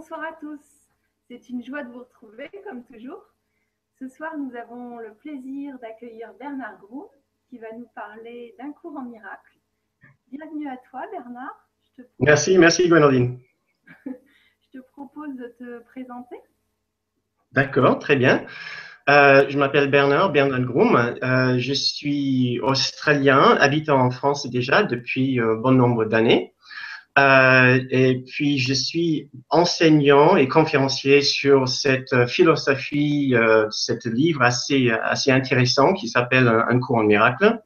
bonsoir à tous. C'est une joie de vous retrouver, comme toujours. Ce soir, nous avons le plaisir d'accueillir Bernard Groux, qui va nous parler d'un cours en miracle. Bienvenue à toi, Bernard. Merci, merci, Gwendoline. Je te propose de te présenter. D'accord, très bien. Euh, je m'appelle Bernard, Bernard Groom. Euh, je suis australien, habitant en France déjà depuis un bon nombre d'années. Euh, et puis, je suis enseignant et conférencier sur cette philosophie, euh, cet livre assez, assez intéressant qui s'appelle Un cours en miracle.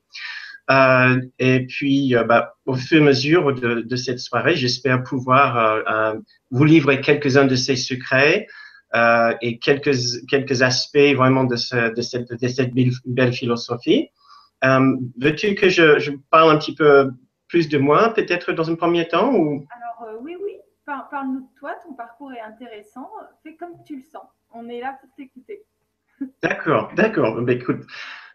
Euh, et puis, euh, bah, au fur et à mesure de, de cette soirée, j'espère pouvoir euh, vous livrer quelques-uns de ces secrets et quelques, quelques aspects vraiment de, ce, de cette, de cette belle, philosophie. Veux-tu que je, je parle un petit peu plus de moi, peut-être dans un premier temps ou... Alors, euh, oui, oui, parle-nous de toi, ton parcours est intéressant, fais comme tu le sens, on est là pour t'écouter. D'accord, d'accord. Ben, écoute,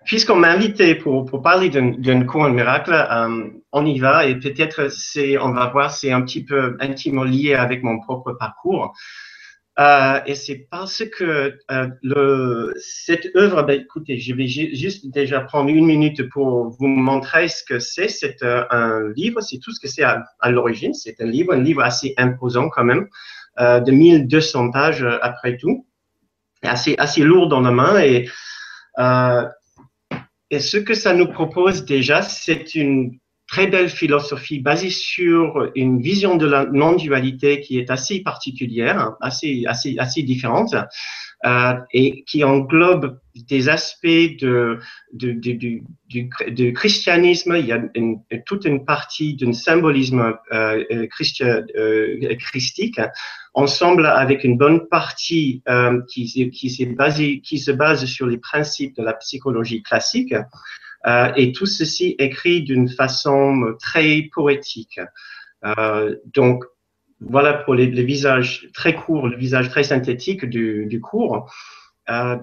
puisqu'on m'a invité pour, pour parler d'un cours en miracle, euh, on y va et peut-être c'est, on va voir, c'est un petit peu intimement lié avec mon propre parcours. Euh, et c'est parce que euh, cette œuvre, ben, écoutez, je vais juste déjà prendre une minute pour vous montrer ce que c'est. C'est euh, un livre, c'est tout ce que c'est à, l'origine. C'est un livre, un livre assez imposant quand même, de 1200 pages après tout, assez, assez lourd dans la main. Et ce que ça nous propose déjà, c'est une très belle philosophie basée sur une vision de la non-dualité qui est assez particulière, assez, assez, assez différente, euh, et qui englobe des aspects de, de, de, du, du, christianisme. Il y a une, toute une partie d'un symbolisme euh, euh, euh, christique, ensemble avec une bonne partie euh, qui, qui, basée, qui se base sur les principes de la psychologie classique. Euh, et tout ceci écrit d'une façon très poétique. Euh, donc, voilà pour les, les, visages très courts, le visage très synthétique du, cours. Euh,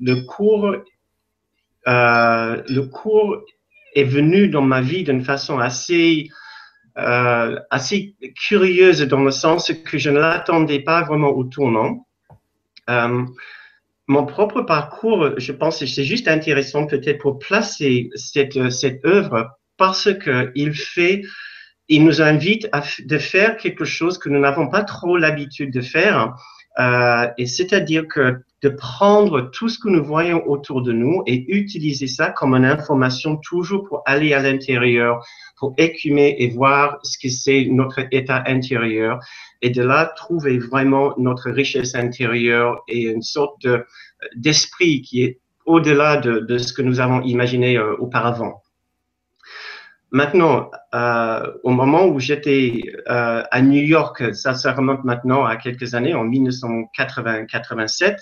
le cours, euh, le cours est venu dans ma vie d'une façon assez, euh, assez curieuse dans le sens que je ne l'attendais pas vraiment au tournant. Mon propre parcours, je pense que c'est juste intéressant peut-être pour placer cette, cette œuvre parce que il fait, il nous invite à de faire quelque chose que nous n'avons pas trop l'habitude de faire, euh, et c'est-à-dire que de prendre tout ce que nous voyons autour de nous et utiliser ça comme une information toujours pour aller à l'intérieur, pour écumer et voir ce que c'est notre état intérieur et de là trouver vraiment notre richesse intérieure et une sorte de, d'esprit qui est au-delà de, ce que nous avons imaginé euh, auparavant. Maintenant, euh, au moment où j'étais euh, à New York, ça, ça remonte maintenant à quelques années, en 1987,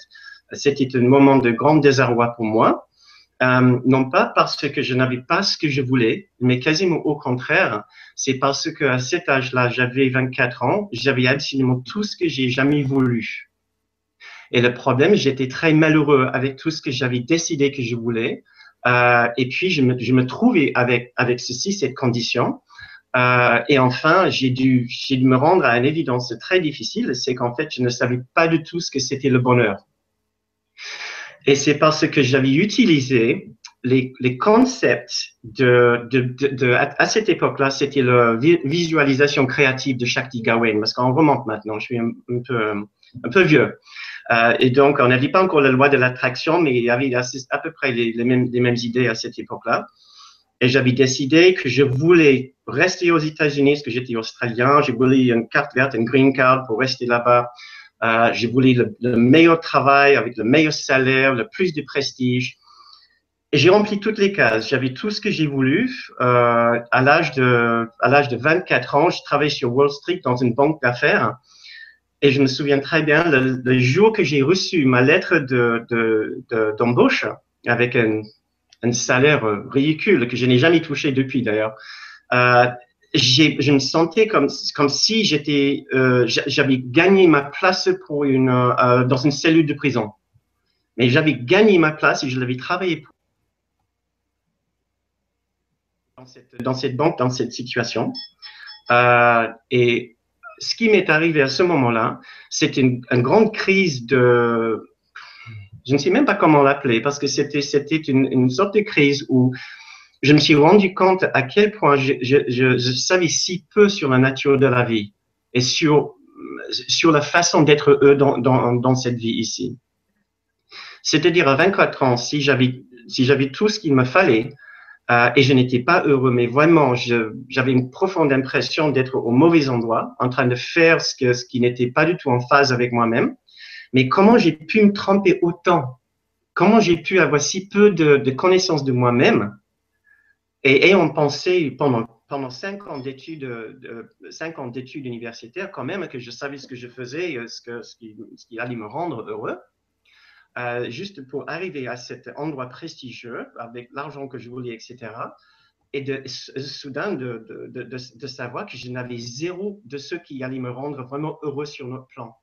c'était un moment de grand désarroi pour moi. Euh, non pas parce que je n'avais pas ce que je voulais, mais quasiment au contraire. C'est parce que à cet âge-là, j'avais 24 ans, j'avais absolument tout ce que j'ai jamais voulu. Et le problème, j'étais très malheureux avec tout ce que j'avais décidé que je voulais. Euh, et puis, je me, je me, trouvais avec, avec ceci, cette condition. Euh, et enfin, j'ai dû, j'ai dû me rendre à une évidence très difficile, c'est qu'en fait, je ne savais pas du tout ce que c'était le bonheur. Et c'est parce que j'avais utilisé les, concepts de, de, de, à, cette époque-là, c'était la visualisation créative de Shakti Gawain, parce qu'on remonte maintenant, je suis un, peu, un peu vieux. Euh, et donc, on n'avait pas encore la loi de l'attraction, mais il y avait à peu près les, mêmes, les mêmes idées à cette époque-là. Et j'avais décidé que je voulais rester aux États-Unis, parce que j'étais australien, je voulais une carte verte, une green card pour rester là-bas. Euh, je voulais le, le, meilleur travail avec le meilleur salaire, le plus de prestige. Et j'ai rempli toutes les cases. J'avais tout ce que j'ai voulu. Euh, à l'âge de, à l'âge de 24 ans, je travaillais sur Wall Street dans une banque d'affaires. Et je me souviens très bien le, jour que j'ai reçu ma lettre de, de, de, d'embauche avec un, un salaire ridicule que je n'ai jamais touché depuis d'ailleurs. Euh, je me sentais comme, si euh, j'avais gagné ma place euh, dans une cellule de prison. Mais j'avais gagné ma place et je l'avais travaillé. Dans cette, banque, dans cette situation. Euh, et ce qui m'est arrivé à ce moment-là, c'était une, grande crise de, je ne sais même pas comment l'appeler, parce que c'était une, sorte de crise où je me suis rendu compte à quel point je, je, je, savais si peu sur la nature de la vie et sur sur la façon d'être eux dans, dans, dans cette vie ici. C'est-à-dire à 24 ans, si j'avais si j'avais tout ce qu'il me fallait, euh, et je n'étais pas heureux, mais vraiment, j'avais une profonde impression d'être au mauvais endroit, en train de faire ce, que, ce qui n'était pas du tout en phase avec moi-même. Mais comment j'ai pu me tromper autant? Comment j'ai pu avoir si peu de, de connaissances de moi-même? Et ayant pensé pendant pendant cinq ans d'études, de, cinq ans d'études universitaires, quand même, que je savais ce que je faisais, ce, que, ce qui allait me rendre heureux. Euh, juste pour arriver à cet endroit prestigieux avec l'argent que je voulais, etc. Et de, soudain de, de, de, savoir que je n'avais zéro de ce qui allait me rendre vraiment heureux sur notre plan.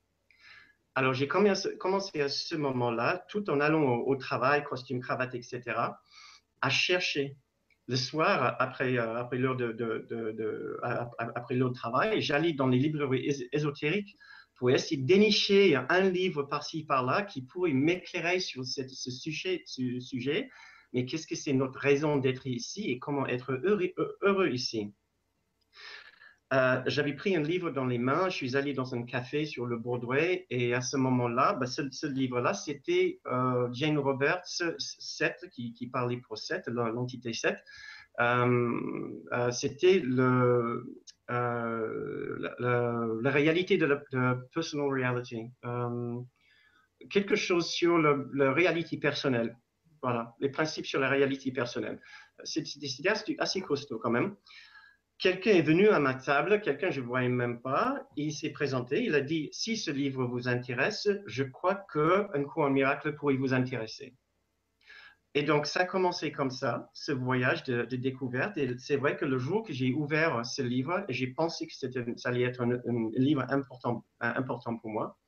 Alors j'ai commencé à ce moment-là, tout en allant au, travail, costume, cravate, etc., à chercher le soir, après, l'heure de, travail, j'allais dans les librairies ésotériques pour essayer de dénicher un livre par-ci, par-là qui pourrait m'éclairer sur ce, sujet, ce sujet. Mais qu'est-ce que c'est notre raison d'être ici et comment être heureux, heureux ici? Euh, J'avais pris un livre dans les mains, je suis allé dans un café sur le Broadway et à ce moment-là, bah, ce, livre-là, c'était euh, Jane Roberts 7 qui, qui parlait pour 7, l'entité 7. Euh, c'était le, la, réalité de la personal reality. quelque chose sur la réalité personnelle. Voilà, les principes sur la réalité personnelle. C'était assez costaud quand même quelqu'un est venu à ma table, quelqu'un je ne voyais même pas, il s'est présenté, il a dit, si ce livre vous intéresse, je crois cours en miracle pourrait vous intéresser. Et donc, ça a commencé comme ça, ce voyage de, découverte. Et c'est vrai que le jour que j'ai ouvert ce livre, j'ai pensé que ça allait être un, livre important, important pour moi.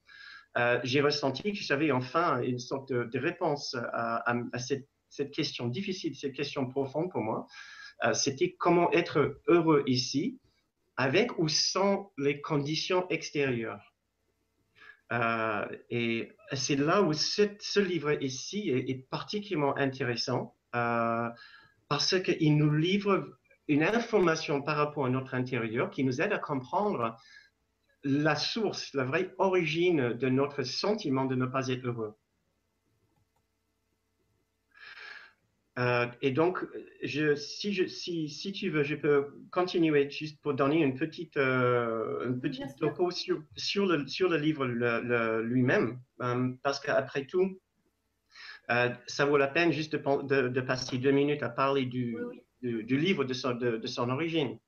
Euh, j'ai ressenti que j'avais enfin une sorte de, réponse à, cette, question difficile, cette question profonde pour moi. Euh, c'était comment être heureux ici, avec ou sans les conditions extérieures. Euh, et c'est là où ce livre ici est, particulièrement intéressant euh, parce qu'il nous livre une information par rapport à notre intérieur qui nous aide à comprendre la source, la vraie origine de notre sentiment de ne pas être heureux. Euh, et donc, je, si, je, si, si, tu veux, je peux continuer juste pour donner une petite, euh, une petite topo sur, sur, le, sur le livre lui-même, euh, parce qu'après tout, ça vaut la peine juste de, de, passer deux minutes à parler du, du, du livre de son, de, son origine.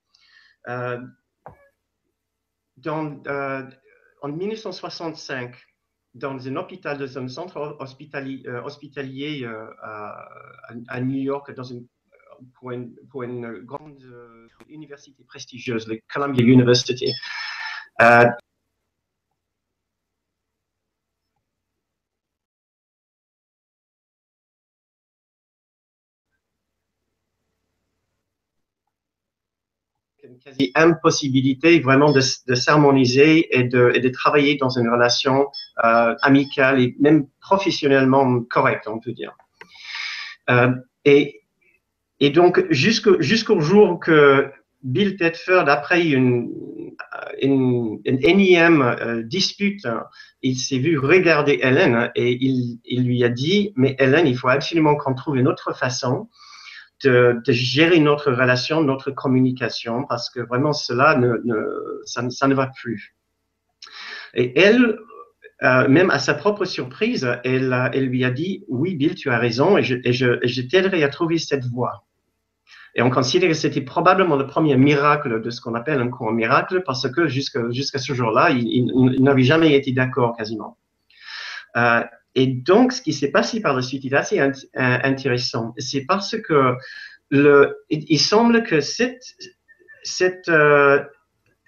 Dans, en 1965, dans un hôpital, dans un centre hospitalier, euh, hospitalier euh, à, New York, dans une, pour, une, pour une grande euh, université prestigieuse, le Columbia University. Quasi impossibilité vraiment de, de s'harmoniser et de, travailler dans une relation euh, amicale et même professionnellement correcte, on peut dire. Euh, et, donc, jusqu'au jusqu'au jour que Bill Tedford, après une, une, une énième euh, dispute, il s'est vu regarder Hélène et il, il lui a dit, mais Hélène, il faut absolument qu'on trouve une autre façon de, gérer notre relation, notre communication, parce que vraiment cela ne, ça, ne va plus. Et elle, euh, même à sa propre surprise, elle, elle, lui a dit, oui, Bill, tu as raison, et je, et je, t'aiderai à trouver cette voie. Et on considère que c'était probablement le premier miracle de ce qu'on appelle un courant miracle, parce que jusqu'à ce jour-là, il, il, n'avait jamais été d'accord quasiment. Euh, et donc, ce qui s'est passé par la suite est assez intéressant. C'est parce que le, il, semble que cette, cette, euh,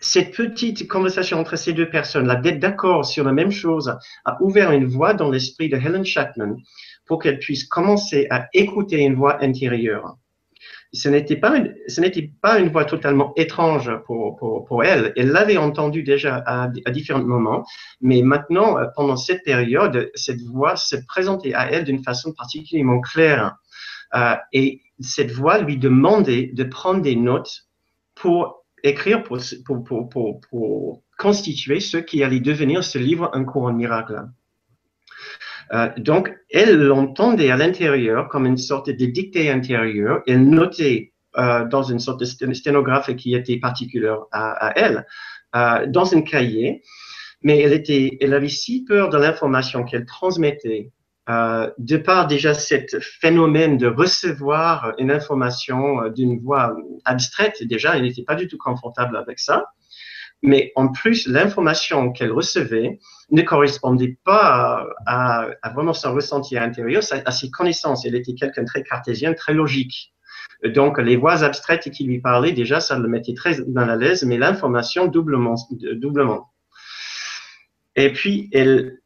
cette petite conversation entre ces deux personnes, la d'être d'accord sur la même chose, a ouvert une voie dans l'esprit de Helen Shatman pour qu'elle puisse commencer à écouter une voix intérieure. Ce n'était pas, une, pas une voix totalement étrange pour, pour, pour elle. Elle l'avait entendu déjà à, différents moments, mais maintenant, euh, pendant cette période, cette voix se présentait à elle d'une façon particulièrement claire. Euh, et cette voix lui demandait de prendre des notes pour écrire, pour, pour, pour constituer ce qui allait devenir ce livre, Un cours en miracle. Euh, donc, elle l'entendait à l'intérieur comme une sorte de dictée intérieure. Elle notait euh, dans une sorte de sténographe qui était particulière à, elle, euh, dans un cahier. Mais elle, elle avait si peur de l'information qu'elle transmettait, de par déjà ce phénomène de recevoir une information d'une voix abstraite, déjà, elle n'était pas du tout confortable avec ça. Mais en plus, l'information qu'elle recevait ne correspondait pas à, vraiment son ressenti intérieur, à ses connaissances. Elle était quelqu'un très cartésien, très logique. Donc, les voix abstraites qui lui parlaient, déjà, ça le mettait très mal à l'aise, mais l'information doublement, doublement. Et puis, elle,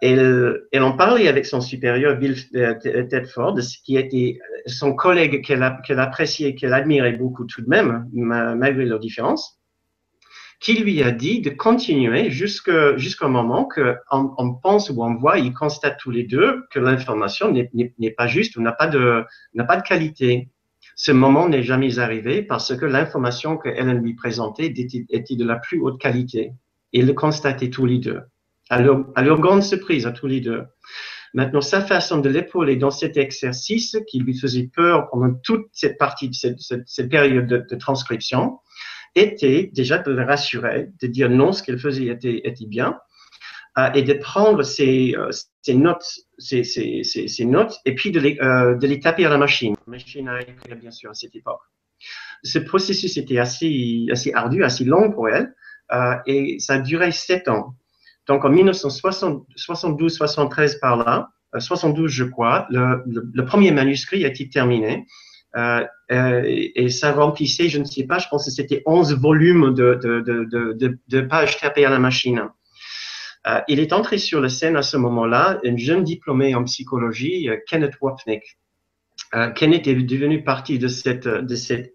elle, elle en parlait avec son supérieur, Bill Tedford, qui était son collègue qu'elle qu appréciait, qu'elle admirait beaucoup tout de même, malgré leurs différences qui lui a dit de continuer jusqu'au moment qu'on on pense ou on voit, ils constatent tous les deux que l'information n'est pas juste ou n'a pas, de, qualité. Ce moment n'est jamais arrivé parce que l'information que Hélène lui présentait était, de la plus haute qualité. Ils le constataient tous les deux. À leur, grande surprise, à tous les deux. Maintenant, sa façon de l'épauler dans cet exercice qui lui faisait peur pendant toute cette partie de cette, période de, de transcription, était déjà de le rassurer, de dire non, ce qu'elle faisait était, était bien, euh, et de prendre ses, euh, notes, ses, notes, et puis de les, euh, de les taper à la machine. Machine à écrire, bien sûr, à cette époque. Ce processus était assez, assez ardu, assez long pour elle, et ça a duré sept ans. Donc en 1972-73 par là, 72 euh, je crois, le, premier manuscrit a été terminé. Euh, euh, et ça remplissait, je ne sais pas, je pense que c'était 11 volumes de, pages tapées à la machine. Euh, il est entré sur la scène à ce moment-là, un jeune diplômé en psychologie, Kenneth Wapnick. Kenneth est devenu partie de cette,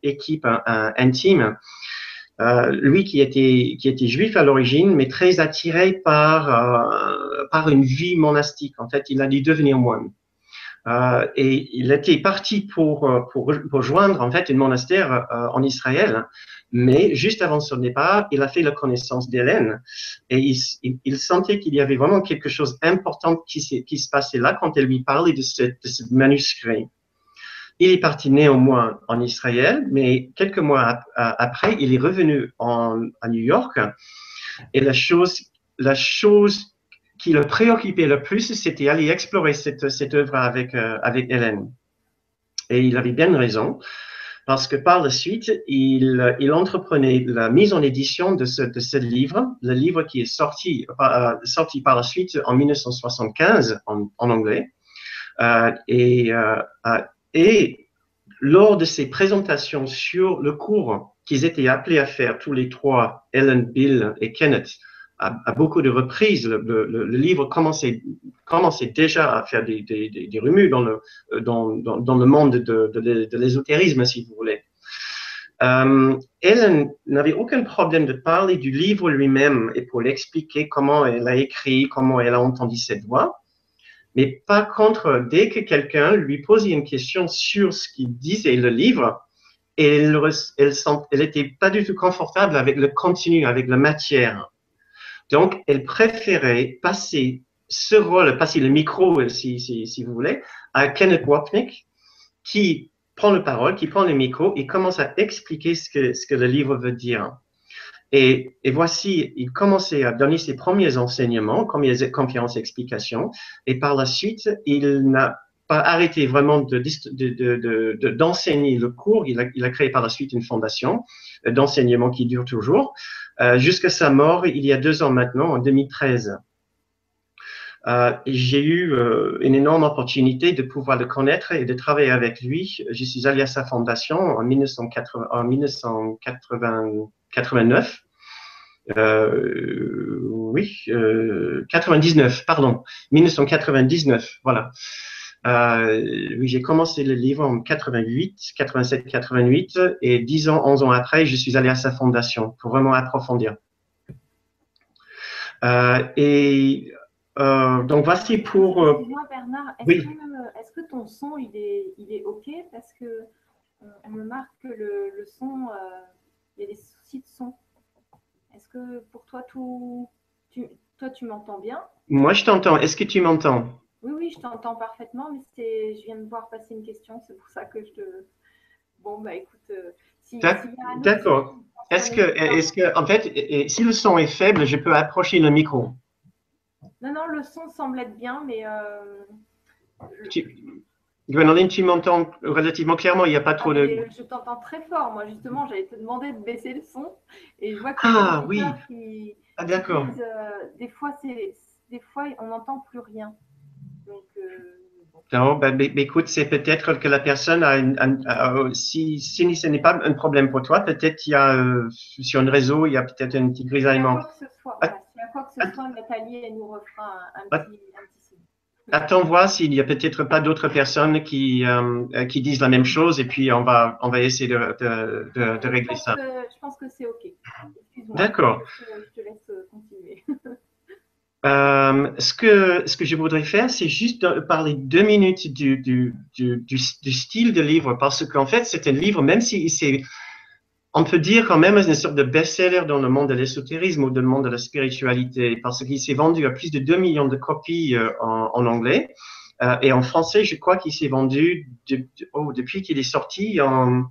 équipe intime. lui qui était, juif à l'origine, mais très attiré par, par une vie monastique. En fait, il a dû devenir moine. Euh, et il était parti pour, euh, pour, pour joindre en fait un monastère euh, en Israël. Mais juste avant son départ, il a fait la connaissance d'Hélène et il, il, il sentait qu'il y avait vraiment quelque chose d'important qui, qui se passait là quand elle lui parlait de ce, de ce manuscrit. Il est parti néanmoins en Israël, mais quelques mois après, il est revenu en, à New York. Et la chose, la chose qui le préoccupait le plus, c'était aller explorer cette, cette œuvre avec, euh, avec Hélène. Et il avait bien raison, parce que par la suite, il, il entreprenait la mise en édition de ce, de ce livre, le livre qui est sorti, euh, sorti par la suite en 1975 en, en anglais. Euh, et, euh, et lors de ses présentations sur le cours qu'ils étaient appelés à faire tous les trois, Helen, Bill et Kenneth, à, beaucoup de reprises, le, livre commençait, déjà à faire des, des, remues dans le, le monde de, de, l'ésotérisme, si vous voulez. Euh, elle n'avait aucun problème de parler du livre lui-même et pour l'expliquer comment elle a écrit, comment elle a entendu cette voix. Mais par contre, dès que quelqu'un lui posait une question sur ce qu'il disait le livre, elle, elle, elle était pas du tout confortable avec le contenu, avec la matière. Donc, elle préférait passer ce rôle, passer le micro, si, si, vous voulez, à Kenneth Wapnick, qui prend le parole, qui prend le micro et commence à expliquer ce que, ce que le livre veut dire. Et, et voici, il commençait à donner ses premiers enseignements, premières conférences, explications, et par la suite, il n'a pas arrêté vraiment d'enseigner de, de, de, le cours. Il a, créé par la suite une fondation d'enseignement qui dure toujours. Euh, jusqu'à sa mort, il y a deux ans maintenant, en 2013. Euh, J'ai eu euh, une énorme opportunité de pouvoir le connaître et de travailler avec lui. Je suis allé à sa fondation en, 1980, en 1989. oui, 99, pardon, 1999, voilà. Euh, oui, j'ai commencé le livre en 88, 87, 88, et 10 ans, 11 ans après, je suis allé à sa fondation pour vraiment approfondir. Euh, et euh, donc voici pour. Excuse-moi Bernard, est-ce oui. que, est que, ton son il est, il est OK? Parce que on me marque que le, le son, il y a des soucis de son. Est-ce que pour toi, tout, tu, toi, tu m'entends bien? Moi, je t'entends. Est-ce que tu m'entends? Oui, oui, je t'entends parfaitement, mais je viens de voir passer une question, c'est pour ça que je te. Bon, bah écoute, si, D'accord. Est-ce que, est que, en fait, si le son est faible, je peux approcher le micro Non, non, le son semble être bien, mais. Euh, tu, tu m'entends relativement clairement, il n'y a pas trop de. Ah, je t'entends très fort. Moi, justement, j'allais te demander de baisser le son. Et je vois que ah, oui. ah, d'accord. Euh, des, fois, des fois, on n'entend plus rien. Donc. Euh, non, ben, écoute, c'est peut-être que la personne a, un, si, si ce n'est pas un problème pour toi, peut-être qu'il y a euh, sur le réseau, il y a peut-être un petit grisaillement. Si à quoi que ce soit, Nathalie, elle nous refera un, petit, un petit signe. Attends voir s'il n'y a peut-être pas d'autres personnes qui, euh, qui disent la même chose et puis on va, on va essayer de, de, de, de régler ça. Que, je pense que c'est OK. D'accord. Je, je, te laisse continuer. Euh, ce, que, ce que je voudrais faire, c'est juste parler deux minutes du, du, du, du, style de livre, parce qu'en fait, c'est un livre, même si c'est, on peut dire quand même, une sorte de best-seller dans le monde de l'ésotérisme ou dans le monde de la spiritualité, parce qu'il s'est vendu à plus de 2 millions de copies euh, en, en, anglais. Euh, et en français, je crois qu'il s'est vendu de, oh, depuis qu'il est sorti en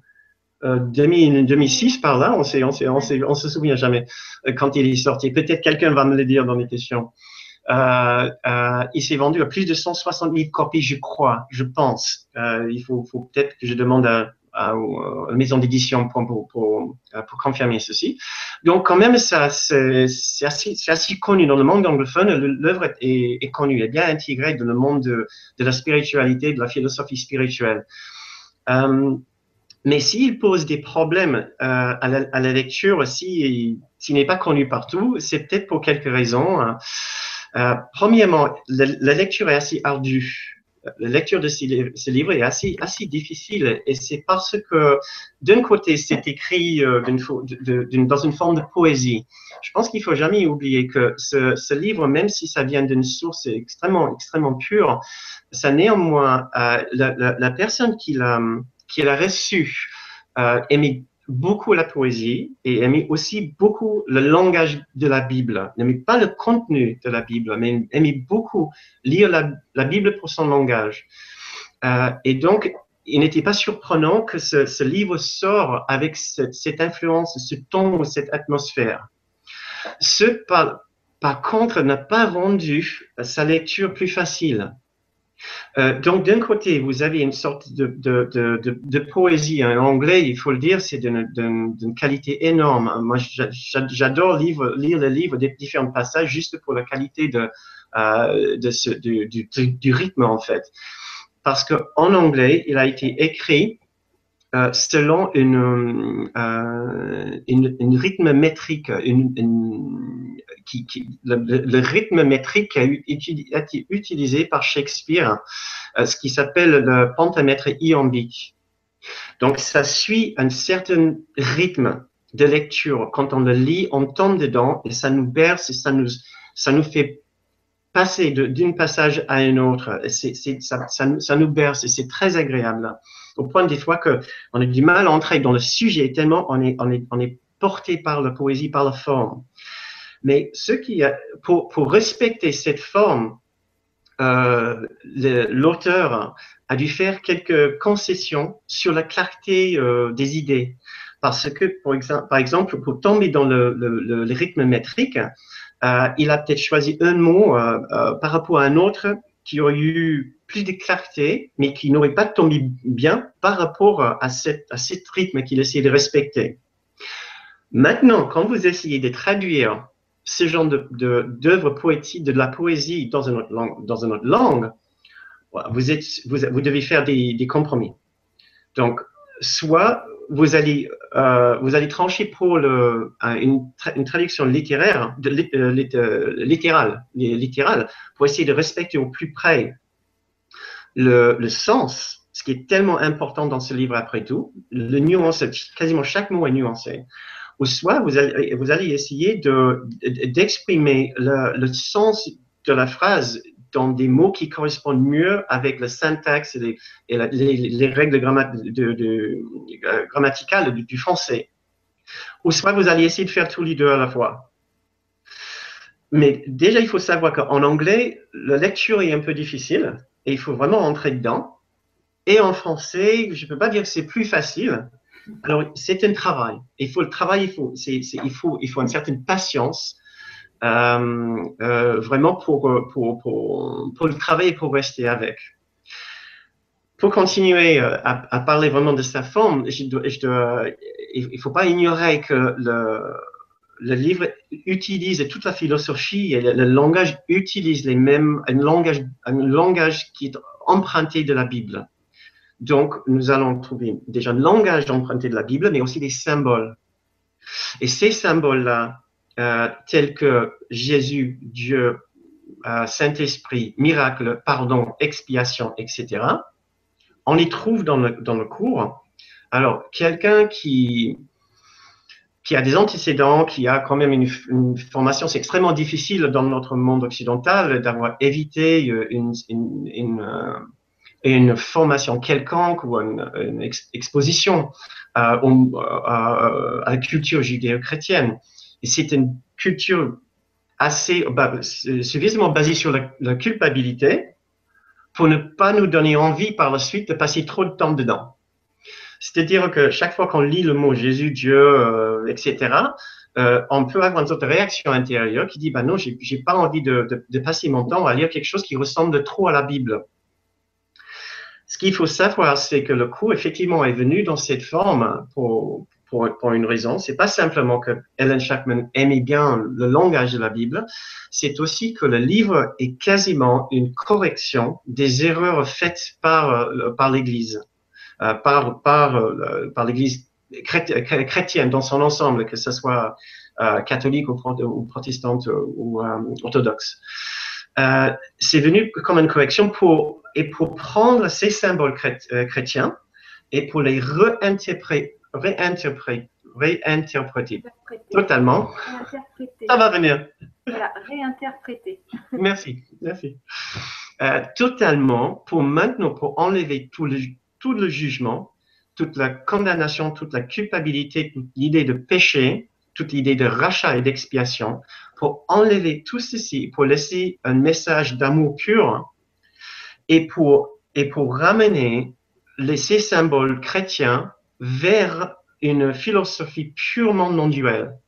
2006 euh, par là, on, sait, on, sait, on, sait, on se souvient jamais euh, quand il est sorti. Peut-être quelqu'un va me le dire dans les questions. Euh, euh, il s'est vendu à plus de 160 000 copies, je crois, je pense. Euh, il faut, faut peut-être que je demande à, à, à la maison d'édition pour, pour, pour, pour, confirmer ceci. Donc, quand même, ça, c'est, assez, assez, connu dans le monde anglophone. L'œuvre est, est, connue, elle est bien intégrée dans le monde de, de la spiritualité, de la philosophie spirituelle. Mais s'il pose des problèmes euh, à, la, à, la, lecture, s'il n'est pas connu partout, c'est peut-être pour quelques raisons. Hein. Euh, premièrement, la, la, lecture est assez ardue. La lecture de ce, livre est assez, assez difficile et c'est parce que d'un côté, c'est écrit euh, dans une forme de poésie. Je pense qu'il faut jamais oublier que ce, ce livre, même si ça vient d'une source extrêmement, extrêmement pure, ça néanmoins, euh, la, la, personne qui l'a qu'il a reçu euh, aimait beaucoup la poésie et aimait aussi beaucoup le langage de la Bible. N'aimait pas le contenu de la Bible, mais aimait beaucoup lire la, Bible pour son langage. Euh, et donc, il n'était pas surprenant que ce, livre sort avec cette, influence, ce ton, cette atmosphère. Ce, par contre, n'a pas rendu sa lecture plus facile. Euh, donc, d'un côté, vous avez une sorte de, poésie en anglais, il faut le dire, c'est d'une qualité énorme. Moi, j'adore lire, lire le livre des différents passages juste pour la qualité euh, du, du, rythme, en fait. Parce qu'en anglais, il a été écrit selon une, euh, une, une, rythme métrique, une, qui, le, rythme métrique a, été utilisé par Shakespeare, euh, ce qui s'appelle le pentamètre iambique. Donc, ça suit un certain rythme de lecture. Quand on le lit, on tombe dedans et ça nous berce et ça nous, ça nous fait passer d'un passage à un autre. Ça, ça, ça, nous berce et c'est très agréable au point des fois qu'on a du mal à entrer dans le sujet tellement on est, on est, on est porté par la poésie, par la forme. Mais ce qui pour, pour respecter cette forme, euh, l'auteur a dû faire quelques concessions sur la clarté euh, des idées. Parce que, pour exemple, par exemple, pour tomber dans le, le, rythme métrique, euh, il a peut-être choisi un mot par rapport à un autre qui aurait eu plus de clarté, mais qui n'aurait pas tombé bien par rapport à, cette, cet rythme qu'il essayait de respecter. Maintenant, quand vous essayez de traduire ce genre d'œuvre poétique, de la poésie dans une autre langue, vous devez faire des, des, compromis. Donc, soit vous allez, euh, vous allez trancher pour une, traduction littéraire, de, euh, littérale, littérale, pour essayer de respecter au plus près le, sens, ce qui est tellement important dans ce livre après tout, le nuance, quasiment chaque mot est nuancé. Ou soit vous allez, vous allez essayer de, d'exprimer le, le sens de la phrase dans des mots qui correspondent mieux avec le syntaxe et les, les, règles euh, grammaticales du, français. Ou soit vous allez essayer de faire tous les deux à la fois. Mais déjà, il faut savoir qu'en anglais, la lecture est un peu difficile et il faut vraiment entrer dedans. Et en français, je ne peux pas dire que c'est plus facile. Alors, c'est un travail. Il faut le travail, il faut, il faut, une certaine patience vraiment pour, pour, pour, pour le travailler, pour rester avec. Pour continuer euh, à, parler vraiment de sa forme, il ne faut pas ignorer que le, livre utilise toute la philosophie et le, le, langage utilise les mêmes, un langage, un langage qui est emprunté de la Bible. Donc, nous allons trouver déjà un langage emprunté de la Bible, mais aussi des symboles. Et ces symboles-là, euh, tels que Jésus, Dieu, euh, Saint-Esprit, miracle, pardon, expiation, etc., on les trouve dans le, dans le cours. Alors, quelqu'un qui, qui a des antécédents, qui a quand même une, formation, c'est extrêmement difficile dans notre monde occidental d'avoir évité euh, une, une, une, formation quelconque ou une, exposition à la culture judéo-chrétienne. C'est une culture assez, suffisamment basée sur la, culpabilité pour ne pas nous donner envie par la suite de passer trop de temps dedans. C'est-à-dire que chaque fois qu'on lit le mot Jésus, Dieu, euh, etc., euh, on peut avoir une sorte de réaction intérieure qui dit, bah non, j'ai, pas envie de, de, passer mon temps à lire quelque chose qui ressemble trop à la Bible. Ce qu'il faut savoir, c'est que le cours, effectivement, est venu dans cette forme pour, pour, une raison. C'est pas simplement que Ellen Shackman aimait bien le langage de la Bible, c'est aussi que le livre est quasiment une correction des erreurs faites par, euh, par l'Église, euh, par, par, euh, l'Église chrétienne dans son ensemble, que ce soit catholique ou, ou, protestante ou orthodoxe. c'est venu comme une correction pour, et pour prendre ces symboles chrétiens et pour les réinterpréter réinterpréter, réinterpréter totalement. Réinterpréter. Ça va venir. Voilà, réinterpréter. merci, merci. Euh, totalement, pour maintenant, pour enlever tout le, tout le jugement, toute la condamnation, toute la culpabilité, toute l'idée de péché, toute l'idée de rachat et d'expiation, pour enlever tout ceci, pour laisser un message d'amour pur et pour, et pour ramener les, ces symboles chrétiens vers une philosophie purement non-duelle.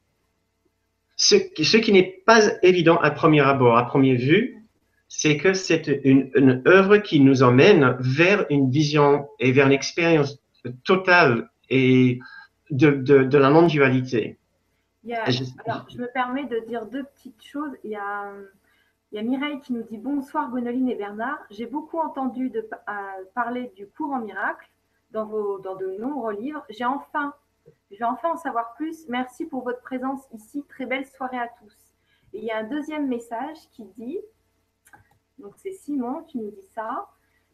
Ce, ce, qui n'est pas évident à premier abord, à première vue, c'est que c'est une, une, œuvre qui nous emmène vers une vision et vers une expérience totale et de, de, de la non-dualité. Je... Alors, je me permets de dire deux petites choses. Il y a, il y a Mireille qui nous dit Bonsoir Gwénoline et Bernard. J'ai beaucoup entendu de, euh, parler du cours en miracle dans, vos, dans de nombreux livres. J'ai enfin, je vais enfin en savoir plus. Merci pour votre présence ici. Très belle soirée à tous. Il y a un deuxième message qui dit, donc c'est Simon qui nous dit ça.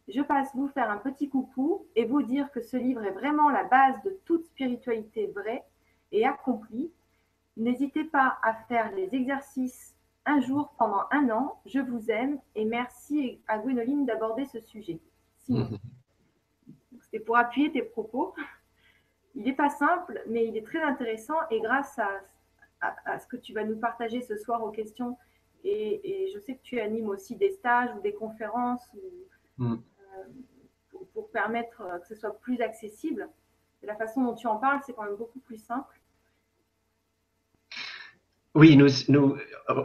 Je passe vous faire un petit coucou et vous dire que ce livre est vraiment la base de toute spiritualité vraie et accomplie. N'hésitez pas à faire les exercices un jour pendant un an. Je vous aime et merci à Gwénoline d'aborder ce sujet. Simon. C'était pour appuyer tes propos. Il n'est pas simple, mais il est très intéressant et grâce à, à, ce que tu vas nous partager ce soir aux questions, et, je sais que tu animes aussi des stages ou des conférences mm. euh, pour, pour, permettre que ce soit plus accessible. Et la façon dont tu en parles, c'est quand même beaucoup plus simple. Oui, nous, nous,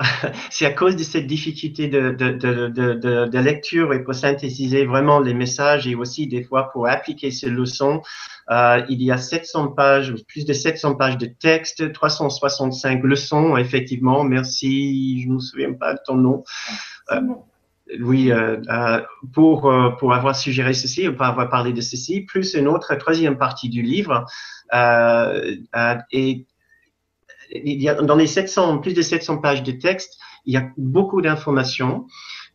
c'est à cause de cette difficulté de, de, de, de, lecture et pour synthétiser vraiment les messages et aussi des fois pour appliquer ces leçons. Euh, il y a 700 pages, plus de 700 pages de texte, 365 leçons, effectivement. Merci, je ne me souviens pas de ton nom. Euh, oui, euh, pour, pour avoir suggéré ceci, pour avoir parlé de ceci, plus une autre troisième partie du livre. et dans les 700, plus de 700 pages de texte, il y a beaucoup d'informations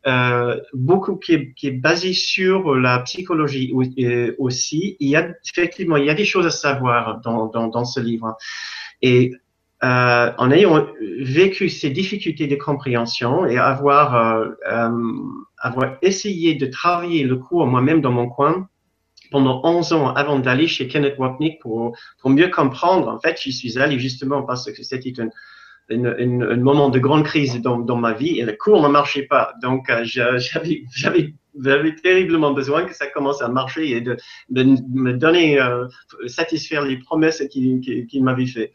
euh, beaucoup qui est, qui basé sur la psychologie aussi. Il y a effectivement, il y a des choses à savoir dans, dans, ce livre. Et euh, en ayant vécu ces difficultés de compréhension et avoir, euh, euh, avoir essayé de travailler le cours moi-même dans mon coin pendant 11 ans avant d'aller chez Kenneth Wapnick pour, pour mieux comprendre, en fait, j'y suis allé justement parce que c'était un, un, moment de grande crise dans, dans, ma vie et le cours ne marchait pas. Donc, euh, j'avais, terriblement besoin que ça commence à marcher et de, me donner, euh, satisfaire les promesses qu'il qui, m'avait fait.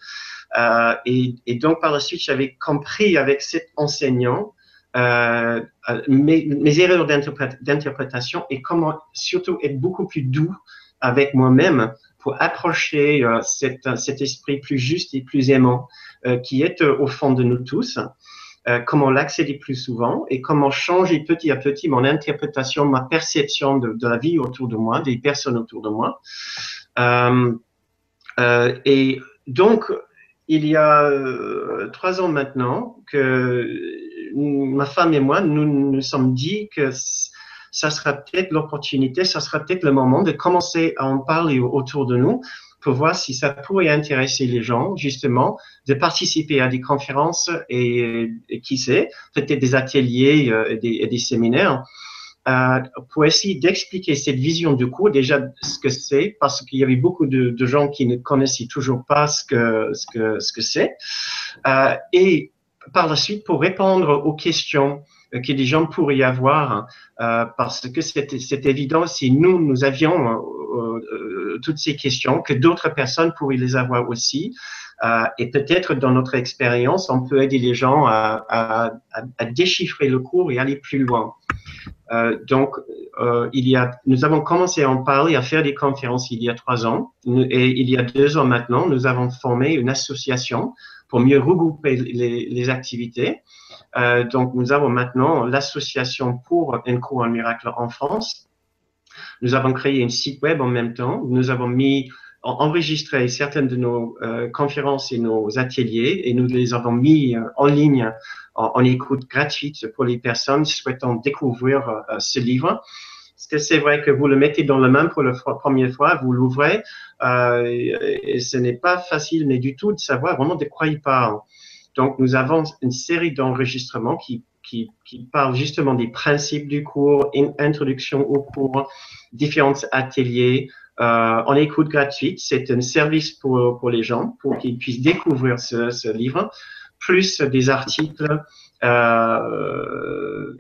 Euh, et, et, donc, par la suite, j'avais compris avec cet enseignant euh, euh mes, erreurs d'interprétation et comment surtout être beaucoup plus doux avec moi-même pour approcher euh, cet, esprit plus juste et plus aimant qui est au fond de nous tous. Comment l'accéder plus souvent et comment changer petit à petit mon interprétation, ma perception de, la vie autour de moi, des personnes autour de moi. Et donc, il y a trois ans maintenant que ma femme et moi, nous nous sommes dit que ça sera peut-être l'opportunité, ça sera peut-être le moment de commencer à en parler autour de nous pour voir si ça pourrait intéresser les gens, justement, de participer à des conférences et, qui sait, peut-être des ateliers euh, et, des, séminaires, euh, pour essayer d'expliquer cette vision du cours, déjà ce que c'est, parce qu'il y avait beaucoup de, gens qui ne connaissaient toujours pas ce que ce que ce que c'est, euh, et par la suite pour répondre aux questions que des gens pourraient avoir, euh, parce que c'est évident si nous, nous avions euh, euh, toutes ces questions, que d'autres personnes pourraient les avoir aussi. Euh, et peut-être dans notre expérience, on peut aider les gens à, à, déchiffrer le cours et aller plus loin. Euh, donc, euh, il y a, nous avons commencé à en parler, à faire des conférences il y a trois ans. Et il y a deux ans maintenant, nous avons formé une association pour mieux regrouper les, activités. Euh, donc, nous avons maintenant l'association pour un cours en miracle en France. Nous avons créé un site web en même temps. Nous avons mis enregistré certaines de nos euh, conférences et nos ateliers et nous les avons mis euh, en ligne en, écoute gratuite pour les personnes souhaitant découvrir ce livre. Parce que c'est vrai que vous le mettez dans la main pour la première fois, vous l'ouvrez, euh, et ce n'est pas facile, mais du tout de savoir vraiment de quoi il parle. Donc, nous avons une série d'enregistrements qui, parlent justement des principes du cours, une introduction au cours, différents ateliers, euh, en écoute gratuite. C'est un service pour, les gens, pour qu'ils puissent découvrir ce, livre, plus des articles, euh,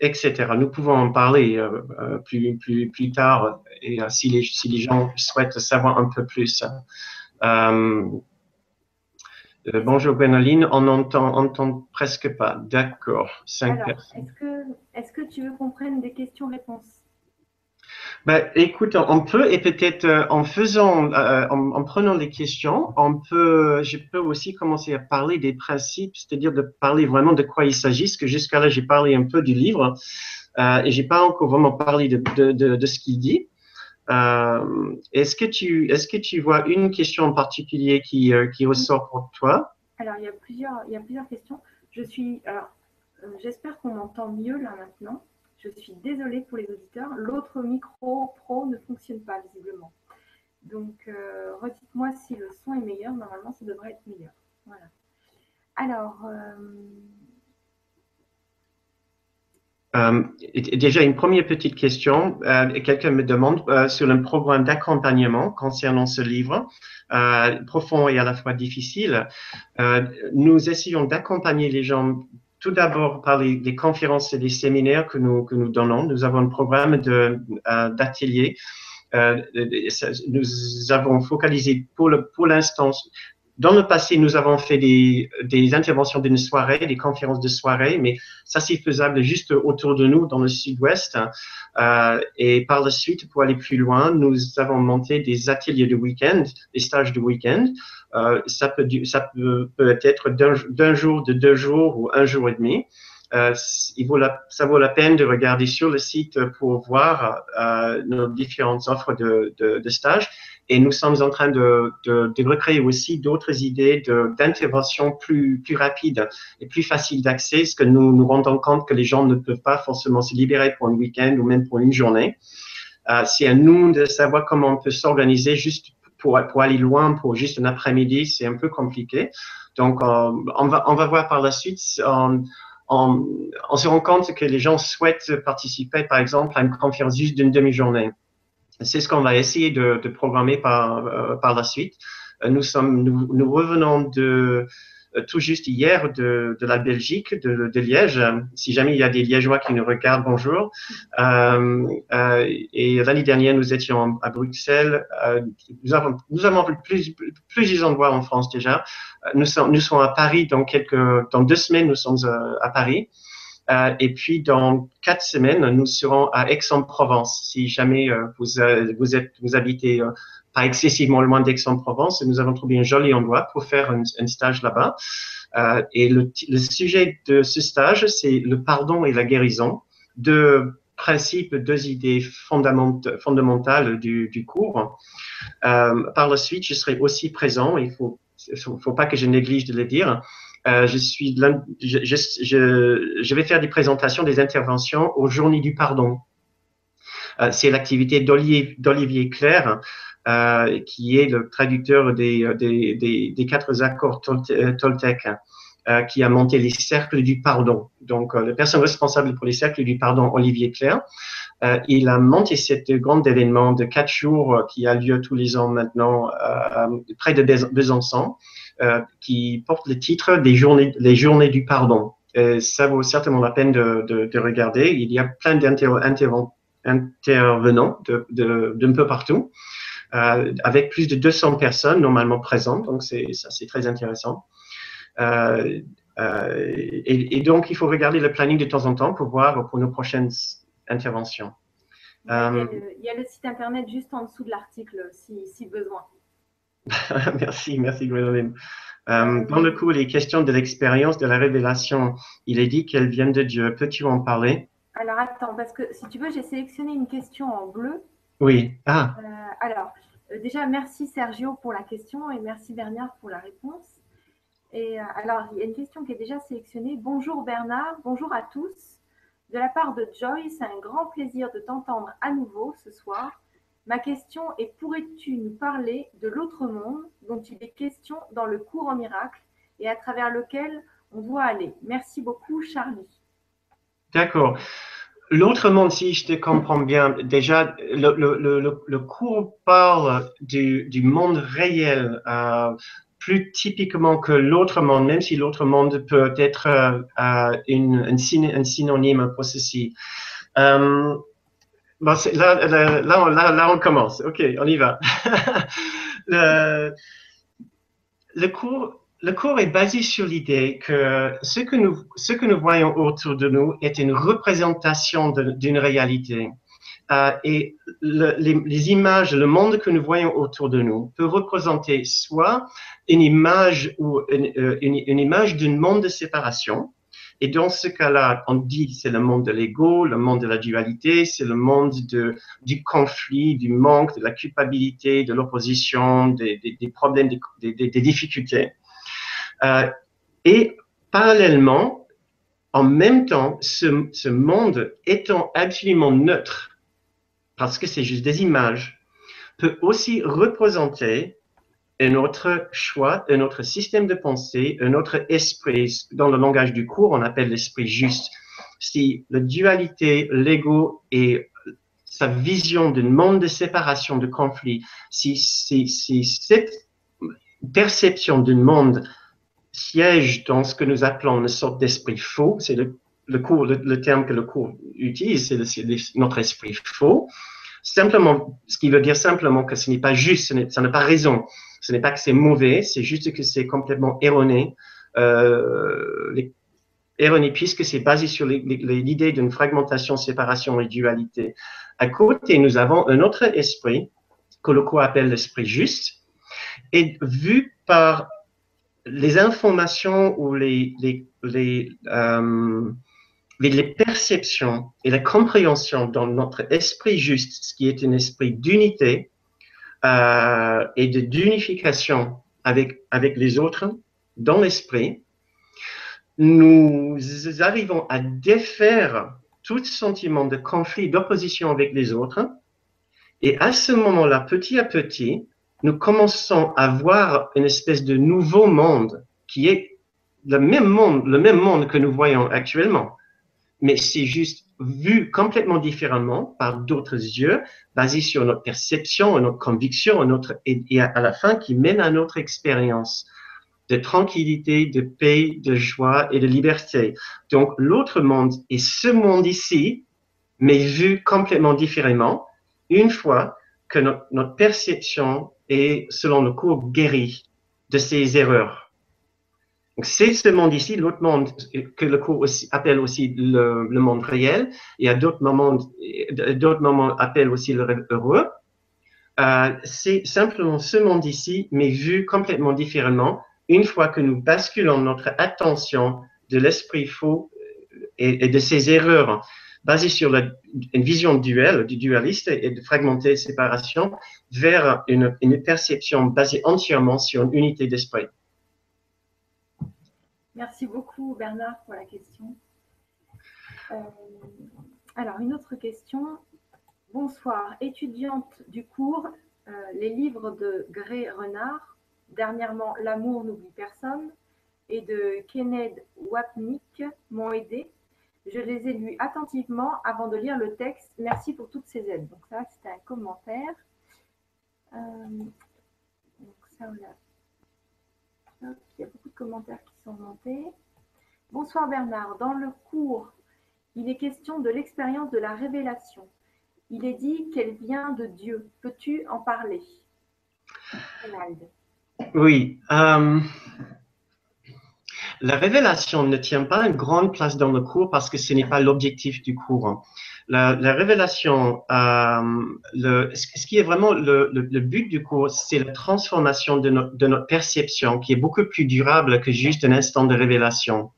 etc. Nous pouvons en parler euh, euh plus, plus, plus tard et euh, si, les, si les gens souhaitent savoir un peu plus. Euh, euh, bonjour Benoline, on entend, entend presque pas. D'accord. Cinq personnes. Est-ce que, est que tu veux qu'on prenne des questions-réponses? Ben, écoute, on peut, et peut-être euh, en faisant, euh, en, en, prenant les questions, on peut, je peux aussi commencer à parler des principes, c'est-à-dire de parler vraiment de quoi il s'agit, parce que jusqu'à là, j'ai parlé un peu du livre, euh, et j'ai pas encore vraiment parlé de, de, de, de ce qu'il dit. Euh, est-ce que tu, est-ce que tu vois une question en particulier qui, qui ressort pour toi? Alors, il y a plusieurs, il y a plusieurs questions. Je suis, alors, j'espère qu'on m'entend mieux là maintenant. Je suis désolée pour les auditeurs. L'autre micro pro ne fonctionne pas visiblement. Donc, euh, redites-moi si le son est meilleur. Normalement, ça devrait être meilleur. Voilà. Alors, euh, déjà, une première petite question. Euh, Quelqu'un me demande euh, sur le programme d'accompagnement concernant ce livre, euh, profond et à la fois difficile. Euh, nous essayons d'accompagner les gens tout d'abord par les, conférences et les séminaires que nous, que nous donnons. Nous avons un programme d'atelier. nous avons focalisé pour l'instant pour dans le passé, nous avons fait des, des interventions d'une soirée, des conférences de soirée, mais ça c'est faisable juste autour de nous dans le sud-ouest. Euh, et par la suite, pour aller plus loin, nous avons monté des ateliers de week-end, des stages de week-end. Euh, ça peut, ça peut, peut être d'un jour, de deux jours ou un jour et demi. Euh, il vaut ça vaut la peine de regarder sur le site pour voir euh, nos différentes offres de, de, de stage. Et nous sommes en train de, de, de recréer aussi d'autres idées d'intervention plus, plus rapides et plus faciles d'accès, ce que nous nous rendons compte que les gens ne peuvent pas forcément se libérer pour un week-end ou même pour une journée. Euh, c'est à nous de savoir comment on peut s'organiser juste pour, pour aller loin, pour juste un après-midi, c'est un peu compliqué. Donc, on, va, on va voir par la suite. On, on, se rend compte que les gens souhaitent participer, par exemple, à une conférence juste d'une demi-journée. C'est ce qu'on va essayer de, de programmer par, euh, par la suite. Euh, nous, sommes, nous, nous revenons de, tout juste hier de, de la Belgique, de, Liège. Si jamais il y a des Liégeois qui nous regardent, bonjour. Euh, euh, et l'année dernière, nous étions à Bruxelles. Euh, nous avons, nous avons plus, plusieurs endroits en France déjà. Nous sommes, nous sommes à Paris dans quelques, dans deux semaines, nous sommes à Paris. Euh, et puis, dans quatre semaines, nous serons à Aix-en-Provence. Si jamais euh, vous, vous, êtes, vous habitez pas excessivement loin d'Aix-en-Provence. Nous avons trouvé un joli endroit pour faire un, stage là-bas. Euh, et le, sujet de ce stage, c'est le pardon et la guérison, deux principes, deux idées fondamentales, du, cours. Euh, par la suite, je serai aussi présent. Il faut, faut, pas que je néglige de le dire. Euh, je suis, je, vais faire des présentations, des interventions aux Journées du Pardon. C'est l'activité d'Olivier Claire, euh, qui est le traducteur des, des, des, des quatre accords euh, Toltec, euh, qui a monté les cercles du pardon. Donc, la personne responsable pour les cercles du pardon, Olivier Claire, euh, il a monté cet grand événement de quatre jours qui a lieu tous les ans maintenant euh, près de Besançon, euh, qui porte le titre des journées, les journées du pardon. Ça vaut certainement la peine de, de, de regarder. Il y a plein d'intervenants d'un peu partout euh, avec plus de 200 personnes normalement présentes, donc c'est ça c'est très intéressant. Euh, euh, et, et, donc il faut regarder le planning de temps en temps pour voir pour nos prochaines interventions. Il y, a le, il y a le site internet juste en dessous de l'article si, si, besoin. merci, merci Gwendoline. Euh, dans le cours, les questions de l'expérience de la révélation, il est dit qu'elles viennent de Dieu. Peux-tu en parler? Alors attends, parce que si tu veux, j'ai sélectionné une question en bleu oui. Ah. Euh, alors, euh, déjà, merci Sergio pour la question et merci Bernard pour la réponse. Et euh, alors, il y a une question qui est déjà sélectionnée. Bonjour Bernard, bonjour à tous. De la part de Joy, c'est un grand plaisir de t'entendre à nouveau ce soir. Ma question est pourrais-tu nous parler de l'autre monde dont il est question dans le cours en miracle et à travers lequel on doit aller? Merci beaucoup, Charlie. D'accord. L'autre monde, si je te comprends bien, déjà, le, le, le, cours parle du, du monde réel, euh, plus typiquement que l'autre monde, même si l'autre monde peut être euh, une, un, synonyme pour ceci. Euh, bon, là, là, là, là, on commence. OK, on y va. le cours le cours est basé sur l'idée que ce que, nous, ce que nous voyons autour de nous est une représentation d'une réalité. Euh, et le, les, images, le monde que nous voyons autour de nous peut représenter soit une image ou une, euh, une image d'un monde de séparation. Et dans ce cas-là, on dit c'est le monde de l'ego, le monde de la dualité, c'est le monde de, du conflit, du manque, de la culpabilité, de l'opposition, des, des, des, problèmes, des, des difficultés. Euh, et parallèlement, en même temps, ce, monde étant absolument neutre, parce que c'est juste des images, peut aussi représenter un autre choix, un autre système de pensée, un autre esprit. Dans le langage du cours, on appelle l'esprit juste. Si la dualité, l'ego et sa vision d'un monde de séparation, de conflit, si cette perception d'un monde siège dans ce que nous appelons une sorte d'esprit faux. C'est le, le, le, terme que le cours utilise, c'est notre esprit faux. Simplement, ce qui veut dire simplement que ce n'est pas juste, ce n'est pas raison, ce n'est pas que c'est mauvais, c'est juste que c'est complètement erroné. Euh, erroné puisque c'est basé sur l'idée d'une fragmentation, séparation et dualité. À côté, nous avons un autre esprit que le cours appelle l'esprit juste. Et vu par les informations ou les, les, les, euh, avec les perceptions et la compréhension dans notre esprit juste, ce qui est un esprit d'unité euh, et d'unification avec, avec les autres dans l'esprit, nous arrivons à défaire tout sentiment de conflit, d'opposition avec les autres. Et à ce moment-là, petit à petit, nous commençons à voir une espèce de nouveau monde qui est le même monde, le même monde que nous voyons actuellement. Mais c'est juste vu complètement différemment par d'autres yeux, basé sur notre perception, notre conviction, notre, et à la fin qui mène à notre expérience de tranquillité, de paix, de joie et de liberté. Donc, l'autre monde est ce monde ici, mais vu complètement différemment, une fois que notre, perception est, selon le cours, guérie de ces erreurs. C'est ce monde ici, l'autre monde que le cours appelle aussi le, monde réel, et à d'autres moments, d'autres appellent aussi le rêve heureux. Euh, c'est simplement ce monde ici, mais vu complètement différemment, une fois que nous basculons notre attention de l'esprit faux euh, et, de ses erreurs basées sur une vision duelle, du dualiste et de fragmentée séparation, vers une, perception basée entièrement sur une unité d'esprit. Merci beaucoup Bernard pour la question. Euh, alors, une autre question. Bonsoir, étudiante du cours, euh, les livres de Gré Renard Dernièrement, L'amour n'oublie personne et de Kenneth Wapnick m'ont aidé. Je les ai lus attentivement avant de lire le texte. Merci pour toutes ces aides. Donc ça, c'était un commentaire. Euh, donc ça, Il y a beaucoup de commentaires qui sont montés. Bonsoir Bernard. Dans le cours, il est question de l'expérience de la révélation. Il est dit qu'elle vient de Dieu. Peux-tu en parler oui. Euh, la révélation ne tient pas une grande place dans le cours parce que ce n'est pas l'objectif du cours. La, révélation, euh, le, ce qui est vraiment le, but du cours, c'est la transformation de, notre perception qui est beaucoup plus durable que juste un instant de révélation.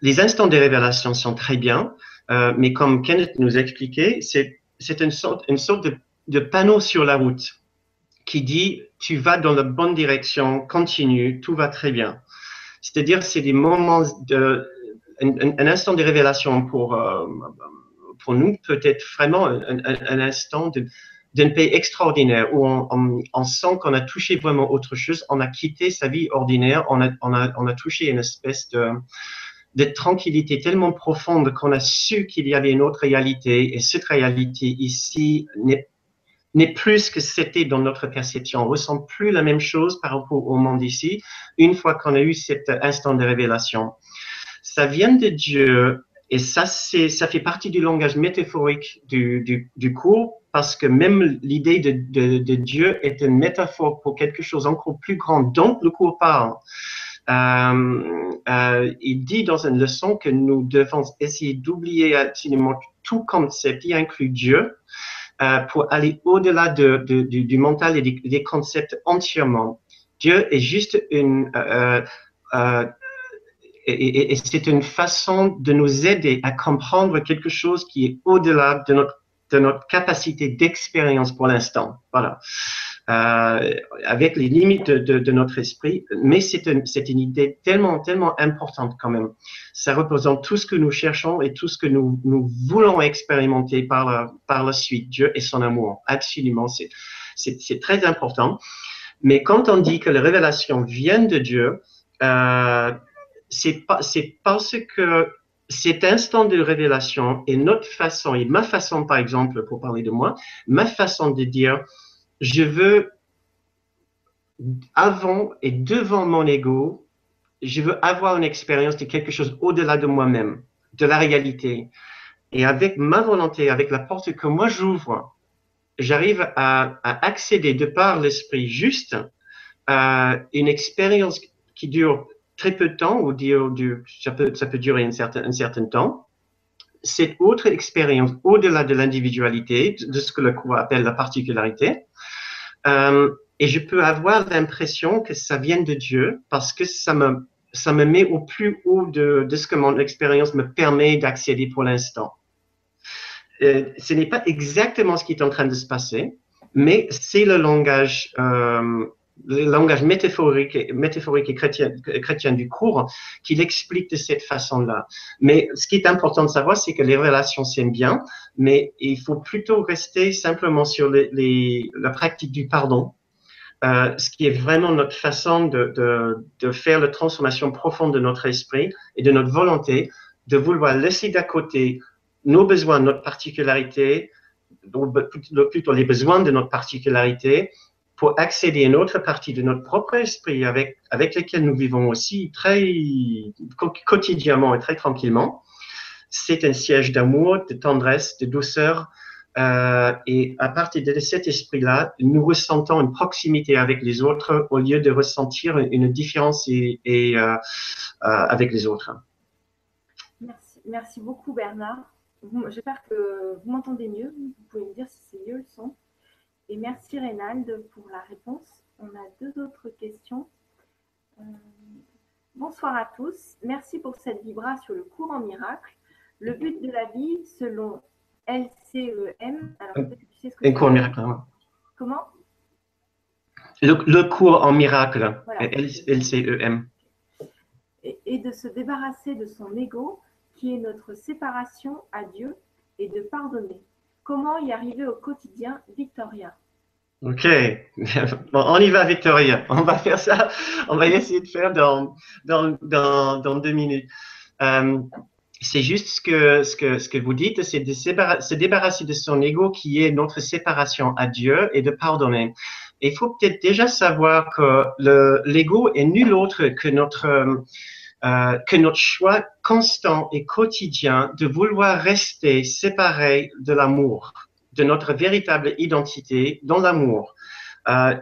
Les instants de révélation sont très bien, euh, mais comme Kenneth nous expliquait, c'est une sorte, une sorte de, de panneau sur la route qui dit tu vas dans la bonne direction, continue, tout va très bien. C'est-à-dire, c'est des moments de, un, instant de révélation pour, euh, pour nous, peut-être vraiment un, instant d'une paix extraordinaire où on, on, sent qu'on a touché vraiment autre chose, on a quitté sa vie ordinaire, on a, on a, on a touché une espèce de, de tranquillité tellement profonde qu'on a su qu'il y avait une autre réalité. Et cette réalité ici n'est n'est plus ce que c'était dans notre perception. On ressent plus la même chose par rapport au monde ici, une fois qu'on a eu cet instant de révélation. Ça vient de Dieu et ça, ça fait partie du langage métaphorique du, du, cours parce que même l'idée de, de, de, Dieu est une métaphore pour quelque chose encore plus grand dont le cours parle. Euh, euh, il dit dans une leçon que nous devons essayer d'oublier absolument tout concept, y inclut Dieu, euh, pour aller au-delà de, de, du, mental et des, concepts entièrement. Dieu est juste une... Euh, euh, et, et, c'est une façon de nous aider à comprendre quelque chose qui est au-delà de notre capacité d'expérience pour l'instant. Voilà. Euh, avec les limites de, de, notre esprit, mais c'est une, une, idée tellement, tellement importante quand même. Ça représente tout ce que nous cherchons et tout ce que nous, nous voulons expérimenter par la, par la suite, Dieu et son amour. Absolument, c'est très important. Mais quand on dit que les révélations viennent de Dieu, euh, c'est parce que cet instant de révélation est notre façon, et ma façon, par exemple, pour parler de moi, ma façon de dire, je veux, avant et devant mon ego, je veux avoir une expérience de quelque chose au-delà de moi-même, de la réalité. Et avec ma volonté, avec la porte que moi j'ouvre, j'arrive à, accéder de par l'esprit juste à une expérience qui dure très peu de temps, ou dire, ça, peut, ça peut durer un certain, un certain temps. Cette autre expérience, au-delà de l'individualité, de ce que le cours appelle la particularité, euh, et je peux avoir l'impression que ça vient de Dieu parce que ça me, ça me met au plus haut de, de ce que mon expérience me permet d'accéder pour l'instant. Euh, ce n'est pas exactement ce qui est en train de se passer, mais c'est le langage, euh, langage métaphorique, métaphorique et chrétien, chrétien du cours qui l'explique de cette façon-là. Mais ce qui est important de savoir, c'est que les relations s'aiment bien, mais il faut plutôt rester simplement sur les, les, la pratique du pardon euh, ce qui est vraiment notre façon de, de, de, faire la transformation profonde de notre esprit et de notre volonté de vouloir laisser d'à côté nos besoins, notre particularité, plutôt les besoins de notre particularité, pour accéder à une autre partie de notre propre esprit avec, avec lesquels nous vivons aussi très quotidiennement et très tranquillement. C'est un siège d'amour, de tendresse, de douceur, euh, et à partir de cet esprit-là, nous ressentons une proximité avec les autres au lieu de ressentir une différence et, euh, euh, avec les autres. Merci, merci beaucoup Bernard. J'espère que vous m'entendez mieux. Vous pouvez me dire si c'est mieux le son. Et merci Reynald pour la réponse. On a deux autres questions. Euh, bonsoir à tous. Merci pour cette vibra sur le cours en miracle. Le but de la vie, selon LCEM. Alors, tu sais ce que Un cours en miracle. Hein. Comment? Le, le, cours en miracle, voilà. LCEM. Et, et, de se débarrasser de son ego, qui est notre séparation à Dieu, et de pardonner. Comment y arriver au quotidien, Victoria Ok, on y va, Victoria. On va faire ça. On va essayer de faire dans, dans, dans, dans deux minutes. Euh, c'est juste ce que, ce que, ce que vous dites, c'est de se débarrasser de son ego qui est notre séparation à Dieu et de pardonner. Il faut peut-être déjà savoir que l'ego est nul autre que notre, euh, que notre choix constant et quotidien de vouloir rester séparé de l'amour, de notre véritable identité dans l'amour. Euh,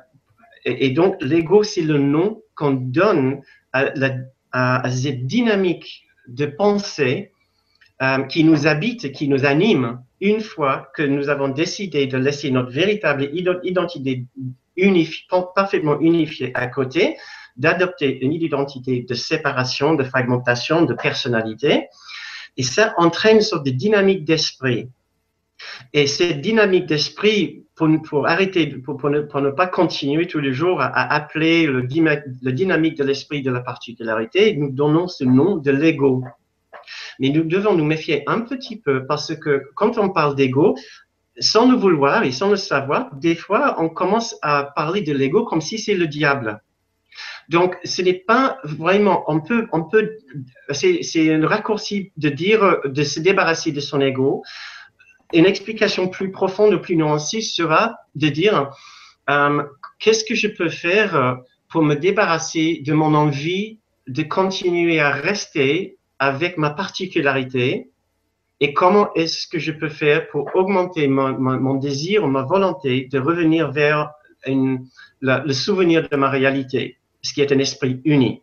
et, donc, l'ego, c'est le nom qu'on donne à, cette dynamique de pensée euh, qui nous habite, qui nous anime, une fois que nous avons décidé de laisser notre véritable identité parfaitement unifiée à côté, d'adopter une identité de séparation, de fragmentation, de personnalité. Et ça entraîne une sorte de dynamique d'esprit. Et cette dynamique d'esprit, pour, arrêter, pour, ne, pas continuer tous les jours à, à appeler le, le dynamique de l'esprit de la particularité, nous donnons ce nom de l'ego. Mais nous devons nous méfier un petit peu parce que quand on parle d'ego, sans le vouloir et sans le savoir, des fois, on commence à parler de l'ego comme si c'est le diable. Donc, ce n'est pas vraiment, on peut, on peut, c'est un raccourci de dire, de se débarrasser de son ego. Une explication plus profonde, plus nuancée sera de dire, euh, qu'est-ce que je peux faire pour me débarrasser de mon envie de continuer à rester avec ma particularité et comment est-ce que je peux faire pour augmenter mon, mon, mon désir, ma volonté de revenir vers une, le souvenir de ma réalité, ce qui est un esprit uni.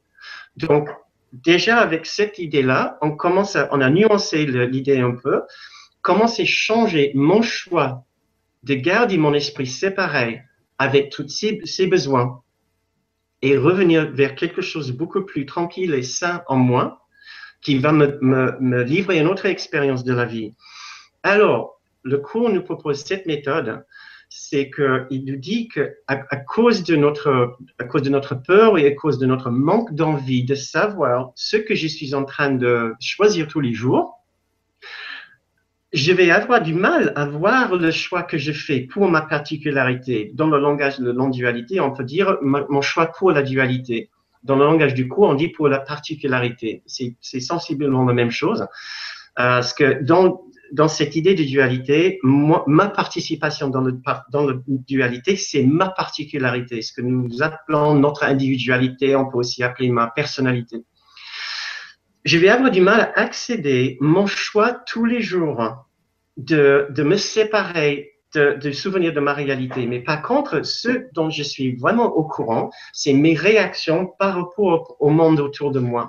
Donc, déjà avec cette idée-là, on commence on a nuancé l'idée un peu, commence à changer mon choix de garder mon esprit séparé avec tous ses, besoins et revenir vers quelque chose de beaucoup plus tranquille et sain en moi, qui va me livrer une autre expérience de la vie. Alors, le cours nous propose cette méthode, c'est qu'il nous dit que à, cause de notre à cause de notre peur et à cause de notre manque d'envie de savoir ce que je suis en train de choisir tous les jours, je vais avoir du mal à voir le choix que je fais pour ma particularité. Dans le langage de non-dualité, on peut dire mon choix pour la dualité dans le langage du cours, on dit pour la particularité. C'est sensiblement la même chose. Euh, parce que dans, dans cette idée de dualité, ma participation dans le, dans le dualité, c'est ma particularité. Ce que nous appelons notre individualité, on peut aussi appeler ma personnalité. Je vais avoir du mal à accéder mon choix tous les jours de, de me séparer de souvenir de ma réalité. Mais par contre, ce dont je suis vraiment au courant, c'est mes réactions par rapport au monde autour de moi.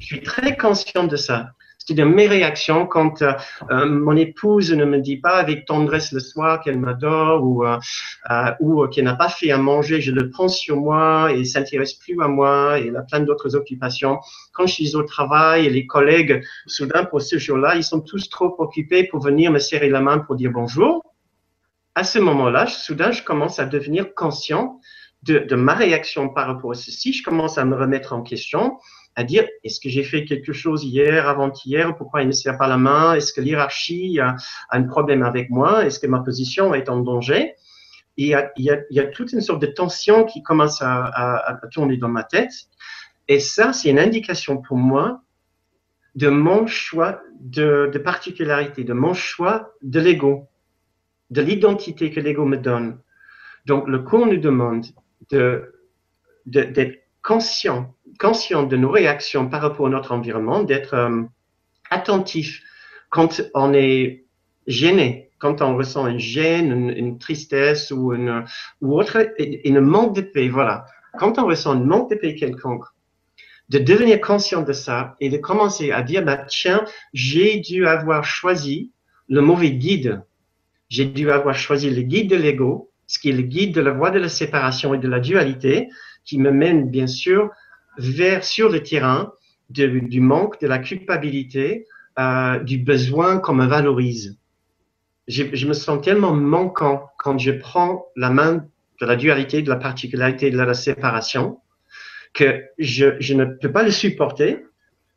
Je suis très conscient de ça. C'est-à-dire mes réactions quand euh, euh, mon épouse ne me dit pas avec tendresse le soir qu'elle m'adore ou, euh, qu'elle n'a pas fait à manger, je le prends sur moi et s'intéresse plus à moi et elle a plein d'autres occupations. Quand je suis au travail et les collègues, soudain pour ce jour-là, ils sont tous trop occupés pour venir me serrer la main pour dire bonjour. À ce moment-là, soudain, je commence à devenir conscient de, de ma réaction par rapport à ceci. Je commence à me remettre en question à dire est-ce que j'ai fait quelque chose hier, avant-hier, pourquoi il ne sert pas la main, est-ce que l'hierarchie a, un problème avec moi, est-ce que ma position est en danger? Il y, a, il, y a, toute une sorte de tension qui commence à, tourner dans ma tête. Et ça, c'est une indication pour moi de mon choix de, de particularité, de mon choix de l'ego, de l'identité que l'ego me donne. Donc, le cours nous demande de, d'être de, conscient conscient de nos réactions par rapport à notre environnement, d'être euh, attentif quand on est gêné, quand on ressent une gêne, une, tristesse ou, une, ou autre, une manque de paix. Voilà. Quand on ressent une manque de paix quelconque, de devenir conscient de ça et de commencer à dire, bah, tiens, j'ai dû avoir choisi le mauvais guide. J'ai dû avoir choisi le guide de l'ego, ce qui est le guide de la voie de la séparation et de la dualité, qui me mène bien sûr vers sur le terrain du manque, de la culpabilité, euh, du besoin qu'on me valorise. Je, me sens tellement manquant quand je prends la main de la dualité, de la particularité, de la séparation, que je, ne peux pas le supporter.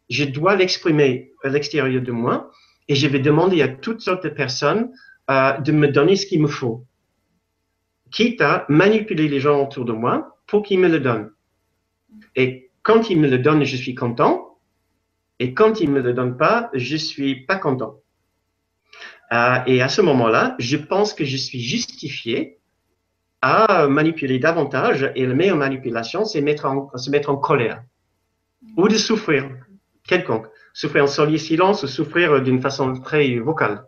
Je dois l'exprimer à l'extérieur de moi et je vais demander à toutes sortes de personnes euh, de me donner ce qu'il me faut, quitte à manipuler les gens autour de moi pour qu'ils me le donnent. Quand il me le donne, je suis content. Et quand il ne me le donne pas, je suis pas content. Euh, et à ce moment-là, je pense que je suis justifié à manipuler davantage. Et la meilleure manipulation, c'est se mettre en colère ou de souffrir quelconque. Souffrir en solide silence ou souffrir d'une façon très vocale.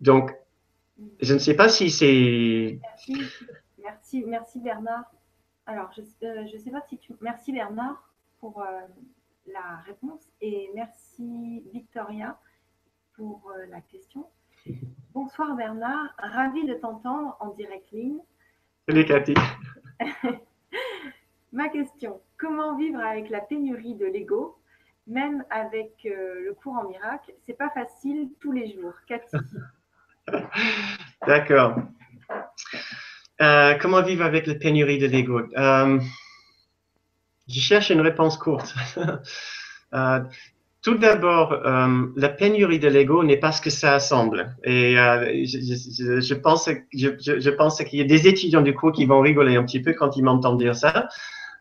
Donc, je ne sais pas si c'est. Merci, merci, merci Bernard. Alors, je ne euh, sais pas si tu... Merci Bernard pour euh, la réponse et merci Victoria pour euh, la question. Bonsoir Bernard, ravi de t'entendre en direct ligne. Salut Cathy. Ma question, comment vivre avec la pénurie de l'ego, même avec le cours en miracle? C'est pas facile tous les jours. Cathy. D'accord. Euh, comment vivre avec la pénurie de l'ego? Euh, Je cherche une réponse courte. euh, tout d'abord, euh, la pénurie de l'ego n'est pas ce que ça semble. Et je, pense, je, pense qu'il y a des étudiants du cours qui vont rigoler un petit peu quand ils m'entendent dire ça,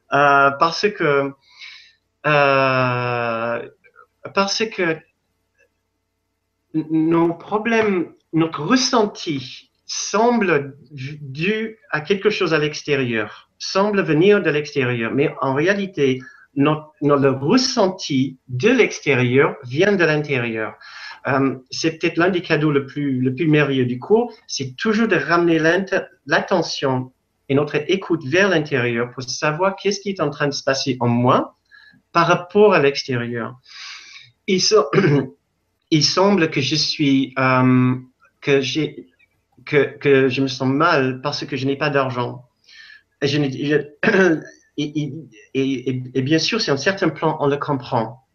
parce que parce que nos problèmes, notre ressenti semble dû à quelque chose à l'extérieur, semble venir de l'extérieur, mais en réalité, notre, notre ressenti de l'extérieur vient de l'intérieur. Euh, c'est peut-être l'un des cadeaux le plus, le plus merveilleux du cours, c'est toujours de ramener l'attention et notre écoute vers l'intérieur pour savoir qu'est-ce qui est en train de se passer en moi par rapport à l'extérieur. Il, semble que je suis, euh, que que, je me sens mal parce que je n'ai pas d'argent. Et, bien sûr, c'est un certain plan, on le comprend.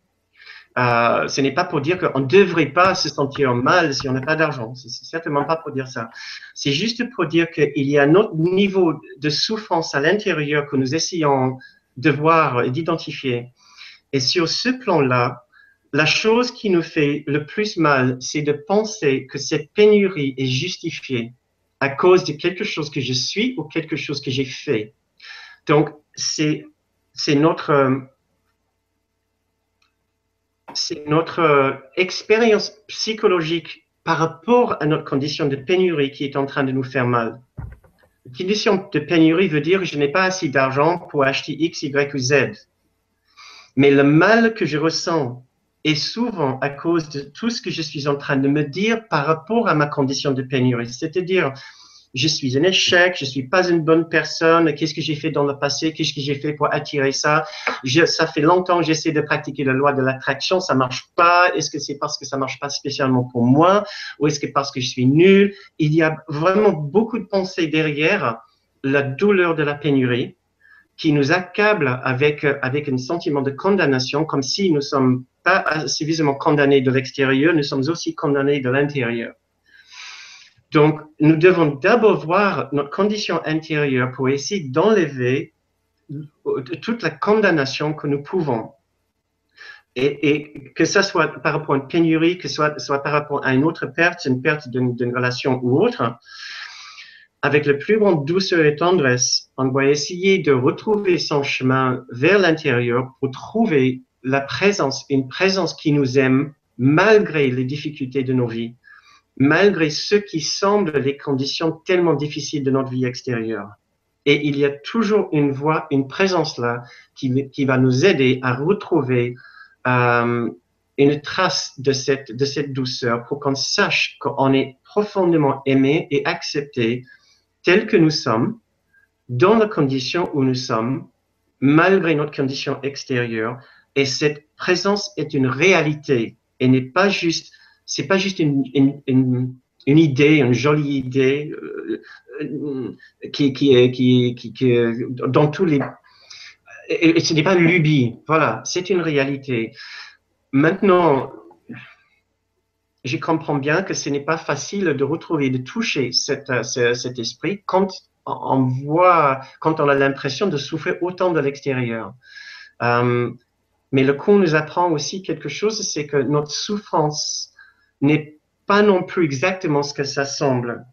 Euh, ce n'est pas pour dire qu'on ne devrait pas se sentir mal si on n'a pas d'argent. C'est certainement pas pour dire ça. C'est juste pour dire qu'il y a un autre niveau de souffrance à l'intérieur que nous essayons de voir et d'identifier. Et sur ce plan-là, la chose qui nous fait le plus mal, c'est de penser que cette pénurie est justifiée à cause de quelque chose que je suis ou quelque chose que j'ai fait. Donc, c'est notre, notre expérience psychologique par rapport à notre condition de pénurie qui est en train de nous faire mal. La condition de pénurie veut dire que je n'ai pas assez d'argent pour acheter X, Y ou Z. Mais le mal que je ressens et souvent à cause de tout ce que je suis en train de me dire par rapport à ma condition de pénurie. C'est-à-dire, je suis un échec, je suis pas une bonne personne, qu'est-ce que j'ai fait dans le passé, qu'est-ce que j'ai fait pour attirer ça? Ça fait longtemps que j'essaie de pratiquer la loi de l'attraction, ça marche pas. Est-ce que c'est parce que ça marche pas spécialement pour moi? Ou est-ce que parce que je suis nul? Il y a vraiment beaucoup de pensées derrière la douleur de la pénurie qui nous accable avec, avec un sentiment de condamnation, comme si nous sommes pas suffisamment condamnés de l'extérieur, nous sommes aussi condamnés de l'intérieur. Donc, nous devons d'abord voir notre condition intérieure pour essayer d'enlever toute la condamnation que nous pouvons. Et, que ce soit par rapport à une pénurie, que ce soit, soit par rapport à une autre perte, une perte d'une relation ou autre, avec le plus grande douceur et tendresse, on doit essayer de retrouver son chemin vers l'intérieur pour trouver la présence, une présence qui nous aime malgré les difficultés de nos vies, malgré ce qui semble les conditions tellement difficiles de notre vie extérieure. Et il y a toujours une voix, une présence là qui, va nous aider à retrouver euh, une trace de cette douceur pour qu'on sache qu'on est profondément aimé et accepté tel que nous sommes, dans la condition où nous sommes, malgré notre condition extérieure. Et cette présence est une réalité et n'est pas juste, c'est pas juste une, une, une, idée, une jolie idée euh, qui, qui, est, qui, qui dans tous les. Et ce n'est pas une lubie, voilà, c'est une réalité. Maintenant, je comprends bien que ce n'est pas facile de retrouver, de toucher cet, euh, cet esprit quand on voit, quand on a l'impression de souffrir autant de l'extérieur. Euh, mais le cours nous apprend aussi quelque chose, c'est que notre souffrance n'est pas non plus exactement ce que ça semble.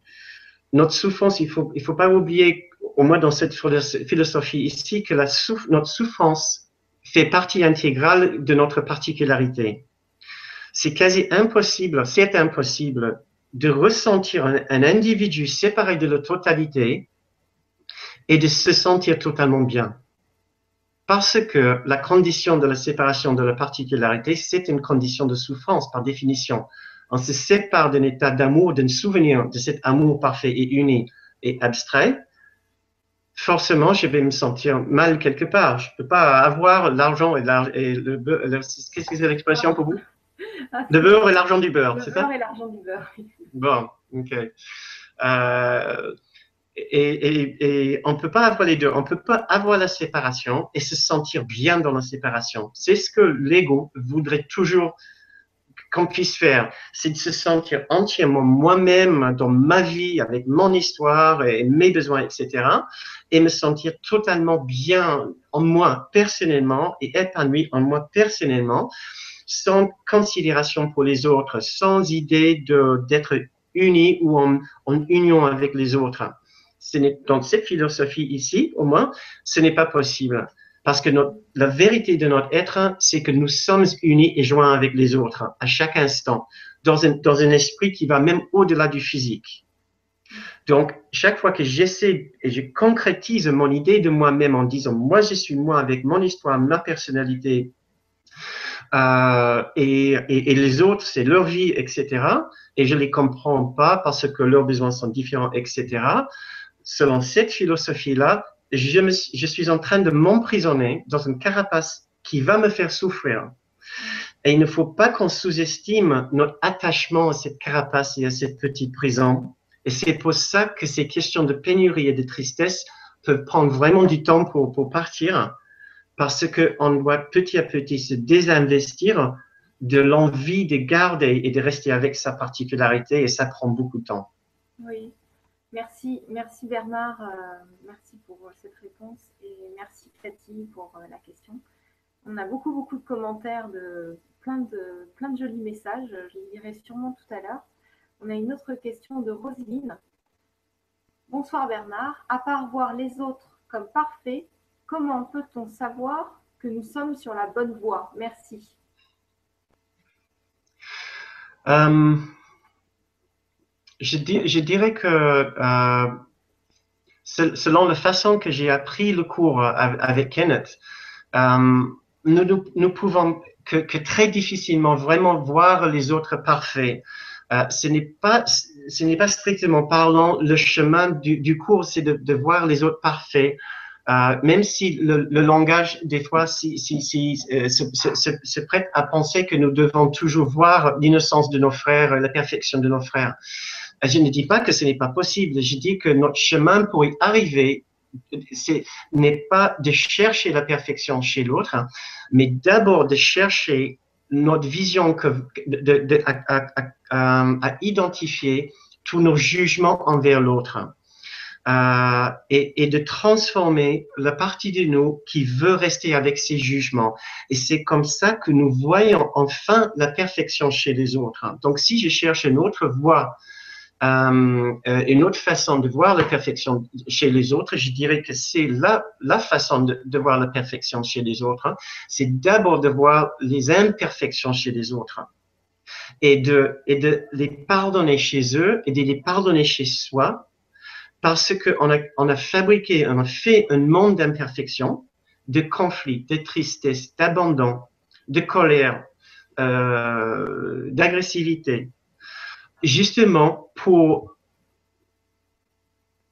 Notre souffrance, il faut, il faut pas oublier, au moins dans cette philosophie ici, que notre souffrance fait partie intégrale de notre particularité c'est quasi impossible, c'est impossible de ressentir un, individu séparé de la totalité et de se sentir totalement bien. Parce que la condition de la séparation de la particularité, c'est une condition de souffrance par définition. On se sépare d'un état d'amour, d'un souvenir de cet amour parfait et uni et abstrait. Forcément, je vais me sentir mal quelque part. Je ne peux pas avoir l'argent et, le, qu'est-ce que c'est l'expression pour vous? Le beurre et l'argent du beurre, c'est ça Le beurre et l'argent du beurre. Bon, ok. Euh, et, on ne peut pas avoir les deux. On ne peut pas avoir la séparation et se sentir bien dans la séparation. C'est ce que l'ego voudrait toujours qu'on puisse faire. C'est de se sentir entièrement moi-même dans ma vie, avec mon histoire et mes besoins, etc. Et me sentir totalement bien en moi personnellement et épanoui en moi personnellement sans considération pour les autres, sans idée d'être unis ou en, union avec les autres. Ce dans cette philosophie ici, au moins, ce n'est pas possible. Parce que la vérité de notre être, c'est que nous sommes unis et joints avec les autres à chaque instant, dans un, dans un esprit qui va même au-delà du physique. Donc, chaque fois que j'essaie et je concrétise mon idée de moi-même en disant, moi, je suis moi avec mon histoire, ma personnalité, euh, et, les autres, c'est leur vie, etc. Et je les comprends pas parce que leurs besoins sont différents, etc. Selon cette philosophie-là, je, suis en train de m'emprisonner dans une carapace qui va me faire souffrir. Et il ne faut pas qu'on sous-estime notre attachement à cette carapace et à cette petite prison. Et c'est pour ça que ces questions de pénurie et de tristesse peuvent prendre vraiment du temps pour partir parce qu'on doit petit à petit se désinvestir de l'envie de garder et de rester avec sa particularité et ça prend beaucoup de temps. Oui, merci, merci Bernard, euh, merci pour cette réponse et merci Cathy pour euh, la question. On a beaucoup, beaucoup de commentaires, de plein de, plein de jolis messages, je les lirai sûrement tout à l'heure. On a une autre question de Roselyne. Bonsoir Bernard, à part voir les autres comme parfaits, Comment peut-on savoir que nous sommes sur la bonne voie? Merci. Euh, je, dirais que euh, selon la façon que j'ai appris le cours avec Kenneth, euh, nous, nous, pouvons que, très difficilement vraiment voir les autres parfaits. ce n'est pas strictement parlant le chemin du, cours, c'est de, voir les autres parfaits. Euh, même si le, langage, des fois, euh, se, prête à penser que nous devons toujours voir l'innocence de nos frères, la perfection de nos frères. Je ne dis pas que ce n'est pas possible. Je dis que notre chemin pour y arriver n'est pas de chercher la perfection chez l'autre, mais d'abord de chercher notre vision que, de, à, identifier tous nos jugements envers l'autre euh, et, de transformer la partie de nous qui veut rester avec ses jugements. Et c'est comme ça que nous voyons enfin la perfection chez les autres. Donc si je cherche une autre voie euh, euh, une autre façon de voir la perfection chez les autres, je dirais que c'est la, façon de, voir la perfection chez les autres, c'est d'abord de voir les imperfections chez les autres et de les pardonner chez eux et de les pardonner chez soi parce qu'on a, on a fabriqué, on a fait un monde d'imperfections, de conflits, de tristesse, d'abandon, de colère, euh, d'agressivité, justement pour,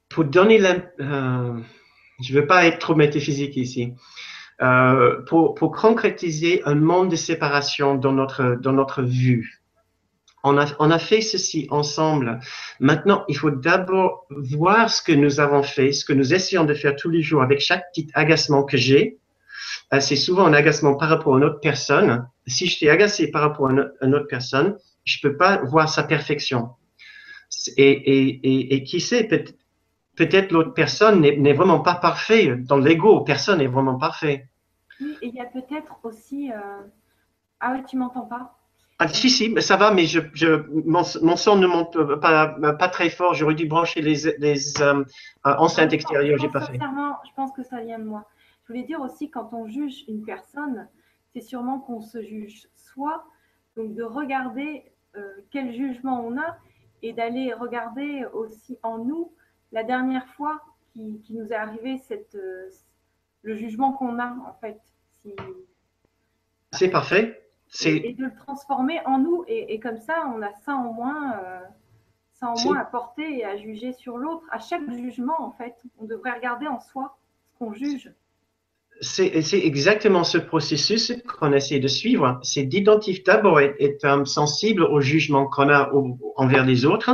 pour donner la, euh, je ne veux pas être trop métaphysique ici, euh, pour, pour, concrétiser un monde de séparation dans notre, dans notre vue. On a, fait ceci ensemble. Maintenant, il faut d'abord voir ce que nous avons fait, ce que nous essayons de faire tous les jours avec chaque petit agacement que j'ai. Euh, c'est souvent un agacement par rapport à une autre personne. Si je t'ai agacé par rapport à une autre personne, je peux pas voir sa perfection. Et, qui sait, peut-être peut l'autre personne n'est vraiment pas parfait. Dans l'ego, personne n'est vraiment parfait. Oui, et il y a peut-être aussi. Euh... Ah oui, tu m'entends pas ah, si, si, ça va, mais je, je, mon, son ne monte pas, pas très fort. J'aurais dû brancher les, les euh, enceintes extérieures, j'ai pas fait. Je pense que ça vient de moi. Je voulais dire aussi, quand on juge une personne, c'est sûrement qu'on se juge soi. Donc, de regarder euh, quel jugement on a et d'aller regarder aussi en nous la dernière fois qui, qui nous est arrivé cette, euh, le jugement qu'on a en fait. C'est parfait. Et, de le transformer en nous et, et, comme ça on a ça en moins, euh, ça en moins à porter et à juger sur l'autre. À chaque jugement en fait, on devrait regarder en soi ce qu'on juge c'est exactement ce processus qu'on essaie de suivre. C'est d'identifier d'abord être, sensible au jugement qu'on a envers les autres.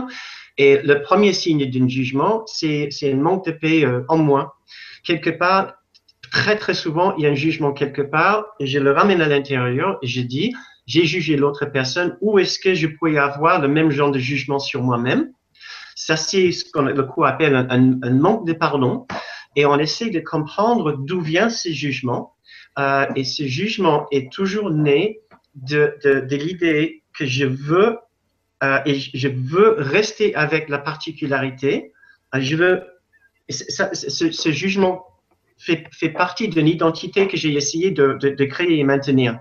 Et le premier signe d'un jugement, c'est un manque de paix euh, en moi. Quelque part, très très souvent, il y a un jugement quelque part, je le ramène à l'intérieur et je dis, j'ai jugé l'autre personne, où est-ce que je pourrais avoir le même genre de jugement sur moi-même? Ça, c'est ce qu'on le appelle un, manque de pardon et on essaie de comprendre d'où vient ce jugement. Euh, et ce jugement est toujours né de, l'idée que je veux euh, et je veux rester avec la particularité. Euh, je veux, ce, jugement fait, fait partie d'une identité que j'ai essayé de, de, créer et maintenir.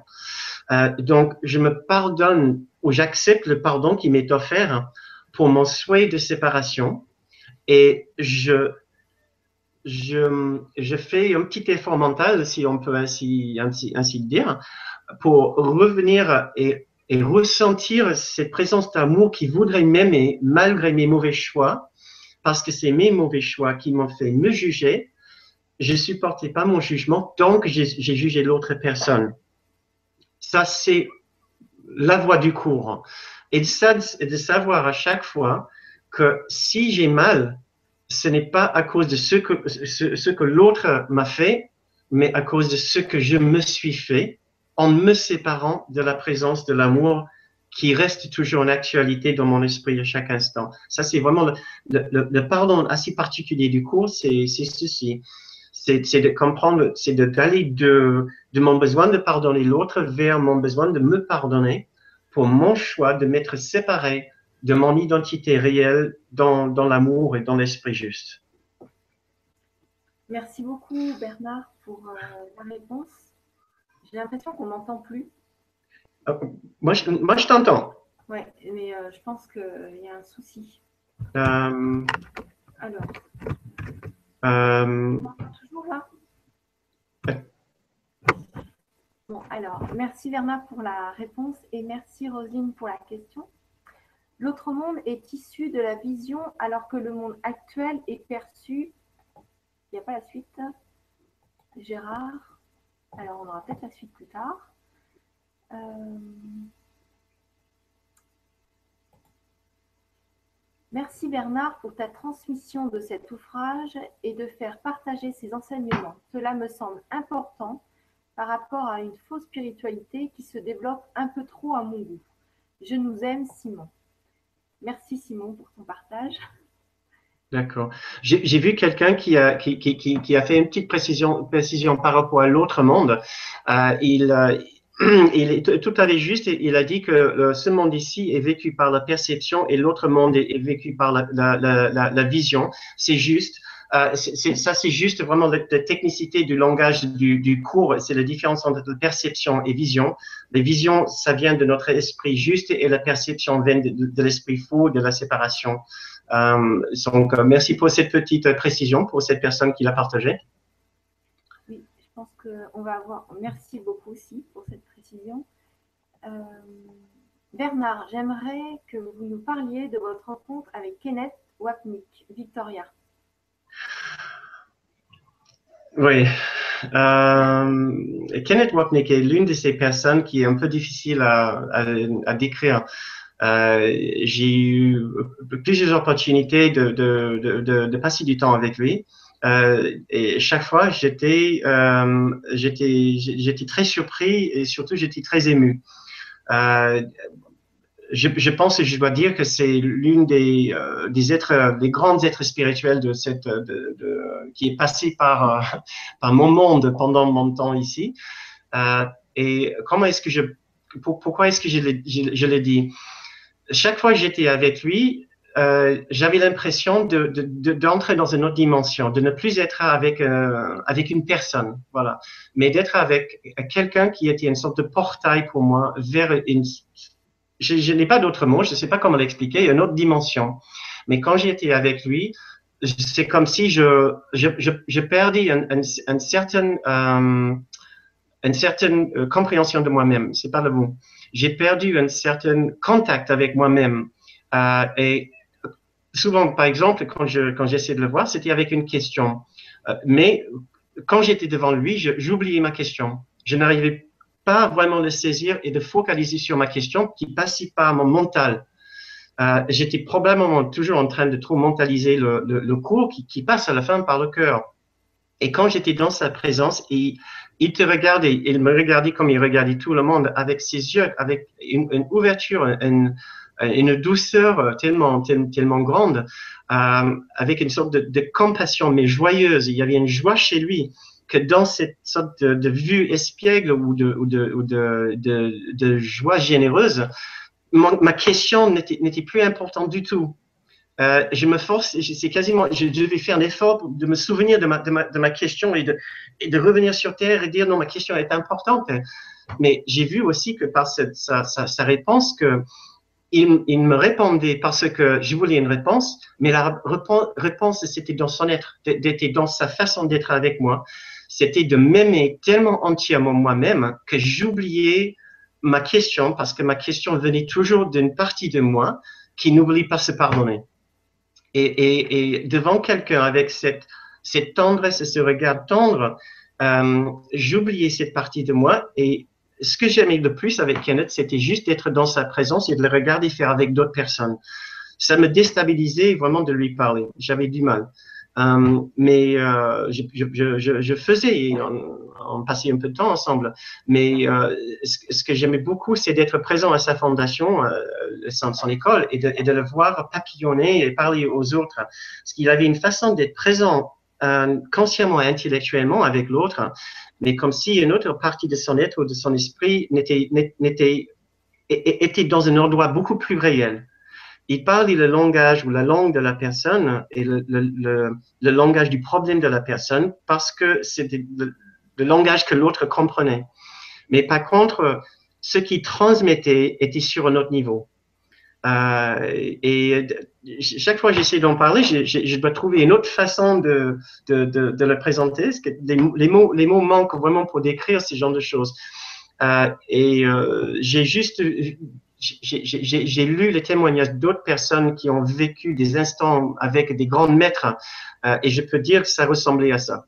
Euh, donc, je me pardonne ou j'accepte le pardon qui m'est offert pour mon souhait de séparation et je je, je, fais un petit effort mental, si on peut ainsi, ainsi, ainsi dire, pour revenir et ressentir cette présence d'amour qui voudrait m'aimer malgré mes mauvais choix, parce que c'est mes mauvais choix qui m'ont fait me juger. Je supportais pas mon jugement, donc j'ai jugé l'autre personne. Ça, c'est la voie du cours. Et de, savoir à chaque fois que si j'ai mal, ce n'est pas à cause de ce que, que l'autre m'a fait, mais à cause de ce que je me suis fait en me séparant de la présence de l'amour qui reste toujours en actualité dans mon esprit à chaque instant. Ça, c'est vraiment le, le, pardon assez particulier du cours, c'est ceci. C'est de comprendre, c'est d'aller de, de mon besoin de pardonner l'autre vers mon besoin de me pardonner pour mon choix de m'être séparé de mon identité réelle dans, dans l'amour et dans l'esprit juste. Merci beaucoup Bernard pour euh, la réponse. J'ai l'impression qu'on n'entend plus. Euh, moi, je, moi, je t'entends. Oui, mais euh, je pense qu'il y a un souci. Alors. Bon, alors, merci Bernard pour la réponse et merci Rosine pour la question. L'autre monde est issu de la vision alors que le monde actuel est perçu. Il n'y a pas la suite. Gérard. Alors on aura peut-être la suite plus tard. Euh, Merci Bernard pour ta transmission de cet ouvrage et de faire partager ces enseignements. Cela me semble important par rapport à une fausse spiritualité qui se développe un peu trop à mon goût. Je nous aime, Simon. Merci Simon pour ton partage. D'accord. J'ai vu quelqu'un qui a, a fait une petite précision, par rapport à l'autre monde. Euh, euh, il est tout à fait juste. Il a dit que euh, ce monde ici est vécu par la perception et l'autre monde est, vécu par la, la, la, la vision. C'est juste. Euh, ça, c'est juste vraiment la, technicité du langage du, cours. C'est la différence entre perception et vision. Les visions, ça vient de notre esprit juste et la perception vient de, l'esprit faux, de la séparation. Euh, donc, merci pour cette petite précision pour cette personne qui l'a partagée. Je pense qu'on va avoir. Merci beaucoup aussi pour cette Euh, Bernard, j'aimerais que vous nous parliez de votre rencontre avec Kenneth Wapnick, Victoria. Oui. Euh, Kenneth Wapnick est l'une de ces personnes qui est un peu difficile à, décrire. Euh, j'ai eu plusieurs opportunités de, passer du temps avec lui. Euh, et chaque fois, j'étais, euh, j'étais, très surpris et surtout j'étais très ému. Euh, je, pense et je dois dire que c'est l'une des, euh, des êtres, des grands êtres spirituels qui est passé par, mon monde pendant mon temps ici. Et comment est-ce que je, pour, pourquoi est-ce que je l'ai dit? Chaque fois que j'étais avec lui, euh, j'avais l'impression de, de, d'entrer dans une autre dimension, de ne plus être avec, euh, avec une personne, voilà, mais d'être avec quelqu'un qui était une sorte de portail pour moi vers une. Je, n'ai pas d'autre mot, je ne sais pas comment l'expliquer, une autre dimension. Mais quand j'étais avec lui, c'est comme si je, je, perdais une, une, euh, une certaine compréhension de moi-même. C'est pas le mot. J'ai perdu un certain contact avec moi-même. Et souvent, par exemple, quand je j'essaie de le voir, c'était avec une question. Euh, mais quand j'étais devant lui, j'oubliais ma question. Je n'arrivais pas vraiment le saisir et de focaliser sur ma question qui passait par mon mental. Euh, j'étais probablement toujours en train de trop mentaliser le, cours qui, passe à la fin par le cœur. Et quand j'étais dans sa présence, il, me regardait comme il regardait tout le monde, avec ses yeux, avec une, une ouverture, une, une douceur euh, tellement, tellement grande, euh, avec une sorte de, compassion, mais joyeuse. Il y avait une joie chez lui que dans cette sorte de, vue espiègle ou de, de, de, joie généreuse, ma question n'était plus importante du tout. Euh, je me force, c'est quasiment, je devais faire un effort de me souvenir de ma, de ma, de ma question et de, de revenir sur Terre et dire non, ma question est importante. Mais j'ai vu aussi que par cette, sa, sa réponse que il, me répondait parce que je voulais une réponse, mais la réponse, c'était dans son être, d'être dans sa façon d'être avec moi. C'était de m'aimer tellement entièrement moi-même que j'oubliais ma question parce que ma question venait toujours d'une partie de moi qui n'oublie pas se pardonner. Et, devant quelqu'un avec cette, cette tendresse et ce regard tendre, euh, j'oubliais cette partie de moi et ce que j'aimais le plus avec Kenneth, c'était juste d'être dans sa présence et de le regarder faire avec d'autres personnes. Ça me déstabilisait vraiment de lui parler. J'avais du mal. Euh, mais euh, je, faisais, on, passait un peu de temps ensemble. Mais euh, ce, que j'aimais beaucoup, c'est d'être présent à sa fondation, son, son, école, et de, et de, le voir papillonner et parler aux autres. Parce qu'il avait une façon d'être présent euh, consciemment et intellectuellement avec l'autre mais comme si une autre partie de son être ou de son esprit n'était, n'était, était dans un endroit beaucoup plus réel. Il parle le langage ou la langue de la personne et le, le, langage du problème de la personne parce que c'était le, langage que l'autre comprenait. Mais par contre, ce qu'il transmettait était sur un autre niveau. Euh, et chaque fois que j'essaie d'en parler, je, dois trouver une autre façon de, le présenter. Les, mots, manquent vraiment pour décrire ce genre de choses. Euh, et euh, j'ai juste, j'ai lu les témoignages d'autres personnes qui ont vécu des instants avec des grands maîtres euh, et je peux dire que ça ressemblait à ça.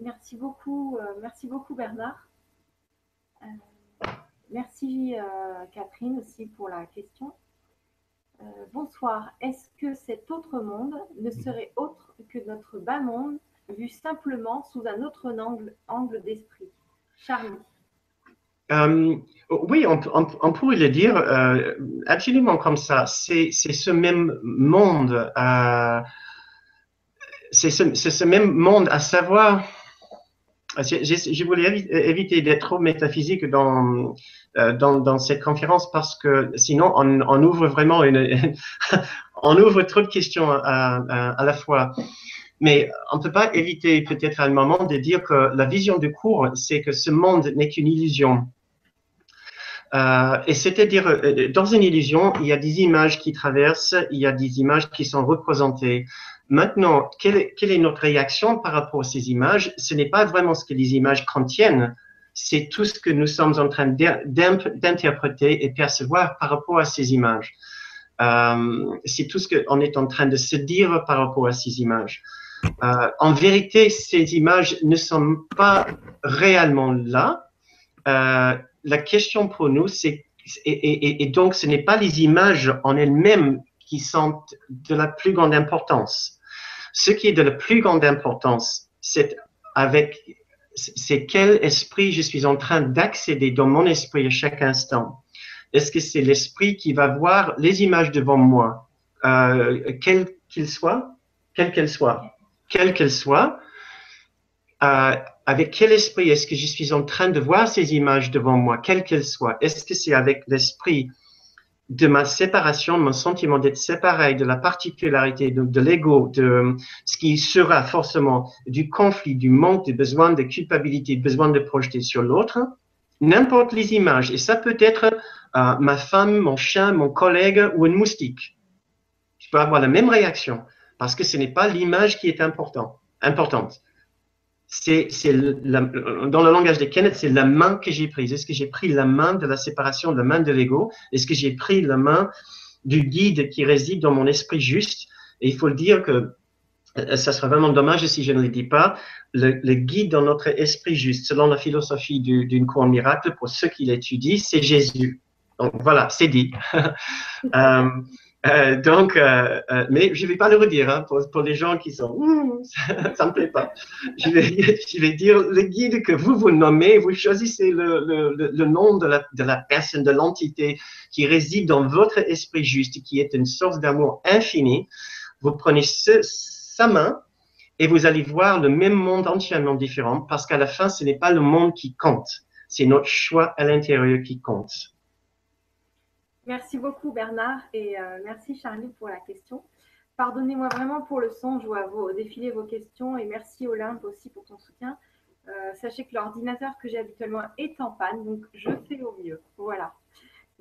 Merci, beaucoup, euh, merci beaucoup Bernard. Euh, merci Catherine aussi pour la question. bonsoir. Est-ce que cet autre monde ne serait autre que notre bas monde vu simplement sous un autre angle, d'esprit? Charlie. Euh, oui, on, pourrait le dire euh, absolument comme ça. C'est ce même monde, euh, c'est ce, même monde, à savoir, je, voulais éviter d'être trop métaphysique dans, dans, cette conférence parce que sinon on, ouvre vraiment on ouvre trop de questions à, à la fois. Mais on ne peut pas éviter peut-être à un moment de dire que la vision du cours, c'est que ce monde n'est qu'une illusion. Euh, et c'est-à-dire, euh, dans une illusion, il y a des images qui traversent, il y a des images qui sont représentées. Maintenant, quelle est, notre réaction par rapport à ces images? Ce n'est pas vraiment ce que les images contiennent, c'est tout ce que nous sommes en train d'interpréter et percevoir par rapport à ces images. Euh, c'est tout ce qu'on est en train de se dire par rapport à ces images. Euh, en vérité, ces images ne sont pas réellement là. Euh, la question pour nous, c'est, et, donc ce n'est pas les images en elles-mêmes qui sont de la plus grande importance. Ce qui est de la plus grande importance, c'est avec, c'est quel esprit je suis en train d'accéder dans mon esprit à chaque instant. Est-ce que c'est l'esprit qui va voir les images devant moi, euh, quelles qu'ils soient, quelles qu'elles soient, quelles qu'elles soient, euh, avec quel esprit est-ce que je suis en train de voir ces images devant moi, quelles qu'elles soient? Est-ce que c'est avec l'esprit de ma séparation, mon sentiment d'être séparé, de la particularité de, l'ego, de ce qui sera forcément du conflit, du manque, du besoin de culpabilité, du besoin de projeter sur l'autre N'importe les images. Et ça peut être euh, ma femme, mon chien, mon collègue ou une moustique. Je peux avoir la même réaction parce que ce n'est pas l'image qui est important, importante c'est, dans le langage de Kenneth, c'est la main que j'ai prise. Est-ce que j'ai pris la main de la séparation, la main de l'ego? Est-ce que j'ai pris la main du guide qui réside dans mon esprit juste? Et il faut le dire que euh, ça serait vraiment dommage si je ne le dis pas. Le, guide dans notre esprit juste, selon la philosophie d'une cour miracle, pour ceux qui l'étudient, c'est Jésus. Donc voilà, c'est dit. euh, euh, donc, euh, euh, mais je ne vais pas le redire hein, pour, les gens qui sont ça ne me plaît pas. Je vais, dire le guide que vous vous nommez, vous choisissez le, nom de la, personne, de l'entité qui réside dans votre esprit juste, qui est une source d'amour infini. Vous prenez sa main et vous allez voir le même monde entièrement différent parce qu'à la fin, ce n'est pas le monde qui compte, c'est notre choix à l'intérieur qui compte. Merci beaucoup Bernard et euh, merci Charlie pour la question. Pardonnez-moi vraiment pour le son, je vois défiler vos questions et merci Olympe aussi pour ton soutien. Euh, sachez que l'ordinateur que j'ai habituellement est en panne, donc je fais au mieux. Voilà.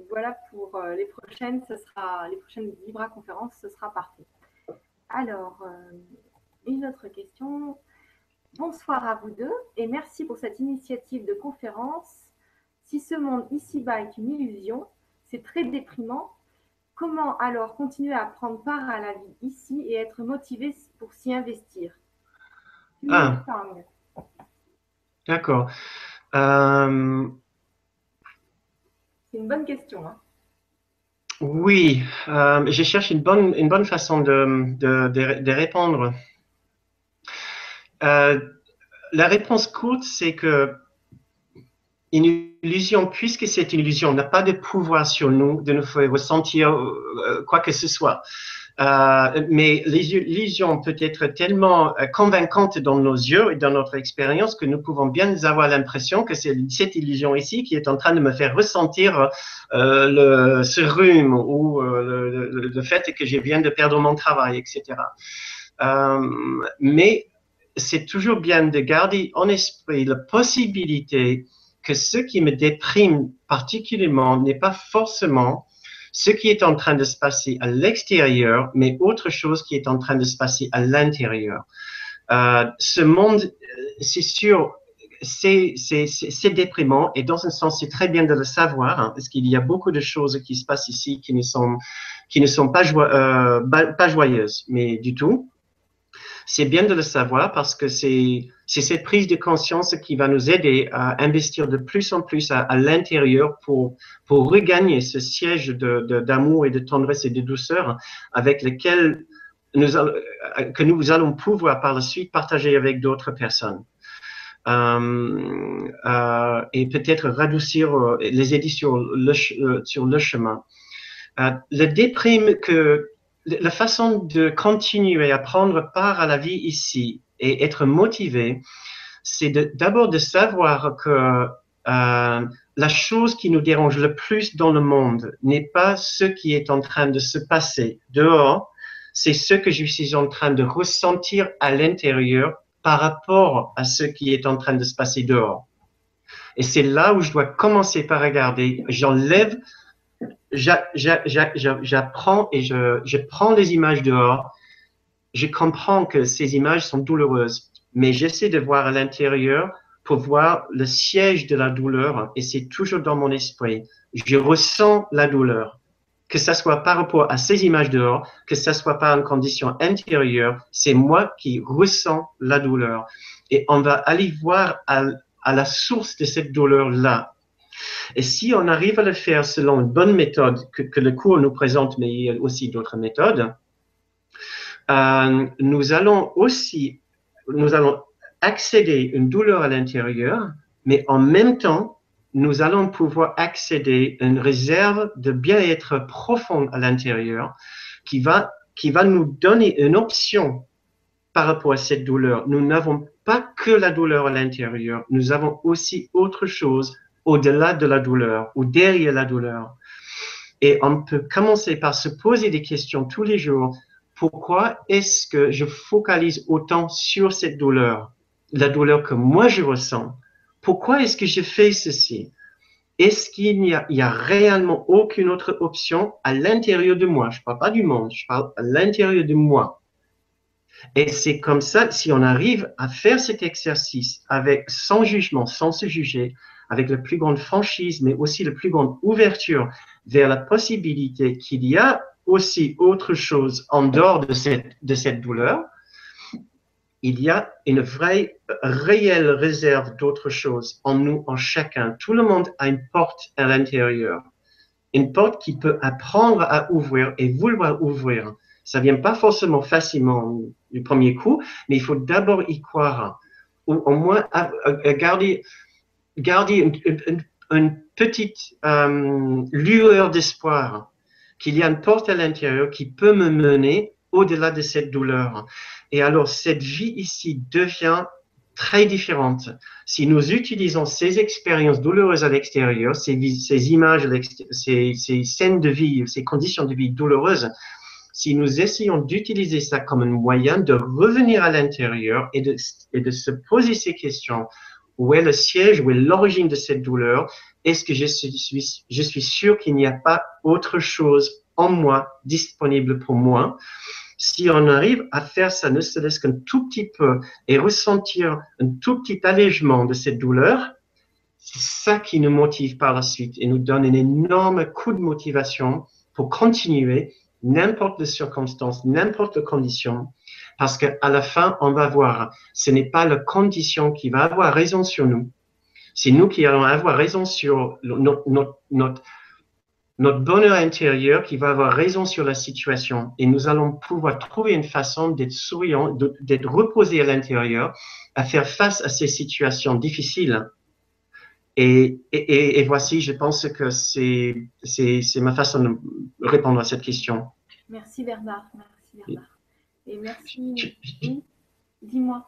Voilà pour euh, les prochaines, ce sera les prochaines Libra conférences, ce sera parfait. Alors, une autre question. Bonsoir à vous deux et merci pour cette initiative de conférence. Si ce monde ici-bas est une illusion, c'est très déprimant. Comment alors continuer à prendre part à la vie ici et être motivé pour s'y investir? Ah. D'accord. Euh, c'est une bonne question. Hein. Oui, euh, je cherche une bonne, une bonne façon de, de, répondre. Euh, la réponse courte, c'est que une illusion, puisque c'est une illusion, n'a pas de pouvoir sur nous de nous faire ressentir euh, quoi que ce soit. Euh, mais l'illusion peut être tellement euh, convaincante dans nos yeux et dans notre expérience que nous pouvons bien avoir l'impression que c'est cette illusion ici qui est en train de me faire ressentir euh, ce rhume ou le, fait que je viens de perdre mon travail, etc. mais c'est toujours bien de garder en esprit la possibilité que ce qui me déprime particulièrement n'est pas forcément ce qui est en train de se passer à l'extérieur, mais autre chose qui est en train de se passer à l'intérieur. Euh, ce monde, c'est sûr, c'est déprimant et dans un sens, c'est très bien de le savoir hein, parce qu'il y a beaucoup de choses qui se passent ici qui ne sont, euh, pas joyeuses, mais du tout. C'est bien de le savoir parce que c'est cette prise de conscience qui va nous aider à investir de plus en plus à, l'intérieur pour, pour regagner ce siège d'amour de, et de tendresse et de douceur avec lequel nous, que nous allons pouvoir par la suite partager avec d'autres personnes. Euh, euh, et peut-être radoucir, euh, les aider sur le, sur le chemin. le déprime que la façon de continuer à prendre part à la vie ici et être motivé, c'est d'abord de, savoir que la chose qui nous dérange le plus dans le monde n'est pas ce qui est en train de se passer dehors, c'est ce que je suis en train de ressentir à l'intérieur par rapport à ce qui est en train de se passer dehors. Et c'est là où je dois commencer par regarder. J'enlève, j'apprends et je, prends les images dehors. Je comprends que ces images sont douloureuses, mais j'essaie de voir à l'intérieur pour voir le siège de la douleur et c'est toujours dans mon esprit. Je ressens la douleur que ce soit par rapport à ces images dehors, que ce soit par une condition intérieure, c'est moi qui ressens la douleur. Et on va aller voir à, la source de cette douleur-là. Et si on arrive à le faire selon une bonne méthode que, le cours nous présente, mais il y a aussi d'autres méthodes, euh, nous allons aussi, nous allons accéder une douleur à l'intérieur, mais en même temps, nous allons pouvoir accéder à une réserve de bien-être profond à l'intérieur qui va, qui va nous donner une option par rapport à cette douleur. Nous n'avons pas que la douleur à l'intérieur, nous avons aussi autre chose au-delà de la douleur ou derrière la douleur. Et on peut commencer par se poser des questions tous les jours. Pourquoi est-ce que je focalise autant sur cette douleur, la douleur que moi je ressens? Pourquoi est-ce que je fais ceci? Est-ce qu'il n'y a, réellement aucune autre option à l'intérieur de moi? Je ne parle pas du monde, je parle à l'intérieur de moi. Et c'est comme ça, si on arrive à faire cet exercice avec sans jugement, sans se juger, avec la plus grande franchise, mais aussi la plus grande ouverture vers la possibilité qu'il y a aussi autre chose en dehors de cette, de cette douleur, il y a une vraie, réelle réserve d'autres choses en nous, en chacun. Tout le monde a une porte à l'intérieur, une porte qui peut apprendre à ouvrir et vouloir ouvrir. Ça vient pas forcément facilement du premier coup, mais il faut d'abord y croire, ou au moins garder, garder une, petite euh, lueur d'espoir qu'il y a une porte à l'intérieur qui peut me mener au-delà de cette douleur. Et alors, cette vie ici devient très différente. Si nous utilisons ces expériences douloureuses à l'extérieur, ces, images, ces, scènes de vie, ces conditions de vie douloureuses, si nous essayons d'utiliser ça comme un moyen de revenir à l'intérieur et de se poser ces questions, où est le siège, où est l'origine de cette douleur? Est-ce que je suis, je sûr qu'il n'y a pas autre chose en moi disponible pour moi? Si on arrive à faire ça, ne serait-ce qu'un tout petit peu, et ressentir un tout petit allègement de cette douleur, c'est ça qui nous motive par la suite et nous donne un énorme coup de motivation pour continuer n'importe les circonstances, n'importe les conditions, parce qu'à la fin, on va voir, ce n'est pas la condition qui va avoir raison sur nous. C'est nous qui allons avoir raison sur notre, bonheur intérieur qui va avoir raison sur la situation et nous allons pouvoir trouver une façon d'être souriant, d'être reposé à l'intérieur, à faire face à ces situations difficiles. Et voici, je pense que c'est ma façon de répondre à cette question. Merci Bernard. Merci Bernard. Et merci. Dis-moi.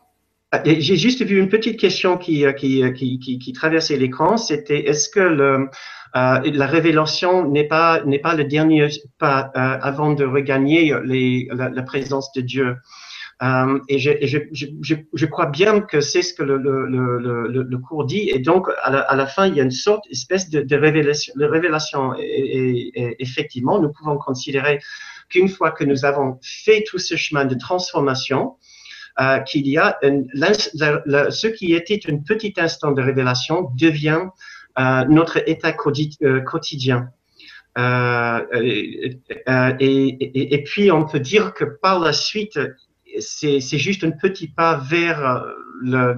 Ah, j'ai juste vu une petite question qui, qui, qui, qui, qui traversait l'écran. C'était est-ce que le, euh, la révélation n'est pas n'est pas le dernier pas euh, avant de regagner les, la, présence de Dieu? Euh, et je, je, je, je, crois bien que c'est ce que le, le, le, le, cours dit. Et donc, à la, à la, fin, il y a une sorte, espèce de, révélation. De révélation. Et, et, effectivement, nous pouvons considérer qu'une fois que nous avons fait tout ce chemin de transformation, euh, qu'il y a ce qui était un petit instant de révélation devient euh, notre état quotidien. Et, et, puis on peut dire que par la suite, c'est juste un petit pas vers le,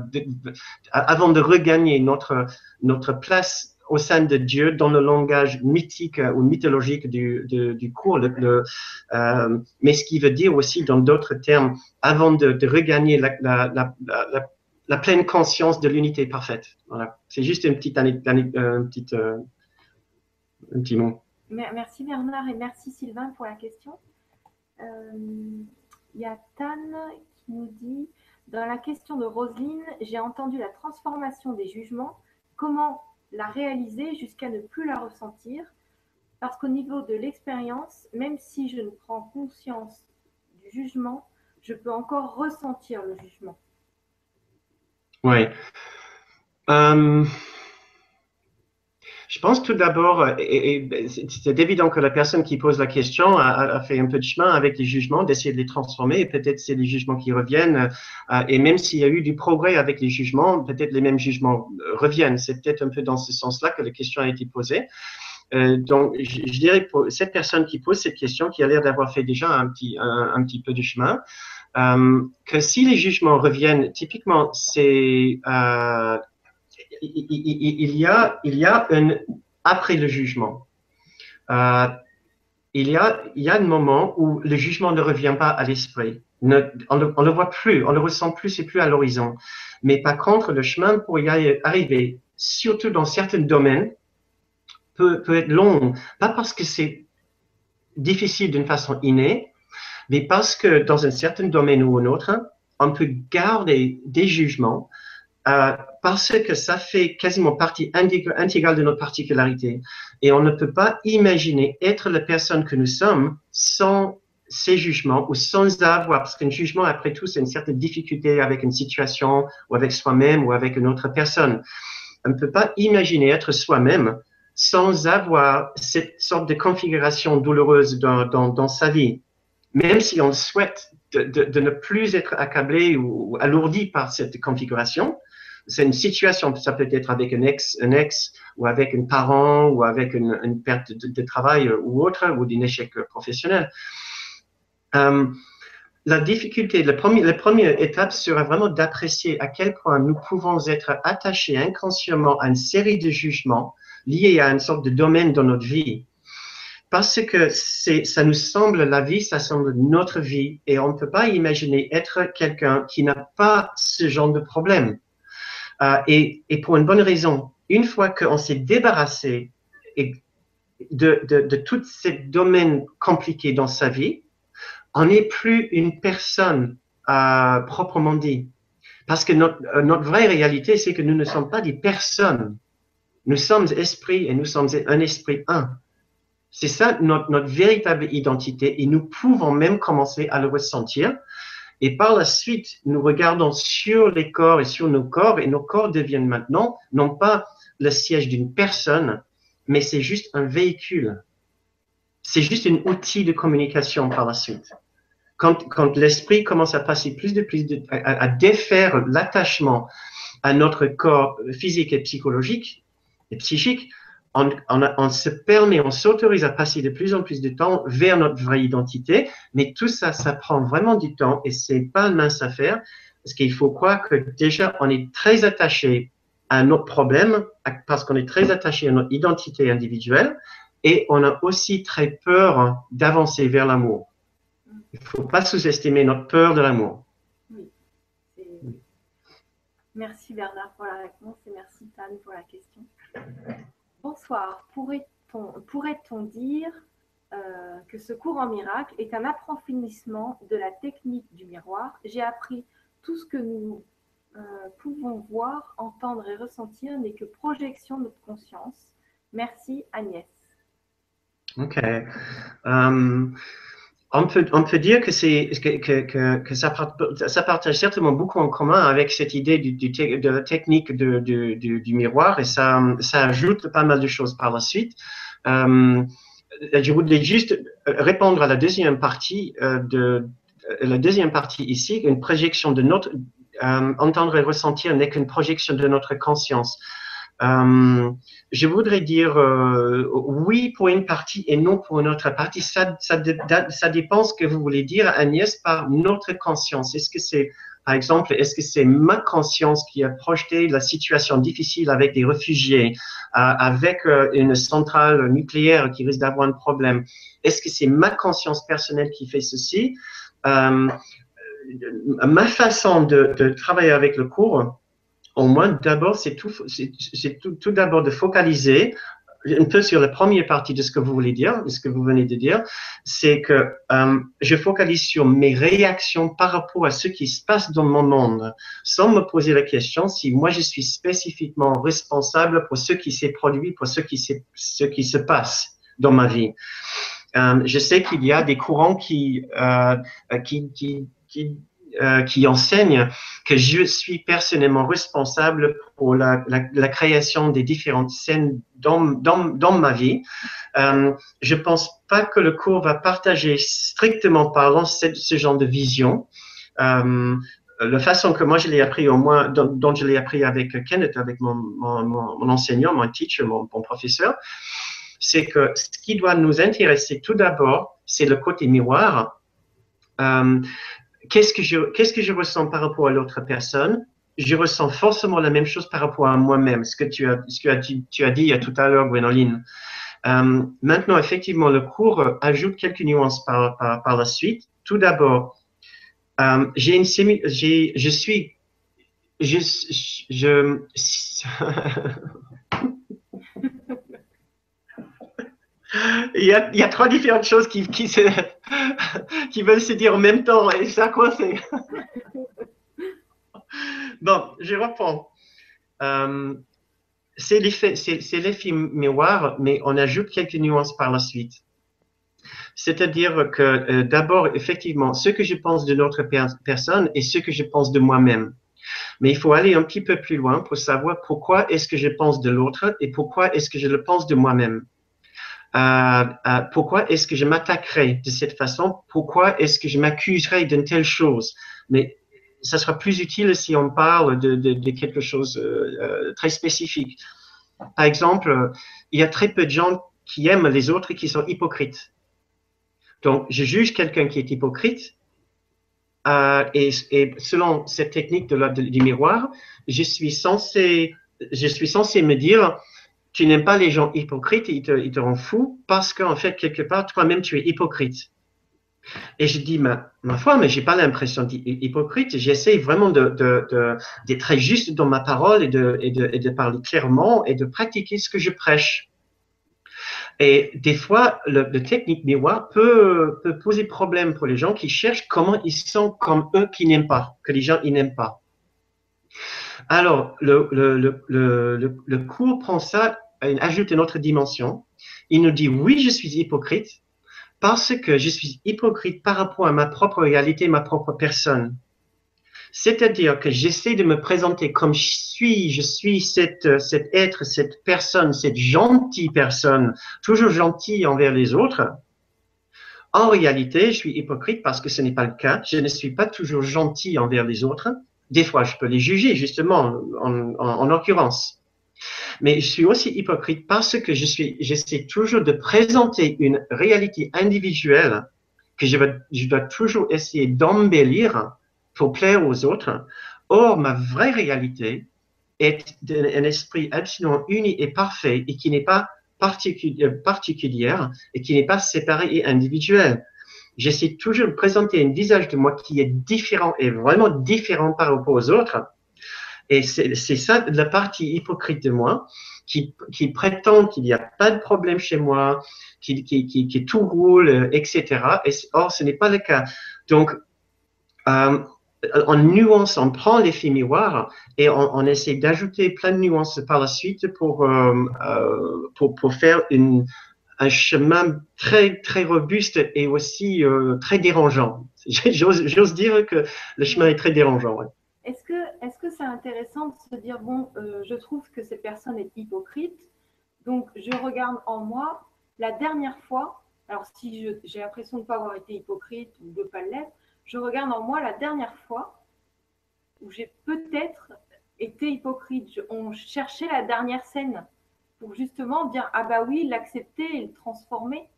avant de regagner notre, notre place au sein de Dieu dans le langage mythique euh, ou mythologique du, du cours, euh, mais ce qui veut dire aussi, dans d'autres termes, avant de, regagner la, la, la, pleine conscience de l'unité parfaite. Voilà. C'est juste une petite, euh, une un petit mot. Merci Bernard et merci Sylvain pour la question. Il y a Tan qui nous dit, dans la question de Roselyne, j'ai entendu la transformation des jugements. Comment la réaliser jusqu'à ne plus la ressentir, parce qu'au niveau de l'expérience, même si je ne prends conscience du jugement, je peux encore ressentir le jugement. Oui. Euh, je pense tout d'abord, et, c'est évident que la personne qui pose la question a, fait un peu de chemin avec les jugements, d'essayer de les transformer, et peut-être c'est les jugements qui reviennent, euh, et même s'il y a eu du progrès avec les jugements, peut-être les mêmes jugements euh, reviennent. C'est peut-être un peu dans ce sens-là que la question a été posée. Euh, donc, je, dirais pour cette personne qui pose cette question, qui a l'air d'avoir fait déjà un petit, un, petit peu de chemin, que si les jugements reviennent, typiquement, c'est il, y a, il y a un après le jugement. Euh, il, y a, il y a un moment où le jugement ne revient pas à l'esprit. on ne le voit plus, on ne le ressent plus, c'est plus à l'horizon. Mais par contre, le chemin pour y arriver, surtout dans certains domaines, peut, peut être long. Pas parce que c'est difficile d'une façon innée, mais parce que dans un certain domaine ou un autre, on peut garder des jugements euh, parce que ça fait quasiment partie intégrale de notre particularité. Et on ne peut pas imaginer être la personne que nous sommes sans ces jugements ou sans avoir, parce qu'un jugement, après tout, c'est une certaine difficulté avec une situation ou avec soi-même ou avec une autre personne. On ne peut pas imaginer être soi-même sans avoir cette sorte de configuration douloureuse dans, sa vie. Même si on souhaite de, ne plus être accablé ou alourdi par cette configuration, c'est une situation, ça peut être avec un ex, un ex ou avec un parent ou avec une, perte de, travail ou autre, ou d'un échec professionnel. Euh, la difficulté, la première, étape sera vraiment d'apprécier à quel point nous pouvons être attachés inconsciemment à une série de jugements liés à une sorte de domaine dans notre vie. Parce que ça nous semble, la vie, ça semble notre vie et on ne peut pas imaginer être quelqu'un qui n'a pas ce genre de problème. Euh, et, pour une bonne raison. Une fois qu'on s'est débarrassé de, de, de tous ces domaines compliqués dans sa vie, on n'est plus une personne euh, proprement dit. Parce que notre, euh, notre vraie réalité, c'est que nous ne sommes pas des personnes. Nous sommes esprit et nous sommes un esprit un. C'est ça notre, notre véritable identité et nous pouvons même commencer à le ressentir et par la suite, nous regardons sur les corps et sur nos corps, et nos corps deviennent maintenant non pas le siège d'une personne, mais c'est juste un véhicule. C'est juste un outil de communication par la suite. Quand, l'esprit commence à passer plus de plus à défaire l'attachement à notre corps physique et psychologique et psychique, on, se permet, on s'autorise à passer de plus en plus de temps vers notre vraie identité, mais tout ça, ça prend vraiment du temps et c'est pas une mince affaire parce qu'il faut croire que déjà on est très attaché à notre problème parce qu'on est très attaché à notre identité individuelle et on a aussi très peur d'avancer vers l'amour. Il ne faut pas sous-estimer notre peur de l'amour. Merci Bernard pour la réponse et merci Tan pour la question. Bonsoir. Pourrait-on dire euh, que ce cours en miracle est un approfondissement de la technique du miroir? J'ai appris tout ce que nous euh, pouvons voir, entendre et ressentir n'est que projection de notre conscience. Merci Agnès. Ok. Euh, on peut, dire que, ça, partage certainement beaucoup en commun avec cette idée de la technique du, miroir et ça, ajoute pas mal de choses par la suite. Euh, je voulais juste répondre à la deuxième partie euh, de, la deuxième partie ici, une projection de notre, entendre et ressentir n'est qu'une projection de notre conscience. Je voudrais dire oui pour une partie et non pour une autre partie. Ça, dépend ce que vous voulez dire, Agnès, par notre conscience. Est-ce que c'est par exemple, est-ce que c'est ma conscience qui a projeté la situation difficile avec des réfugiés, euh, avec euh, une centrale nucléaire qui risque d'avoir un problème? Est-ce que c'est ma conscience personnelle qui fait ceci? Euh, Ma façon de, travailler avec le cours, au moins d'abord, c'est tout, c'est tout, tout d'abord de focaliser un peu sur la première partie de ce que vous voulez dire, de ce que vous venez de dire, c'est que euh, je focalise sur mes réactions par rapport à ce qui se passe dans mon monde, sans me poser la question si moi je suis spécifiquement responsable pour ce qui s'est produit, pour ce qui, ce qui se passe dans ma vie. Euh, je sais qu'il y a des courants qui, euh, qui, qui, qui euh, qui enseigne que je suis personnellement responsable pour la, création des différentes scènes dans, dans, dans ma vie. Euh, je pense pas que le cours va partager strictement parlant ce, ce genre de vision. Euh, la façon que moi je l'ai appris, au moins dont, je l'ai appris avec Kenneth, avec mon, mon, enseignant, mon teacher, mon, professeur, c'est que ce qui doit nous intéresser tout d'abord, c'est le côté miroir. Qu'est-ce que je, ressens par rapport à l'autre personne? Je ressens forcément la même chose par rapport à moi-même, ce que tu as, ce que tu, as dit tout à l'heure, Gwénoline. Euh, maintenant, effectivement, le cours ajoute quelques nuances par, la suite. Tout d'abord, euh, j'ai une j'ai, je suis, il, y a, trois différentes choses qui, se, qui veulent se dire en même temps et ça coincé. bon, je reprends. Euh, c'est l'effet miroir, mais on ajoute quelques nuances par la suite. C'est-à-dire que euh, d'abord, effectivement, ce que je pense de notre personne et ce que je pense de moi-même. Mais il faut aller un petit peu plus loin pour savoir pourquoi est-ce que je pense de l'autre et pourquoi est-ce que je le pense de moi-même. Euh, euh, pourquoi est-ce que je m'attaquerai de cette façon? Pourquoi est-ce que je m'accuserai d'une telle chose? Mais ça sera plus utile si on parle de, quelque chose euh, très spécifique. Par exemple, il y a très peu de gens qui aiment les autres et qui sont hypocrites. Donc, je juge quelqu'un qui est hypocrite euh, et, et, selon cette technique de la, du miroir, je suis censé, je suis censé me dire, tu n'aimes pas les gens hypocrites, ils te, ils te rendent fou parce qu'en fait, quelque part, toi-même, tu es hypocrite. Et je dis, ma, ma foi, mais j'ai pas l'impression d'être hypocrite. J'essaie vraiment d'être de, de, très juste dans ma parole et de, et, de, et de parler clairement et de pratiquer ce que je prêche. Et des fois, le, le technique miroir peut, peut poser problème pour les gens qui cherchent comment ils sont comme eux qui n'aiment pas, que les gens ils n'aiment pas. Alors, le, le, le, cours prend ça, ajoute une autre dimension. Il nous dit, oui, je suis hypocrite parce que je suis hypocrite par rapport à ma propre réalité, ma propre personne. C'est-à-dire que j'essaie de me présenter comme je suis, je suis cette, cet être, cette personne, cette gentille personne, toujours gentille envers les autres. En réalité, je suis hypocrite parce que ce n'est pas le cas. Je ne suis pas toujours gentil envers les autres. Des fois, je peux les juger, justement, en, en, en occurrence. Mais je suis aussi hypocrite parce que je suis, j'essaie toujours de présenter une réalité individuelle que je, dois toujours essayer d'embellir pour plaire aux autres. Or, ma vraie réalité est un esprit absolument uni et parfait et qui n'est pas particulière et qui n'est pas séparé et individuel j'essaie toujours de présenter un visage de moi qui est différent et vraiment différent par rapport aux autres. Et c'est ça la partie hypocrite de moi qui, prétend qu'il n'y a pas de problème chez moi, qui, qui, qui, tout roule, etc. Et, or, ce n'est pas le cas. Donc, euh, en nuance, on prend l'effet miroir et on, on essaie d'ajouter plein de nuances par la suite pour, euh, euh, pour, faire un chemin très, très robuste et aussi euh, très dérangeant. J'ose dire que le chemin est très dérangeant. Est-ce que c'est intéressant de se dire bon, euh, je trouve que cette personne est hypocrite, donc je regarde en moi la dernière fois. Alors si j'ai l'impression de ne pas avoir été hypocrite ou de ne pas l'être, je regarde en moi la dernière fois où j'ai peut-être été hypocrite. on cherchait la dernière scène pour justement dire ah bah oui, l'accepter et le transformer.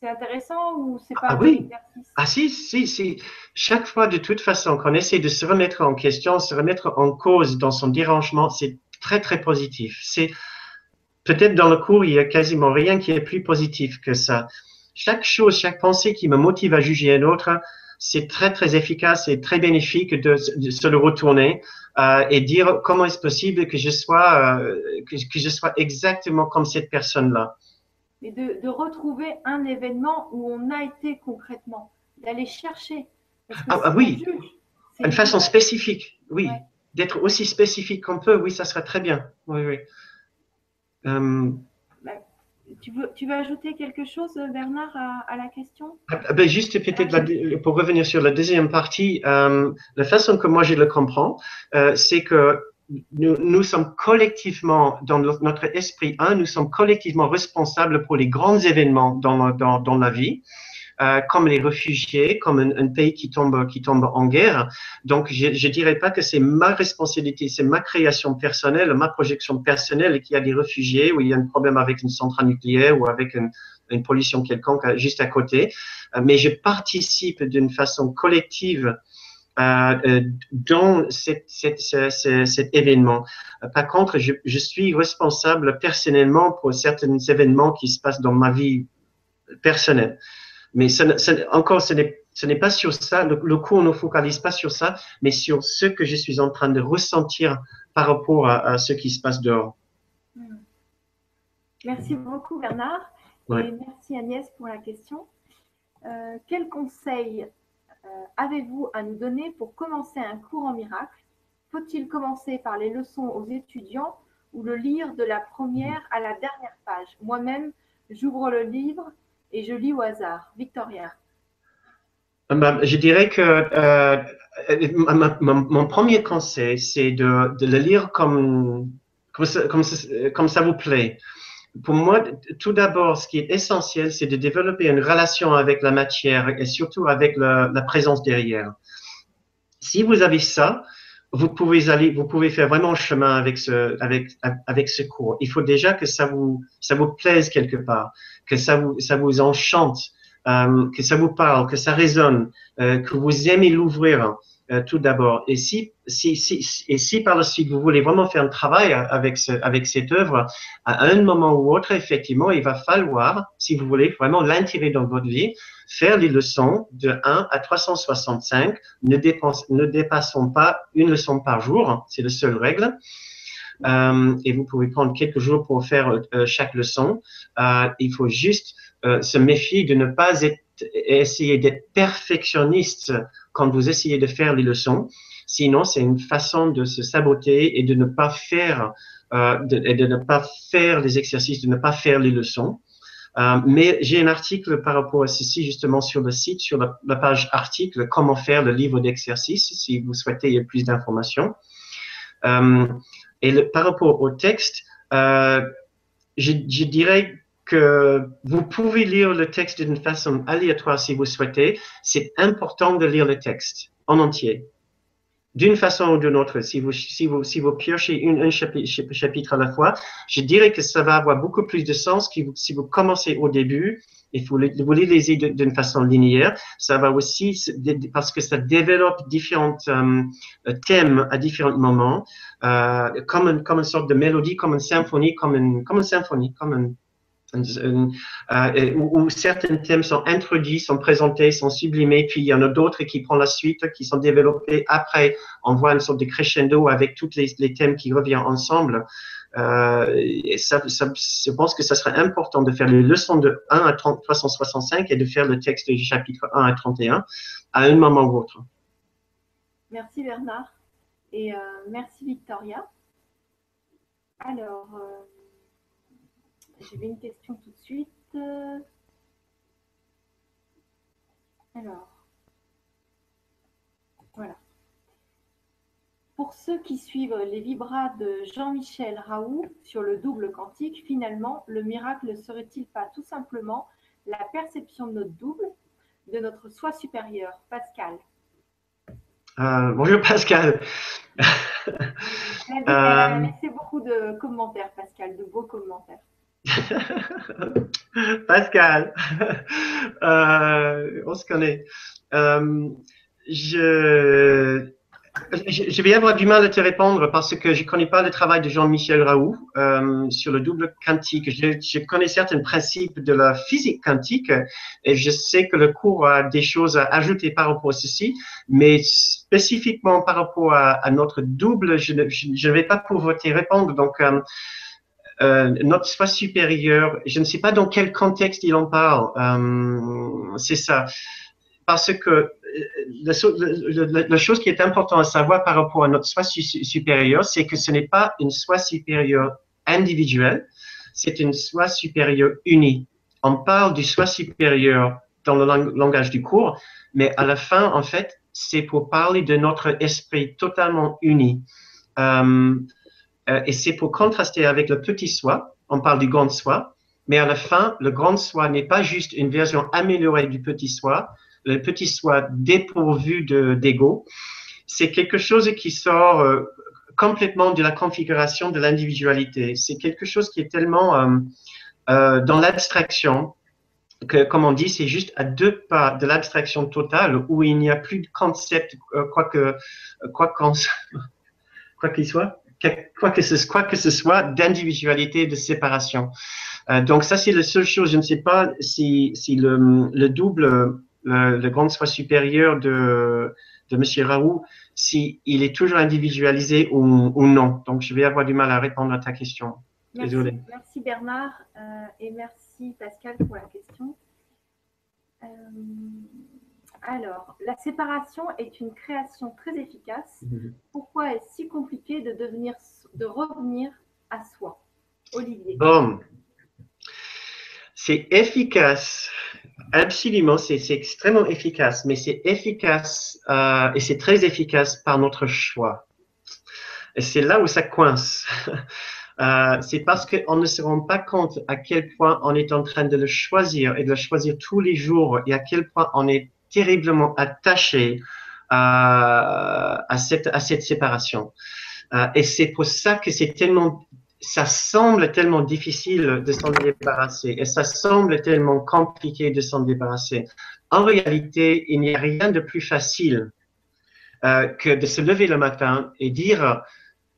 C'est intéressant ou c'est pas ah, oui. Ah si, si, si. Chaque fois, de toute façon, qu'on essaie de se remettre en question, se remettre en cause dans son dérangement, c'est très, très positif. C'est peut-être dans le cours, il y a quasiment rien qui est plus positif que ça. Chaque chose, chaque pensée qui me motive à juger un autre, c'est très, très efficace et très bénéfique de, se le retourner euh, et dire comment est-ce possible que je sois, euh, que, que, je sois exactement comme cette personne-là mais de, retrouver un événement où on a été concrètement, d'aller chercher. Ah, ah oui, une façon spécifique, oui. D'être aussi spécifique qu'on peut, oui, ça serait très bien. Oui, oui. Euh, bah, tu, veux, tu veux ajouter quelque chose, Bernard, à, la question? Ah, ben Juste peut-être pour revenir sur la deuxième partie, euh, la façon que moi je le comprends, euh, c'est que nous, sommes collectivement, dans notre esprit un, nous sommes collectivement responsables pour les grands événements dans, dans, dans la vie. Euh, comme les réfugiés, comme un, pays qui tombe, qui tombe en guerre. Donc, je ne dirais pas que c'est ma responsabilité, c'est ma création personnelle, ma projection personnelle qu'il y a des réfugiés ou il y a un problème avec une centrale nucléaire ou avec une, pollution quelconque juste à côté. Euh, mais je participe d'une façon collective euh, euh, dans cet événement. Par contre, je, je, suis responsable personnellement pour certains événements qui se passent dans ma vie personnelle. Mais encore, ce n'est pas sur ça, le, cours ne focalise pas sur ça, mais sur ce que je suis en train de ressentir par rapport à, ce qui se passe dehors. Hmm. Merci beaucoup Bernard et merci Agnès pour la question. Euh, quel conseil avez-vous à nous donner pour commencer un cours en miracle? Faut-il commencer par les leçons aux étudiants ou le lire de la première à la dernière page? Moi-même, j'ouvre le livre et je lis au hasard. Victoria. Euh, je dirais que euh, mon, premier conseil, c'est de, le lire comme, comme ça vous plaît pour moi, tout d'abord, ce qui est essentiel, c'est de développer une relation avec la matière et surtout avec la, présence derrière. Si vous avez ça, vous pouvez aller, vous pouvez faire vraiment chemin avec ce, avec, avec ce cours. Il faut déjà que ça vous, ça vous plaise quelque part, que ça vous, ça vous enchante, euh, que ça vous parle, que ça résonne, euh, que vous aimez l'ouvrir. Euh, tout d'abord. Et si, si, si, et si par la suite vous voulez vraiment faire un travail avec, ce, avec cette œuvre, à un moment ou autre, effectivement, il va falloir, si vous voulez vraiment l'intégrer dans votre vie, faire les leçons de 1 à 365. Ne, dépense, ne dépassons pas une leçon par jour, c'est la seule règle. Euh, et vous pouvez prendre quelques jours pour faire euh, chaque leçon. Il faut juste se méfier de ne pas être, essayer d'être perfectionniste quand vous essayez de faire les leçons. Sinon, c'est une façon de se saboter et de ne pas faire, euh, de, et ne pas faire les exercices, de ne pas faire les leçons. Euh, mais j'ai un article par rapport à ceci justement sur le site, sur la, page article, comment faire le livre d'exercice, si vous souhaitez plus d'informations. Euh, et le, par rapport au texte, je, je, dirais que vous pouvez lire le texte d'une façon aléatoire si vous souhaitez. C'est important de lire le texte en entier. D'une façon ou d'une autre, si vous, si vous, si vous piochez un chapitre, à la fois, je dirais que ça va avoir beaucoup plus de sens que si vous commencez au début et vous, vous lisez d'une façon linéaire. Ça va aussi, parce que ça développe différents euh, thèmes à différents moments, euh, comme, une, comme une sorte de mélodie, comme une symphonie, comme une, comme une symphonie, comme une euh, où, certains thèmes sont introduits, sont présentés, sont sublimés, puis il y en a d'autres qui prennent la suite, qui sont développés après. On voit une sorte de crescendo avec tous les, thèmes qui reviennent ensemble. Euh, je pense que ça serait important de faire les leçons de 1 à 30, 365 et de faire le texte du chapitre 1 à 31 à un moment ou autre. Merci Bernard et euh, merci Victoria. Alors, j'avais une question tout de suite. Alors, voilà. Pour ceux qui suivent les vibras de Jean-Michel Raoult sur le double quantique, finalement, le miracle serait-il pas tout simplement la perception de notre double de notre soi supérieur, Pascal? Euh, Bonjour Pascal. Elle a laissé beaucoup de commentaires, Pascal, de beaux commentaires. Pascal, euh, on se connaît. je, je vais avoir du mal à te répondre parce que je ne connais pas le travail de Jean-Michel Raoult euh, sur le double quantique. Je, connais certains principes de la physique quantique et je sais que le cours a des choses à ajouter par rapport à ceci, mais spécifiquement par rapport à, notre double, je ne, vais pas pouvoir te répondre. Donc, euh, euh, notre soi supérieur, je ne sais pas dans quel contexte il en parle. C'est ça. Parce que la, chose qui est importante à savoir par rapport à notre soi supérieur, c'est que ce n'est pas une soi supérieur individuelle, c'est une soi supérieur unie. On parle du soi supérieur dans le langage du cours, mais à la fin, en fait, c'est pour parler de notre esprit totalement uni. Euh, euh, et c'est pour contraster avec le petit soi. On parle du grand soi, mais à la fin, le grand soi n'est pas juste une version améliorée du petit soi, le petit soi dépourvu d'ego, c'est quelque chose qui sort euh, complètement de la configuration de l'individualité. C'est quelque chose qui est tellement euh, dans l'abstraction que, comme on dit, c'est juste à deux pas de l'abstraction totale où il n'y a plus de concept, quoi que, quoi qu'il soit, quoi que ce, quoi que ce soit d'individualité, de séparation. donc ça, c'est la seule chose. Je ne sais pas si, si le, le double le, grand soi supérieur de, de M. Raoult, s'il est toujours individualisé ou, non. Donc, je vais avoir du mal à répondre à ta question. Merci, Désolé. Merci Bernard euh, et merci Pascal pour la question. Euh, alors, la séparation est une création très efficace. Mhm. Pourquoi est-ce si compliqué de devenir, de revenir à soi Olivier? Bon. C'est efficace Absolument, c'est extrêmement efficace, mais c'est efficace euh, et c'est très efficace par notre choix. Et c'est là où ça coince. Euh, c'est parce qu'on ne se rend pas compte à quel point on est en train de le choisir et de le choisir tous les jours et à quel point on est terriblement attaché à, cette séparation. Euh, et c'est pour ça que c'est tellement ça semble tellement difficile de s'en débarrasser et ça semble tellement compliqué de s'en débarrasser. En réalité, il n'y a rien de plus facile euh, que de se lever le matin et dire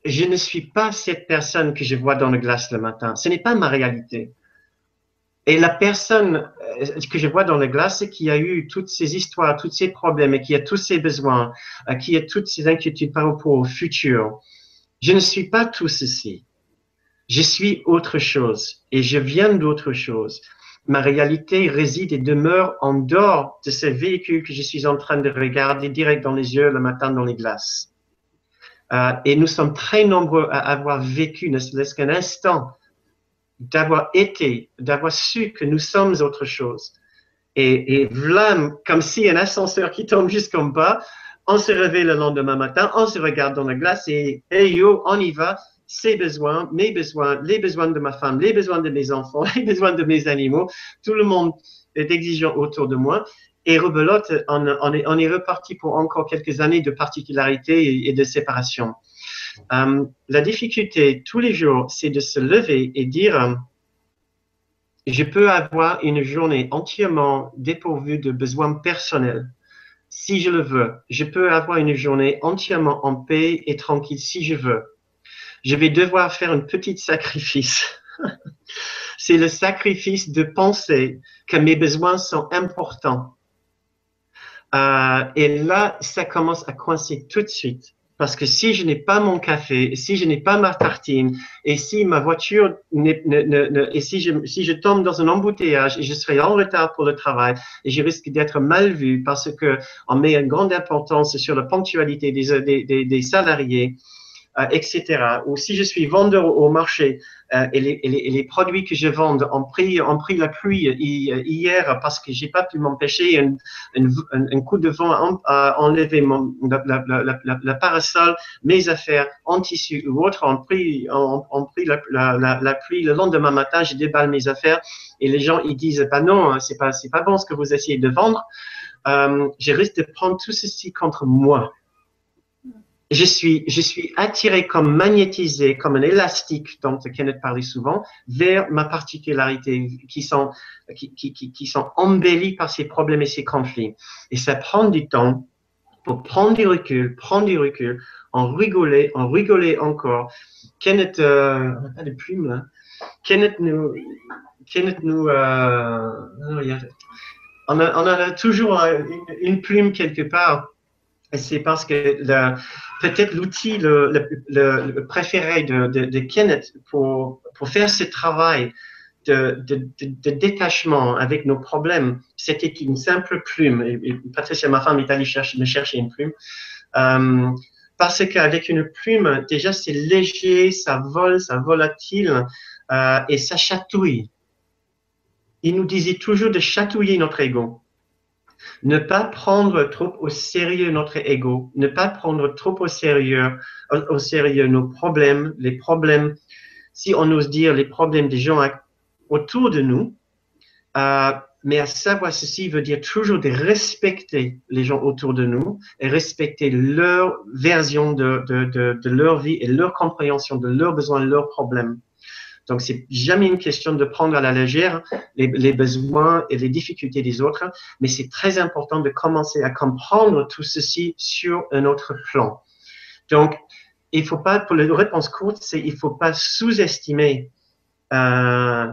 je ne suis pas cette personne que je vois dans le glace le matin. Ce n'est pas ma réalité. Et la personne euh, que je vois dans le glace, qui a eu toutes ces histoires, tous ces problèmes, et qui a tous ses besoins, euh, qui a toutes ses inquiétudes par rapport au futur, je ne suis pas tout ceci. Je suis autre chose et je viens d'autre chose. Ma réalité réside et demeure en dehors de ce véhicule que je suis en train de regarder direct dans les yeux le matin dans les glaces. Euh, et nous sommes très nombreux à avoir vécu, ne serait-ce qu'un instant, d'avoir été, d'avoir su que nous sommes autre chose. Et, et comme si un ascenseur qui tombe jusqu'en bas, on se réveille le lendemain matin, on se regarde dans la glace et hey yo, on y va, ses besoins, mes besoins, les besoins de ma femme, les besoins de mes enfants, les besoins de mes animaux. Tout le monde est exigeant autour de moi. Et rebelote, on, on, est, on est reparti pour encore quelques années de particularité et, de séparation. Euh, la difficulté tous les jours, c'est de se lever et dire, je peux avoir une journée entièrement dépourvue de besoins personnels si je le veux. Je peux avoir une journée entièrement en paix et tranquille si je veux je vais devoir faire un petit sacrifice. c'est le sacrifice de penser que mes besoins sont importants. Euh, et là, ça commence à coincer tout de suite. Parce que si je n'ai pas mon café, si je n'ai pas ma tartine, et si ma voiture, ne, et si je, tombe dans un embouteillage je serai en retard pour le travail, et je risque d'être mal vu parce que on met une grande importance sur la ponctualité des, salariés, etc. Ou si je suis vendeur au marché euh, et, les, et, les, et, les, produits que je vends ont pris, ont pris la pluie hier parce que j'ai pas pu m'empêcher, un, un, un, coup de vent a enlevé mon, la, la, la, la, parasol, mes affaires en tissu ou autre ont pris, ont, ont pris la, pluie. Le lendemain matin, je déballe mes affaires et les gens ils disent bah non, c'est pas c'est pas bon ce que vous essayez de vendre. euh, je risque de prendre tout ceci contre moi. Je suis, je suis attiré comme magnétisé, comme un élastique dont Kenneth parlait souvent, vers ma particularité, qui sont, qui, qui, qui sont embellis par ces problèmes et ces conflits. Et ça prend du temps pour prendre du recul, prendre du recul, en rigoler, en rigoler encore. Kenneth, euh, on pas de plume là. Kenneth nous, Kenneth nous, euh, on, a, on, a, toujours une, plume quelque part. C'est parce que peut-être l'outil le, préféré de, de, Kenneth pour, faire ce travail de, détachement avec nos problèmes, c'était une simple plume. Et, Patricia, ma femme, est allée chercher une plume. Euh, parce qu'avec une plume, déjà, c'est léger, ça vole, ça volatile euh, et ça chatouille. Il nous disait toujours de chatouiller notre ego. Ne pas prendre trop au sérieux notre ego, ne pas prendre trop au sérieux, nos problèmes, les problèmes, si on ose dire les problèmes des gens autour de nous. Euh, mais à savoir ceci veut dire toujours de respecter les gens autour de nous et respecter leur version de, de, de, de leur vie et leur compréhension de leurs besoins, leurs problèmes. Donc, c'est jamais une question de prendre à la légère les, les, besoins et les difficultés des autres, mais c'est très important de commencer à comprendre tout ceci sur un autre plan. Donc, il faut pas, pour la réponse courte, c'est il faut pas sous-estimer euh,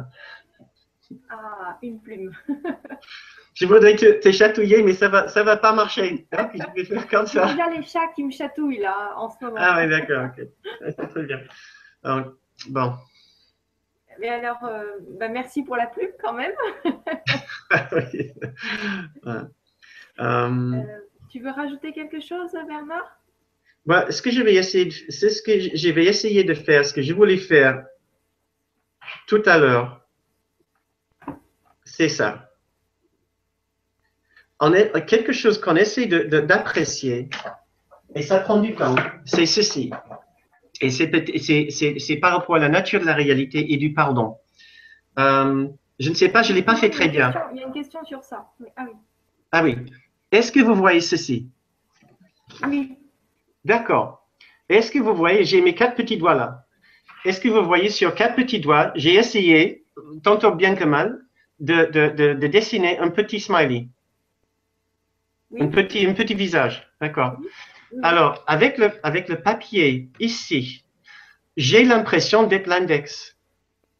ah, une plume. je voudrais te, te, chatouiller, mais ça va, ça va pas marcher. Hein, je vais faire comme ça. déjà les chats qui me chatouillent là en ce moment. Ah oui, d'accord, ok. C'est très bien. Donc, bon. Mais alors, euh, bah merci pour la plume quand même. oui. ouais. euh, euh, tu veux rajouter quelque chose, Bernard? Bah, Ce que je vais essayer, c'est ce que je vais essayer de faire, ce que je voulais faire tout à l'heure c'est ça. On est quelque chose qu'on essaie d'apprécier, et ça prend du temps, c'est ceci. Et c'est par rapport à la nature de la réalité et du pardon. Euh, je ne sais pas, je ne l'ai pas fait très bien. Il y a une question sur ça. Ah oui. Ah oui. Est-ce que vous voyez ceci? Oui. D'accord. Est-ce que vous voyez, j'ai mes quatre petits doigts là. Est-ce que vous voyez sur quatre petits doigts, j'ai essayé, tantôt bien que mal, de, de, dessiner un petit smiley? Un, petit, un petit visage. D'accord. Alors, avec le, papier ici, j'ai l'impression d'être l'index.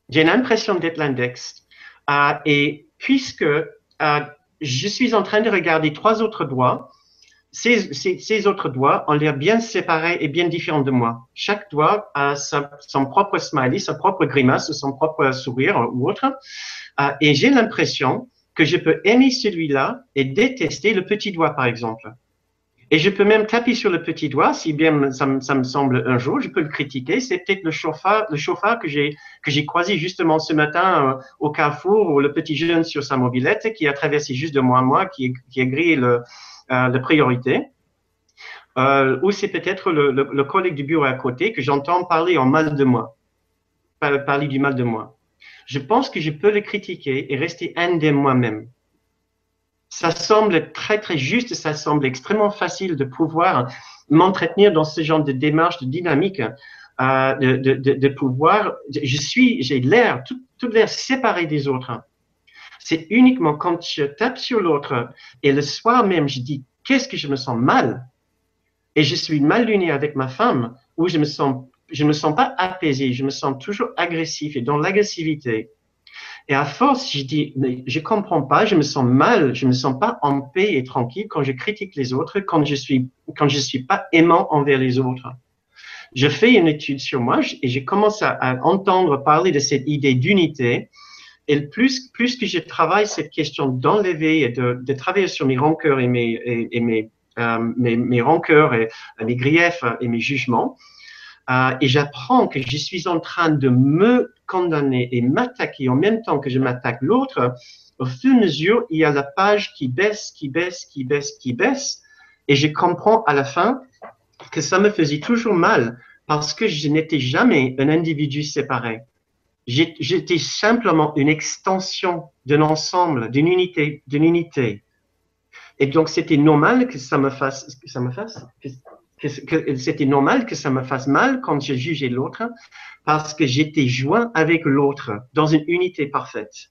J'ai l'impression d'être l'index. Euh, et puisque euh, je suis en train de regarder trois autres doigts, ces, autres doigts ont l'air bien séparés et bien différents de moi. Chaque doigt a son propre smiley, sa propre grimace, son propre sourire ou autre. Ah, et j'ai l'impression que je peux aimer celui-là et détester le petit doigt, par exemple. Et je peux même taper sur le petit doigt, si bien ça, me, ça me semble un jour, je peux le critiquer. C'est peut-être le chauffeur, le chauffeur que j'ai que j'ai croisé justement ce matin euh, au carrefour, ou le petit jeune sur sa mobilette qui a traversé juste de moi à moi, qui, qui a grillé le, euh, la priorité. Euh, ou c'est peut-être le, le, le, collègue du bureau à côté que j'entends parler en mal de moi, parler du mal de moi je pense que je peux le critiquer et rester indemne moi-même. Ça semble très, très juste, ça semble extrêmement facile de pouvoir m'entretenir dans ce genre de démarche, de dynamique, euh, de, de, pouvoir, je suis, j'ai l'air, tout, tout l'air séparé des autres. C'est uniquement quand je tape sur l'autre et le soir même, je dis, qu'est-ce que je me sens mal? Et je suis mal luné avec ma femme, où je me sens je me sens pas apaisé, je me sens toujours agressif et dans l'agressivité. Et à force, je dis, mais je comprends pas, je me sens mal, je me sens pas en paix et tranquille quand je critique les autres, quand je suis, quand je suis pas aimant envers les autres. Je fais une étude sur moi et je commence à, entendre parler de cette idée d'unité. Et plus, plus que je travaille cette question d'enlever et de, travailler sur mes rancœurs et mes, et, mes, euh, mes rancœurs et mes griefs et mes jugements, euh, et j'apprends que je suis en train de me condamner et m'attaquer en même temps que je m'attaque l'autre, au fur et à mesure, il y a la page qui baisse, qui baisse, qui baisse, qui baisse. Et je comprends à la fin que ça me faisait toujours mal parce que je n'étais jamais un individu séparé. J'étais simplement une extension d'un ensemble, d'une unité, d'une unité. Et donc, c'était normal que ça me fasse, que c'était normal que ça me fasse mal quand je jugeais l'autre, parce que j'étais joint avec l'autre dans une unité parfaite.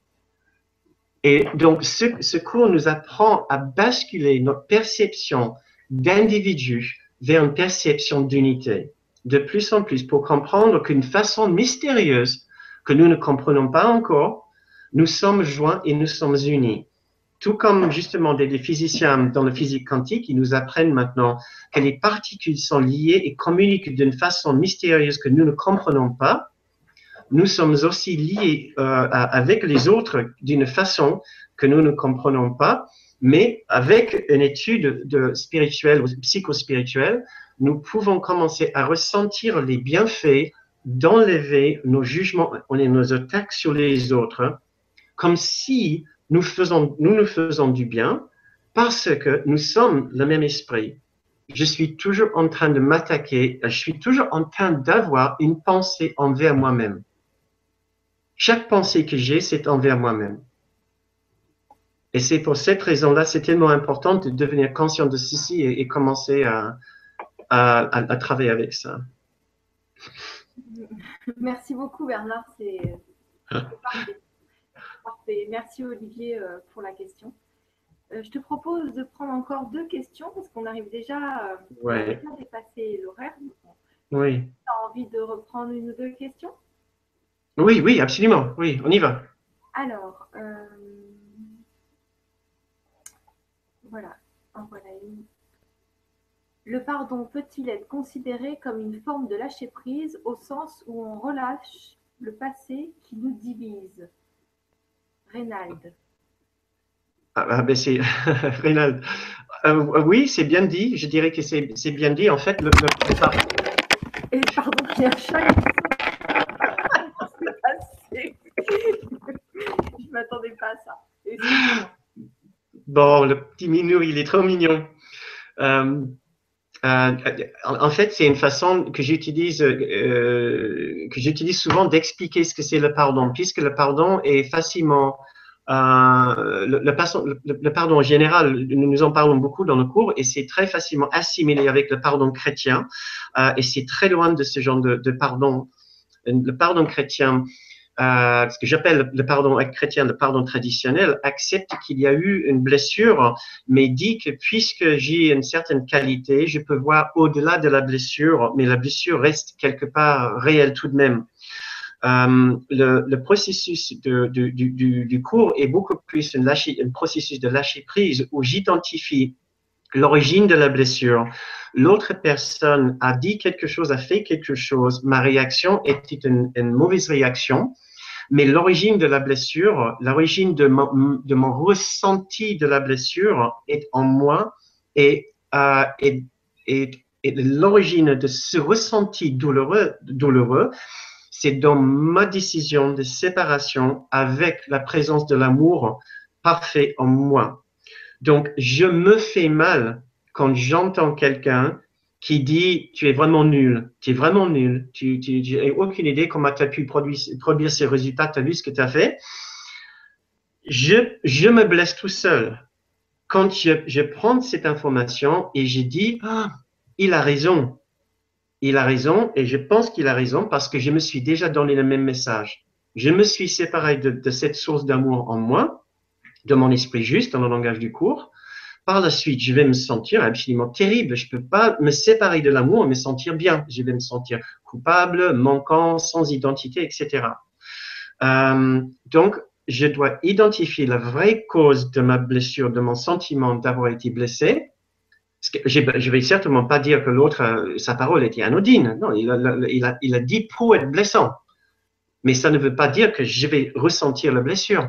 Et donc, ce, ce cours nous apprend à basculer notre perception d'individu vers une perception d'unité de plus en plus pour comprendre qu'une façon mystérieuse que nous ne comprenons pas encore, nous sommes joints et nous sommes unis. Tout comme justement des, physiciens dans la physique quantique, ils nous apprennent maintenant que les particules sont liées et communiquent d'une façon mystérieuse que nous ne comprenons pas. Nous sommes aussi liés euh, avec les autres d'une façon que nous ne comprenons pas, mais avec une étude de spirituelle ou psychospirituelle, nous pouvons commencer à ressentir les bienfaits d'enlever nos jugements et nos attaques sur les autres, comme si nous, faisons, nous nous faisons du bien parce que nous sommes le même esprit. Je suis toujours en train de m'attaquer, je suis toujours en train d'avoir une pensée envers moi-même. Chaque pensée que j'ai, c'est envers moi-même. Et c'est pour cette raison-là, c'est tellement important de devenir conscient de ceci et, commencer à, à, travailler avec ça. Merci beaucoup Bernard, c'est ah. Parfait. Merci Olivier euh, pour la question. Euh, je te propose de prendre encore deux questions parce qu'on arrive déjà euh, à dépasser l'horaire. Oui. Tu as envie de reprendre une ou deux questions? Oui, oui, absolument. Oui, on y va. Alors, voilà. voilà Le pardon peut-il être considéré comme une forme de lâcher prise au sens où on relâche le passé qui nous divise? Reynald. Ah, ah ben c'est Reynald. Euh, oui, c'est bien dit. Je dirais que c'est bien dit. En fait, le, le. Et pardon, un chat. Je m'attendais pas à ça. Bon, le petit minou, il est trop mignon. Euh, euh, en fait, c'est une façon que j'utilise, euh, que j'utilise souvent d'expliquer ce que c'est le pardon, puisque le pardon est facilement, euh, le, pardon en général, nous en parlons beaucoup dans nos cours, et c'est très facilement assimilé avec le pardon chrétien, euh, et c'est très loin de ce genre de pardon. Le pardon chrétien euh, ce que j'appelle le pardon chrétien, le pardon traditionnel, accepte qu'il y a eu une blessure, mais dit que puisque j'ai une certaine qualité, je peux voir au-delà de la blessure, mais la blessure reste quelque part réelle tout de même. Euh, le, processus du, cours est beaucoup plus un, processus de lâcher prise où j'identifie l'origine de la blessure. L'autre personne a dit quelque chose, a fait quelque chose. Ma réaction était une mauvaise réaction. Mais l'origine de la blessure, l'origine de, mon ressenti de la blessure est en moi et, euh, et, et l'origine de ce ressenti douloureux, douloureux c'est dans ma décision de séparation avec la présence de l'amour parfait en moi. Donc, je me fais mal quand j'entends quelqu'un qui dit tu es vraiment nul, tu es vraiment nul, tu n'as aucune idée comment tu as pu produire, ces résultats, tu as vu ce que tu as fait. Je, je me blesse tout seul. Quand je, je prends cette information et je dis, ah, il a raison, il a raison et je pense qu'il a raison parce que je me suis déjà donné le même message. Je me suis séparé de, de cette source d'amour en moi, de mon esprit juste dans le langage du cours. Par la suite, je vais me sentir absolument terrible. Je peux pas me séparer de l'amour et me sentir bien. Je vais me sentir coupable, manquant, sans identité, etc. Euh, donc, je dois identifier la vraie cause de ma blessure, de mon sentiment d'avoir été blessé. Je ne vais certainement pas dire que l'autre, euh, sa parole était anodine. Non, il a, il, a, il a dit pour être blessant. Mais ça ne veut pas dire que je vais ressentir la blessure.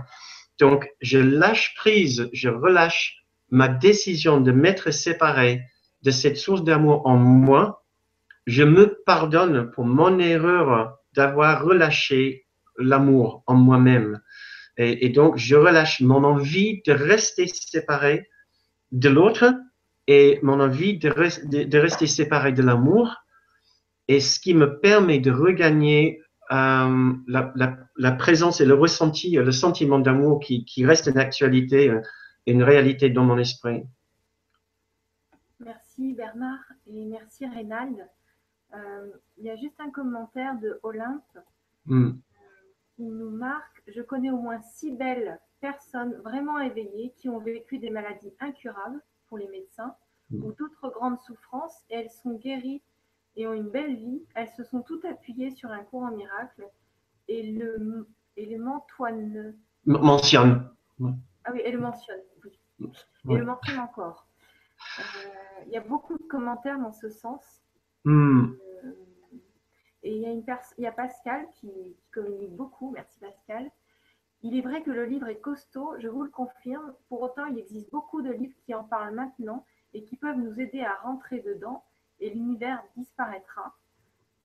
Donc, je lâche prise, je relâche ma décision de m'être séparé de cette source d'amour en moi, je me pardonne pour mon erreur d'avoir relâché l'amour en moi-même. Et, donc, je relâche mon envie de rester séparé de l'autre et mon envie de, rester séparé de l'amour. Et ce qui me permet de regagner euh, la, présence et le ressenti, le sentiment d'amour qui, qui reste une actualité une réalité dans mon esprit. merci Bernard et merci Reynald. Euh, il y a juste un commentaire de Olympe Hmm. qui nous marque. Je connais au moins six belles personnes vraiment éveillées qui ont vécu des maladies incurables pour les médecins Mm. ou d'autres grandes souffrances et elles sont guéries et ont une belle vie. Elles se sont toutes appuyées sur un cours en miracle et le, et le mentionne. Ah oui, elle le mentionne. Et le mentionne encore. Euh, Il y a beaucoup de commentaires dans ce sens. Hmm. Euh, Et il y, a une pers- il y a Pascal qui, qui communique beaucoup. Merci Pascal. Il est vrai que le livre est costaud, je vous le confirme. Pour autant, il existe beaucoup de livres qui en parlent maintenant et qui peuvent nous aider à rentrer dedans et l'univers disparaîtra.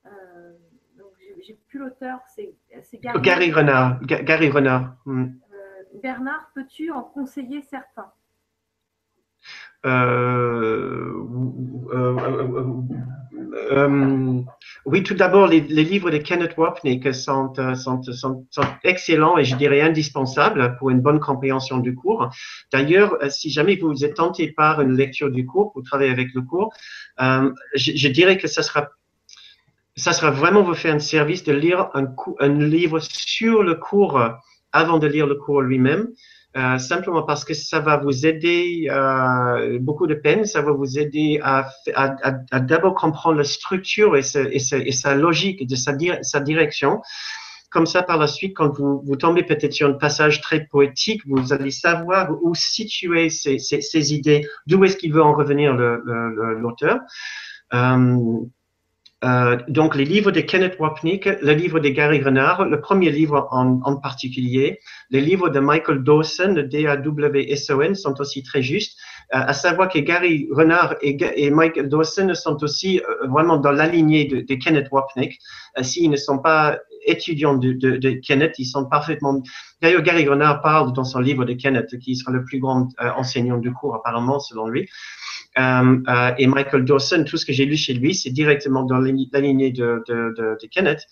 Euh, donc, j'ai- plus l'auteur, c'est Gary. Gary Renard. Ga- Gary Renard. Hmm. Euh, Bernard, peux-tu en conseiller certains Euh, euh, euh, euh, oui, tout d'abord, les, livres de Kenneth Wapnick sont, euh, excellents et je dirais indispensables pour une bonne compréhension du cours. D'ailleurs, euh, si jamais vous êtes tenté par une lecture du cours, vous travaillez avec le cours, euh, je, dirais que ça sera vraiment vous faire un service de lire un, livre sur le cours euh, avant de lire le cours lui-même. Euh, simplement parce que ça va vous aider euh, beaucoup de peine, ça va vous aider à, à, à, d'abord comprendre la structure et, sa, et, et sa logique de sa, dir- sa direction. Comme ça, par la suite, quand vous, vous tombez peut-être sur un passage très poétique, vous allez savoir où situer ces, ces, ces idées, d'où est-ce qu'il veut en revenir l'auteur. Euh, donc, les livres de Kenneth Wapnick, le livre de Gary Renard, le premier livre en, particulier, les livres de Michael Dawson, D-A-W-S-O-N, sont aussi très justes. Euh, à savoir que Gary Renard et, Michael Dawson sont aussi euh, vraiment dans la lignée de, Kenneth Wapnick. S'ils ne sont pas étudiants de, de, Kenneth, ils sont parfaitement. D'ailleurs, Gary Renard parle dans son livre de Kenneth, qui sera le plus grand enseignant du cours, apparemment, selon lui. Euh, euh, et Michael Dawson, tout ce que j'ai lu chez lui, c'est directement dans la lignée de, Kenneth.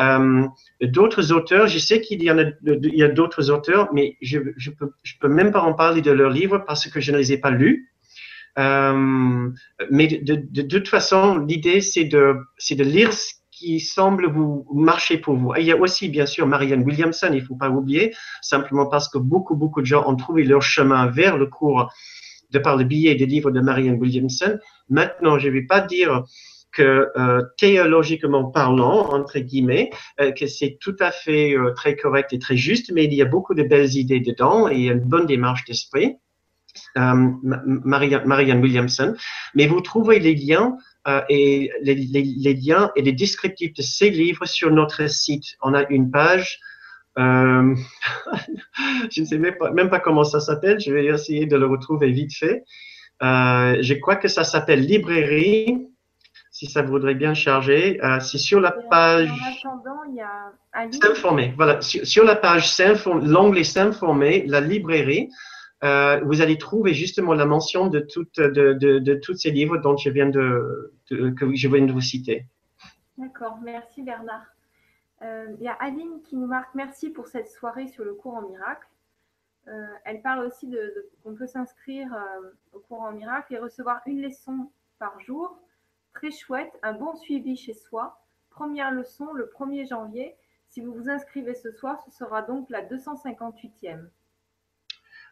Euh, d'autres auteurs, je sais qu'il y en a, il y a d'autres auteurs, mais je, je peux, même pas en parler de leurs livres parce que je ne les ai pas lus. Mais de, toute façon, l'idée c'est de, c'est de lire ce qui semble vous marcher pour vous. Il y a aussi bien sûr Marianne Williamson, il faut pas oublier, simplement parce que beaucoup beaucoup de gens ont trouvé leur chemin vers le cours de par le biais des livres de Marianne Williamson. Maintenant, je ne vais pas dire que euh, théologiquement parlant, entre guillemets, euh, que c'est tout à fait euh, très correct et très juste, mais il y a beaucoup de belles idées dedans et une bonne démarche d'esprit. Ma- Marianne, Williamson, mais vous trouverez les liens et les liens et les descriptifs de ces livres sur notre site. On a une page. Euh, je ne sais même pas, même pas comment ça s'appelle. Je vais essayer de le retrouver vite fait. Euh, je crois que ça s'appelle Librairie. Si ça voudrait bien charger, euh, c'est sur la page. En attendant, il y a Aline. S'informer. Voilà, sur, sur la page l'onglet s'informer, la librairie, vous allez trouver justement la mention de toutes de, de, de tous ces livres dont je viens de, de- que je viens de vous citer. D'accord, merci Bernard. Euh, Il y a Aline qui nous marque merci pour cette soirée sur le cours en miracle. Euh, elle parle aussi de, qu'on peut s'inscrire euh, au cours en miracle et recevoir une leçon par jour. Très chouette, un bon suivi chez soi. Première leçon le 1er janvier. Si vous vous inscrivez ce soir, ce sera donc la 258e.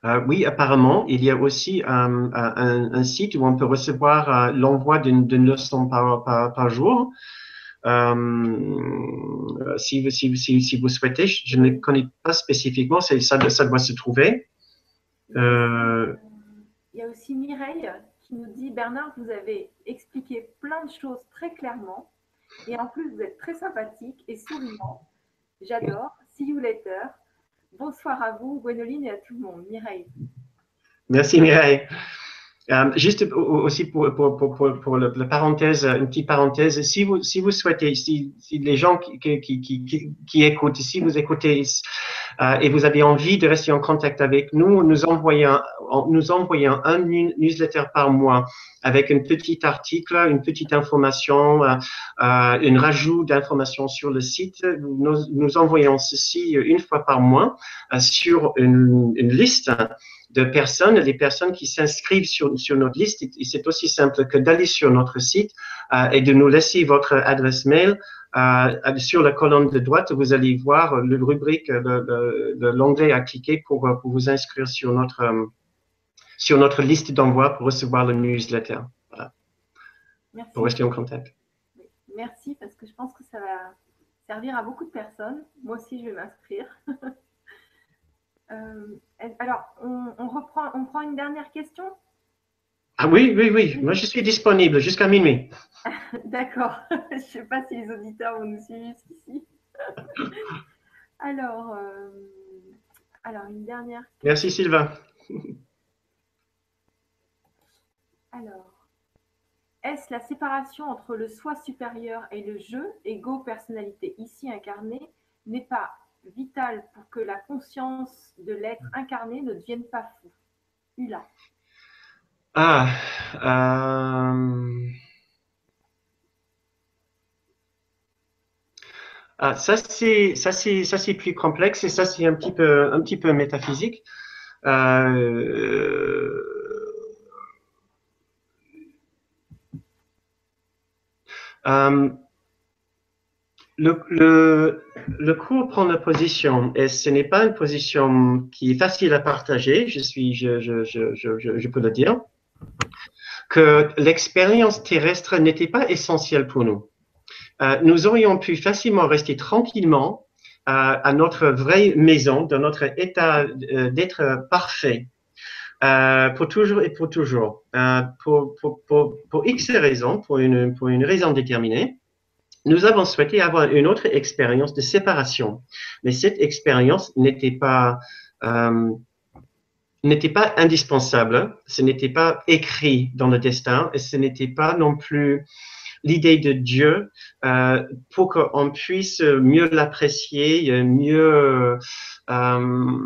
Euh, oui, apparemment, il y a aussi euh, un, site où on peut recevoir euh, l'envoi d'une leçon par jour. Euh, si, vous- si, si, si vous souhaitez, je, ne connais pas spécifiquement, ça, ça doit se trouver. Il y a aussi Mireille qui nous dit Bernard, vous avez expliqué plein de choses très clairement et en plus vous êtes très sympathique et souriant. J'adore. See you later. Bonsoir à vous, Gwénoline et à tout le monde. Mireille. Merci Mireille. Euh, juste au- au- aussi pour, pour, pour, pour, le, parenthèse, une petite parenthèse, si vous, si vous souhaitez, si, si les gens qui, qui, qui, qui, écoutent, si vous écoutez et vous avez envie de rester en contact avec nous, nous envoyons, nous envoyons un newsletter par mois avec un petit article, une petite information, euh, euh, une rajout d'informations sur le site. Nous, envoyons ceci une fois par mois euh, sur une, liste de personnes, les personnes qui s'inscrivent sur, sur notre liste. C'est aussi simple que d'aller sur notre site euh, et de nous laisser votre adresse mail. Euh, sur la colonne de droite, vous allez voir le rubrique de, l'onglet à cliquer pour, pour, vous inscrire sur notre, sur notre liste d'envoi pour recevoir le newsletter. Voilà. Merci. Pour rester en contact. Merci parce que je pense que ça va servir à beaucoup de personnes. Moi aussi, je vais m'inscrire. Euh, alors, on, reprend, on prend une dernière question? Ah oui, oui, oui. Moi, je suis disponible jusqu'à minuit. D'accord. je ne sais pas si les auditeurs vont nous suivre jusqu'ici. alors, euh, alors, une dernière. Question. Merci, Sylvain. alors. Est-ce la séparation entre le soi supérieur et le jeu, ego-personnalité ici incarnée, n'est pas vitale pour que la conscience de l'être incarné ne devienne pas fou? Ula. Ah, euh, ah, ça c'est ça c'est ça c'est plus complexe et ça c'est un petit peu un petit peu métaphysique. Euh, Euh, le, le, cours prend la position, et ce n'est pas une position qui est facile à partager, je, suis, je, je, je, je peux le dire, que l'expérience terrestre n'était pas essentielle pour nous. Euh, nous aurions pu facilement rester tranquillement euh, à notre vraie maison, dans notre état d'être parfait, euh, pour toujours et pour toujours. Euh, pour, pour, pour, X raisons, pour une, raison déterminée, nous avons souhaité avoir une autre expérience de séparation. Mais cette expérience n'était pas, euh, n'était pas indispensable, ce n'était pas écrit dans le destin et ce n'était pas non plus l'idée de Dieu euh, pour qu'on puisse mieux l'apprécier, mieux, euh,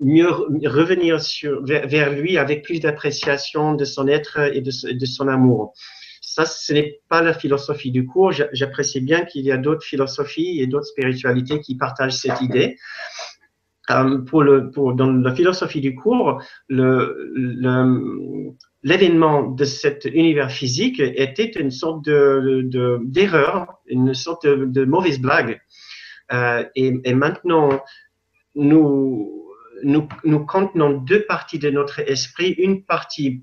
mieux revenir sur, vers, lui avec plus d'appréciation de son être et de, de son amour. Ça, ce n'est pas la philosophie du cours. J'apprécie bien qu'il y a d'autres philosophies et d'autres spiritualités qui partagent cette idée. Euh, pour le, pour, dans la philosophie du cours, l'événement de cet univers physique était une sorte de, d'erreur, une sorte de, mauvaise blague. Euh, et, maintenant, nous, nous, nous contenons deux parties de notre esprit, une partie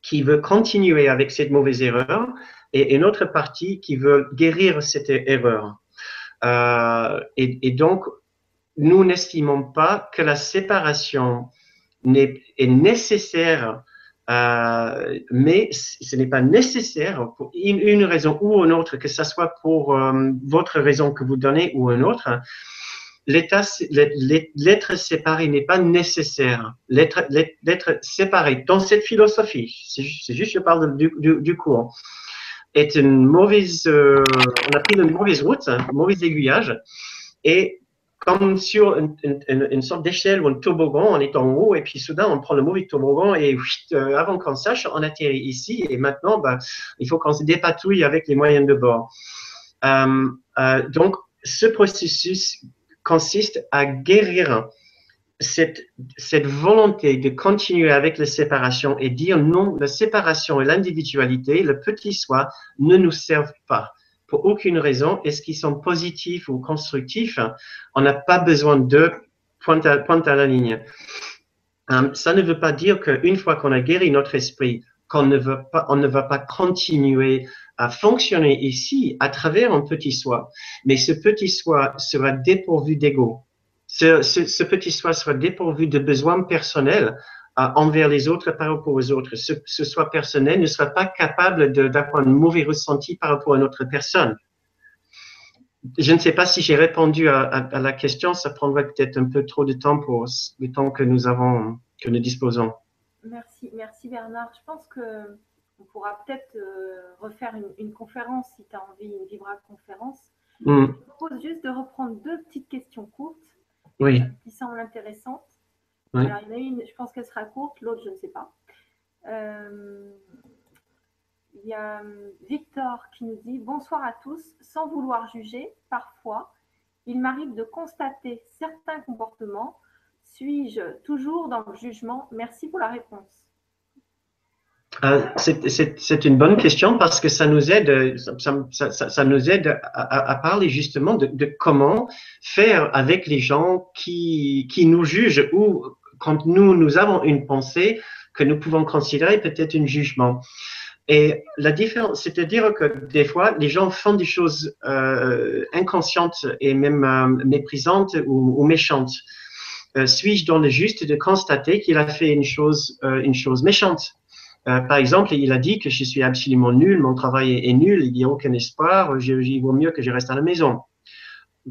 qui veut continuer avec cette mauvaise erreur et une autre partie qui veut guérir cette erreur. Euh, et, donc, nous n'estimons pas que la séparation est, nécessaire euh, mais ce n'est pas nécessaire pour une, raison ou une autre, que ce soit pour euh, votre raison que vous donnez ou une autre. L'être séparé n'est pas nécessaire. L'être séparé dans cette philosophie, c'est juste, je parle du, du, cours, est une mauvaise, euh, on a pris une mauvaise route, un mauvais aiguillage, et comme sur une, sorte d'échelle ou un toboggan, on est en haut et puis soudain on prend le mauvais toboggan et euh, avant qu'on sache, on atterrit ici et maintenant bah, il faut qu'on se dépatouille avec les moyens de bord. Euh, euh, donc ce processus consiste à guérir cette, cette volonté de continuer avec la séparation et dire non, la séparation et l'individualité, le petit soi ne nous servent pas pour aucune raison. Est-ce qu'ils sont positifs ou constructifs On n'a pas besoin de pointe à, la ligne. Um, ça ne veut pas dire qu'une fois qu'on a guéri notre esprit, qu'on ne on ne va pas continuer à fonctionner ici à travers un petit soi, mais ce petit soi sera dépourvu d'ego. Ce, petit soi sera dépourvu de besoins personnels envers les autres par rapport aux autres. Ce, ce soit personnel ne soit pas capable d'avoir un mauvais ressenti par rapport à une autre personne. Je ne sais pas si j'ai répondu à, à, la question. Ça prendrait peut-être un peu trop de temps pour le temps que nous avons, que nous disposons. Merci, merci Bernard. Je pense que on pourra peut-être euh, refaire une, une, conférence si tu as envie, une Vibra conférence. Mm. Je propose juste de reprendre deux petites questions courtes oui. qui semblent intéressantes. Alors, il y en a une, je pense qu'elle sera courte, l'autre, je ne sais pas. Euh, il y a euh, Victor qui nous dit Bonsoir à tous. Sans vouloir juger, parfois, il m'arrive de constater certains comportements Suis-je toujours dans le jugement? Merci pour la réponse. Euh, c'est une bonne question parce que ça nous aide, ça, ça, ça nous aide à, à, parler justement de, de, comment faire avec les gens qui, qui nous jugent ou quand nous, nous avons une pensée que nous pouvons considérer peut-être un jugement. Et la différence, c'est-à-dire que des fois, les gens font des choses euh, inconscientes et même euh, méprisantes ou, méchantes. Euh, Suis-je dans le juste de constater qu'il a fait une chose, euh, une chose méchante? Euh, par exemple, il a dit que je suis absolument nul, mon travail est, nul, il n'y a aucun espoir, il vaut mieux que je reste à la maison.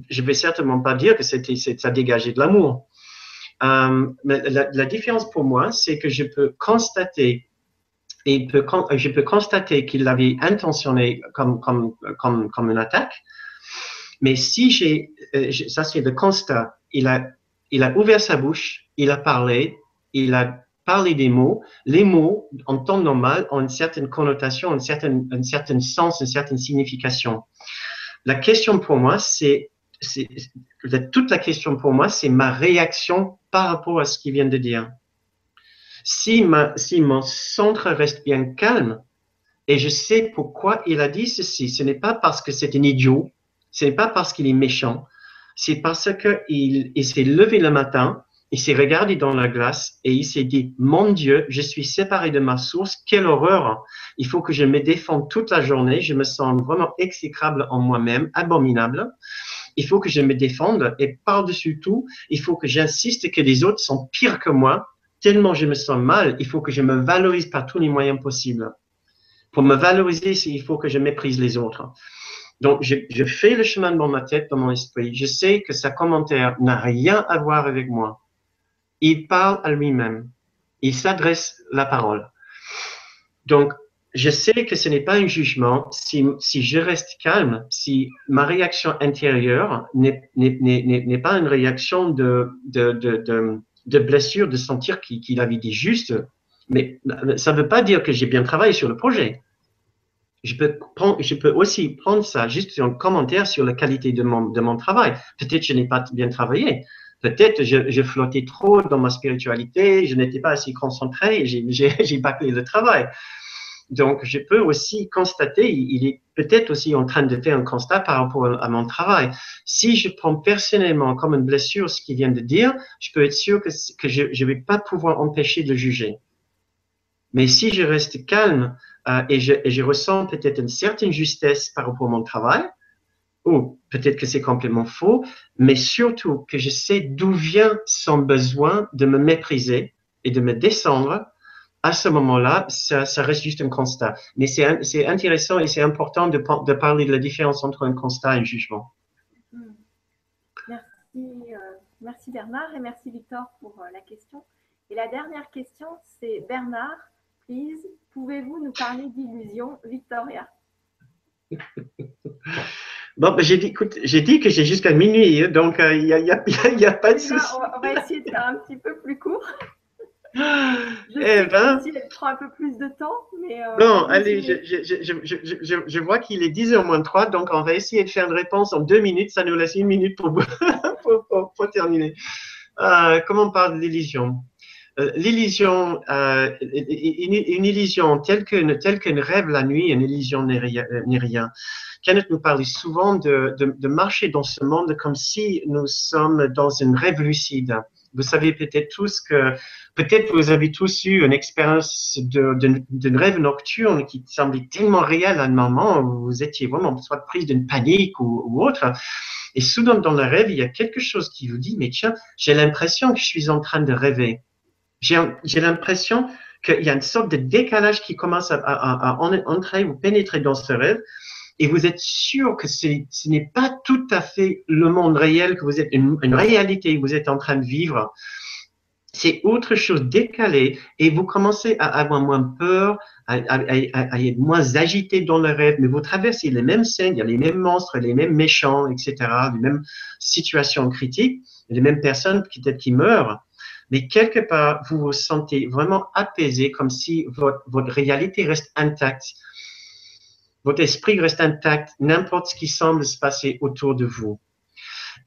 Je ne vais certainement pas dire que c'était, ça dégageait de l'amour. Euh, mais la, différence pour moi, c'est que je peux constater je peux constater qu'il l'avait intentionné comme, une attaque. Mais si j'ai, euh, ça c'est le constat, il a ouvert sa bouche, il a parlé, il a parler des mots, les mots, en temps normal, ont une certaine connotation, un certain, un certain sens, une certaine signification. La question pour moi, c'est, toute la question pour moi, c'est ma réaction par rapport à ce qu'il vient de dire. Si, ma, si mon centre reste bien calme, et je sais pourquoi il a dit ceci, ce n'est pas parce que c'est un idiot, ce n'est pas parce qu'il est méchant, c'est parce qu'il il s'est levé le matin, il s'est regardé dans la glace et il s'est dit, mon Dieu, je suis séparé de ma source, quelle horreur. Il faut que je me défende toute la journée. Je me sens vraiment exécrable en moi-même, abominable. Il faut que je me défende et par-dessus tout, il faut que j'insiste que les autres sont pires que moi. Tellement je me sens mal, il faut que je me valorise par tous les moyens possibles. Pour me valoriser, il faut que je méprise les autres. Donc, je, fais le chemin dans ma tête, dans mon esprit. Je sais que sa commentaire n'a rien à voir avec moi il parle à lui-même. Il s'adresse la parole. Donc, je sais que ce n'est pas un jugement si, je reste calme, si ma réaction intérieure n'est pas une réaction de, blessure, de sentir qu'il avait dit juste. Mais ça ne veut pas dire que j'ai bien travaillé sur le projet. Je peux, aussi prendre ça juste un commentaire sur la qualité de mon, de mon travail. Peut-être que je n'ai pas bien travaillé. Peut-être je, je flottais trop dans ma spiritualité, je n'étais pas assez concentré, j'ai bâclé le travail. Donc, je peux aussi constater, il est peut-être aussi en train de faire un constat par rapport à mon travail. Si je prends personnellement comme une blessure ce qu'il vient de dire, je peux être sûr que, je ne vais pas pouvoir empêcher de juger. Mais si je reste calme euh, et je ressens peut-être une certaine justesse par rapport à mon travail, ou peut-être que c'est complètement faux, mais surtout que je sais d'où vient son besoin de me mépriser et de me descendre, à ce moment-là, ça, ça, reste juste un constat. Mais c'est intéressant et c'est important de, de, parler de la différence entre un constat et un jugement. Hmm. Merci, euh, merci Bernard et merci Victor pour euh, la question. Et la dernière question, c'est Bernard, please, pouvez-vous nous parler d'illusion, Victoria? Bon, ben, j'ai dit, écoute, j'ai dit que j'ai jusqu'à minuit, hein, donc il n'y a, y a, y a, pas de souci. On va essayer de faire un petit peu plus court. Je eh ben, si elle prend un peu plus de temps, mais. Euh, non, allez, je, je, je, je, vois qu'il est 10h moins 3, donc on va essayer de faire une réponse en deux minutes. Ça nous laisse une minute pour, pour, pour, pour terminer. Euh, comment on parle de l'illusion? Euh, L'illusion, euh, une, une, illusion telle qu'une telle qu'une rêve la nuit, une illusion n'est rien. Kenneth nous parlait souvent de, de, marcher dans ce monde comme si nous sommes dans une rêve lucide. Vous savez peut-être tous que, peut-être vous avez tous eu une expérience d'une rêve nocturne qui semblait tellement réelle à un moment où vous étiez vraiment soit prise d'une panique ou, ou, autre. Et soudain dans le rêve, il y a quelque chose qui vous dit, mais tiens, j'ai l'impression que je suis en train de rêver. J'ai l'impression qu'il y a une sorte de décalage qui commence à, à entrer ou pénétrer dans ce rêve et vous êtes sûr que ce n'est pas tout à fait le monde réel, que vous êtes une, réalité que vous êtes en train de vivre. C'est autre chose décalé et vous commencez à avoir moins peur, à, être moins agité dans le rêve, mais vous traversez les mêmes scènes, il y a les mêmes monstres, les mêmes méchants, etc., les mêmes situations critiques, les mêmes personnes peut-être qui meurent, mais quelque part, vous vous sentez vraiment apaisé, comme si votre réalité reste intacte votre esprit reste intact, n'importe ce qui semble se passer autour de vous.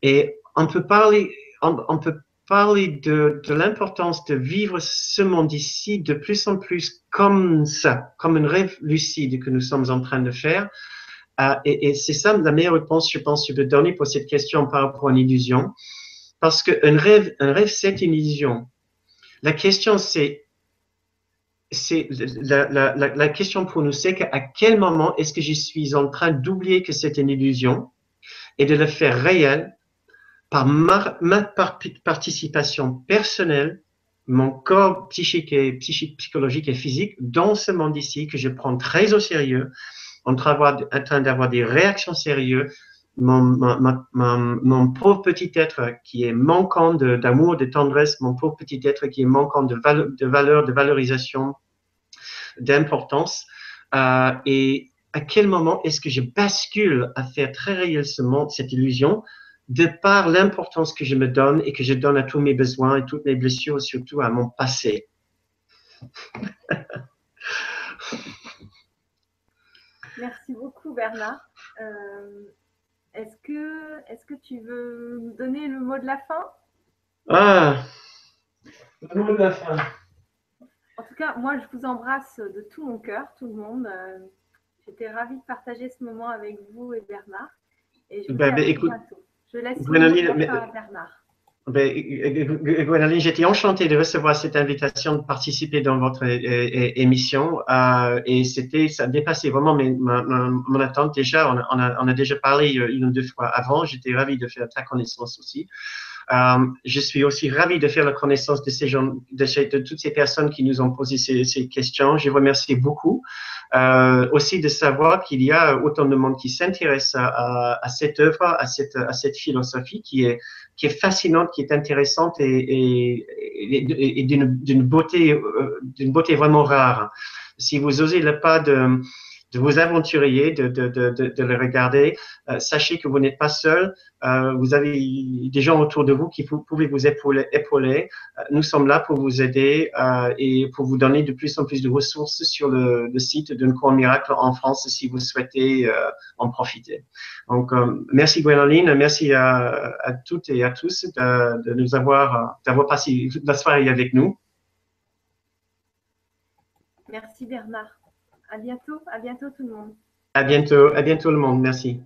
Et on peut parler, on, peut parler de, l'importance de vivre ce monde ici de plus en plus comme ça, comme un rêve lucide que nous sommes en train de faire. Euh, et, et c'est ça la meilleure réponse, je pense, que je peux donner pour cette question par rapport à une illusion. Parce qu'un rêve, un rêve, c'est une illusion. La question, c'est, c'est la, la, la, question pour nous, c'est à quel moment est-ce que je suis en train d'oublier que c'est une illusion et de le faire réel par ma, ma participation personnelle, mon corps psychique et psychique, psychologique et physique dans ce monde ici que je prends très au sérieux, en train d'avoir des réactions sérieuses, mon, pauvre petit être qui est manquant d'amour, de, tendresse, mon pauvre petit être qui est manquant de, de valeur, de valorisation, d'importance. Euh, et à quel moment est-ce que je bascule à faire très réel ce monde, cette illusion, de par l'importance que je me donne et que je donne à tous mes besoins et toutes mes blessures, surtout à mon passé? Merci beaucoup Bernard. Euh, est-ce que, est que tu veux nous donner le mot de la fin? Ah, le mot de la fin. En tout cas, moi, je vous embrasse de tout mon cœur, tout le monde. Euh, j'étais ravie de partager ce moment avec vous et Bernard. Et je vous ben, ben, écoute, bientôt. Je laisse le mot à Bernard. Ben, Gwendoline, j'étais enchanté de recevoir cette invitation de participer dans votre émission euh, et c'était, ça dépassait vraiment mes, mon attente. Déjà, on a, on a, déjà parlé une ou deux fois avant. J'étais ravi de faire ta connaissance aussi. Euh, je suis aussi ravi de faire la connaissance de ces gens, de, toutes ces personnes qui nous ont posé ces, questions. Je vous remercie beaucoup. Euh, aussi de savoir qu'il y a autant de monde qui s'intéresse à, à, à, cette œuvre, à cette, à cette philosophie qui est, qui est fascinante, qui est intéressante et, et, et d'une beauté, euh, d'une beauté vraiment rare. Si vous osez le pas de, de vous aventurier, de, de, de, de le regarder. Euh, sachez que vous n'êtes pas seul. Euh, vous avez des gens autour de vous qui vous, pouvez vous épauler. épauler. Euh, nous sommes là pour vous aider et pour vous donner de plus en plus de ressources sur le, site d'un cours miracle en France si vous souhaitez en profiter. Donc, merci Gwénoline, merci à, à, toutes et à tous de, de nous avoir, d'avoir passé la soirée avec nous. Merci Bernard. À bientôt, à bientôt tout le monde. À bientôt, à bientôt le monde. Merci.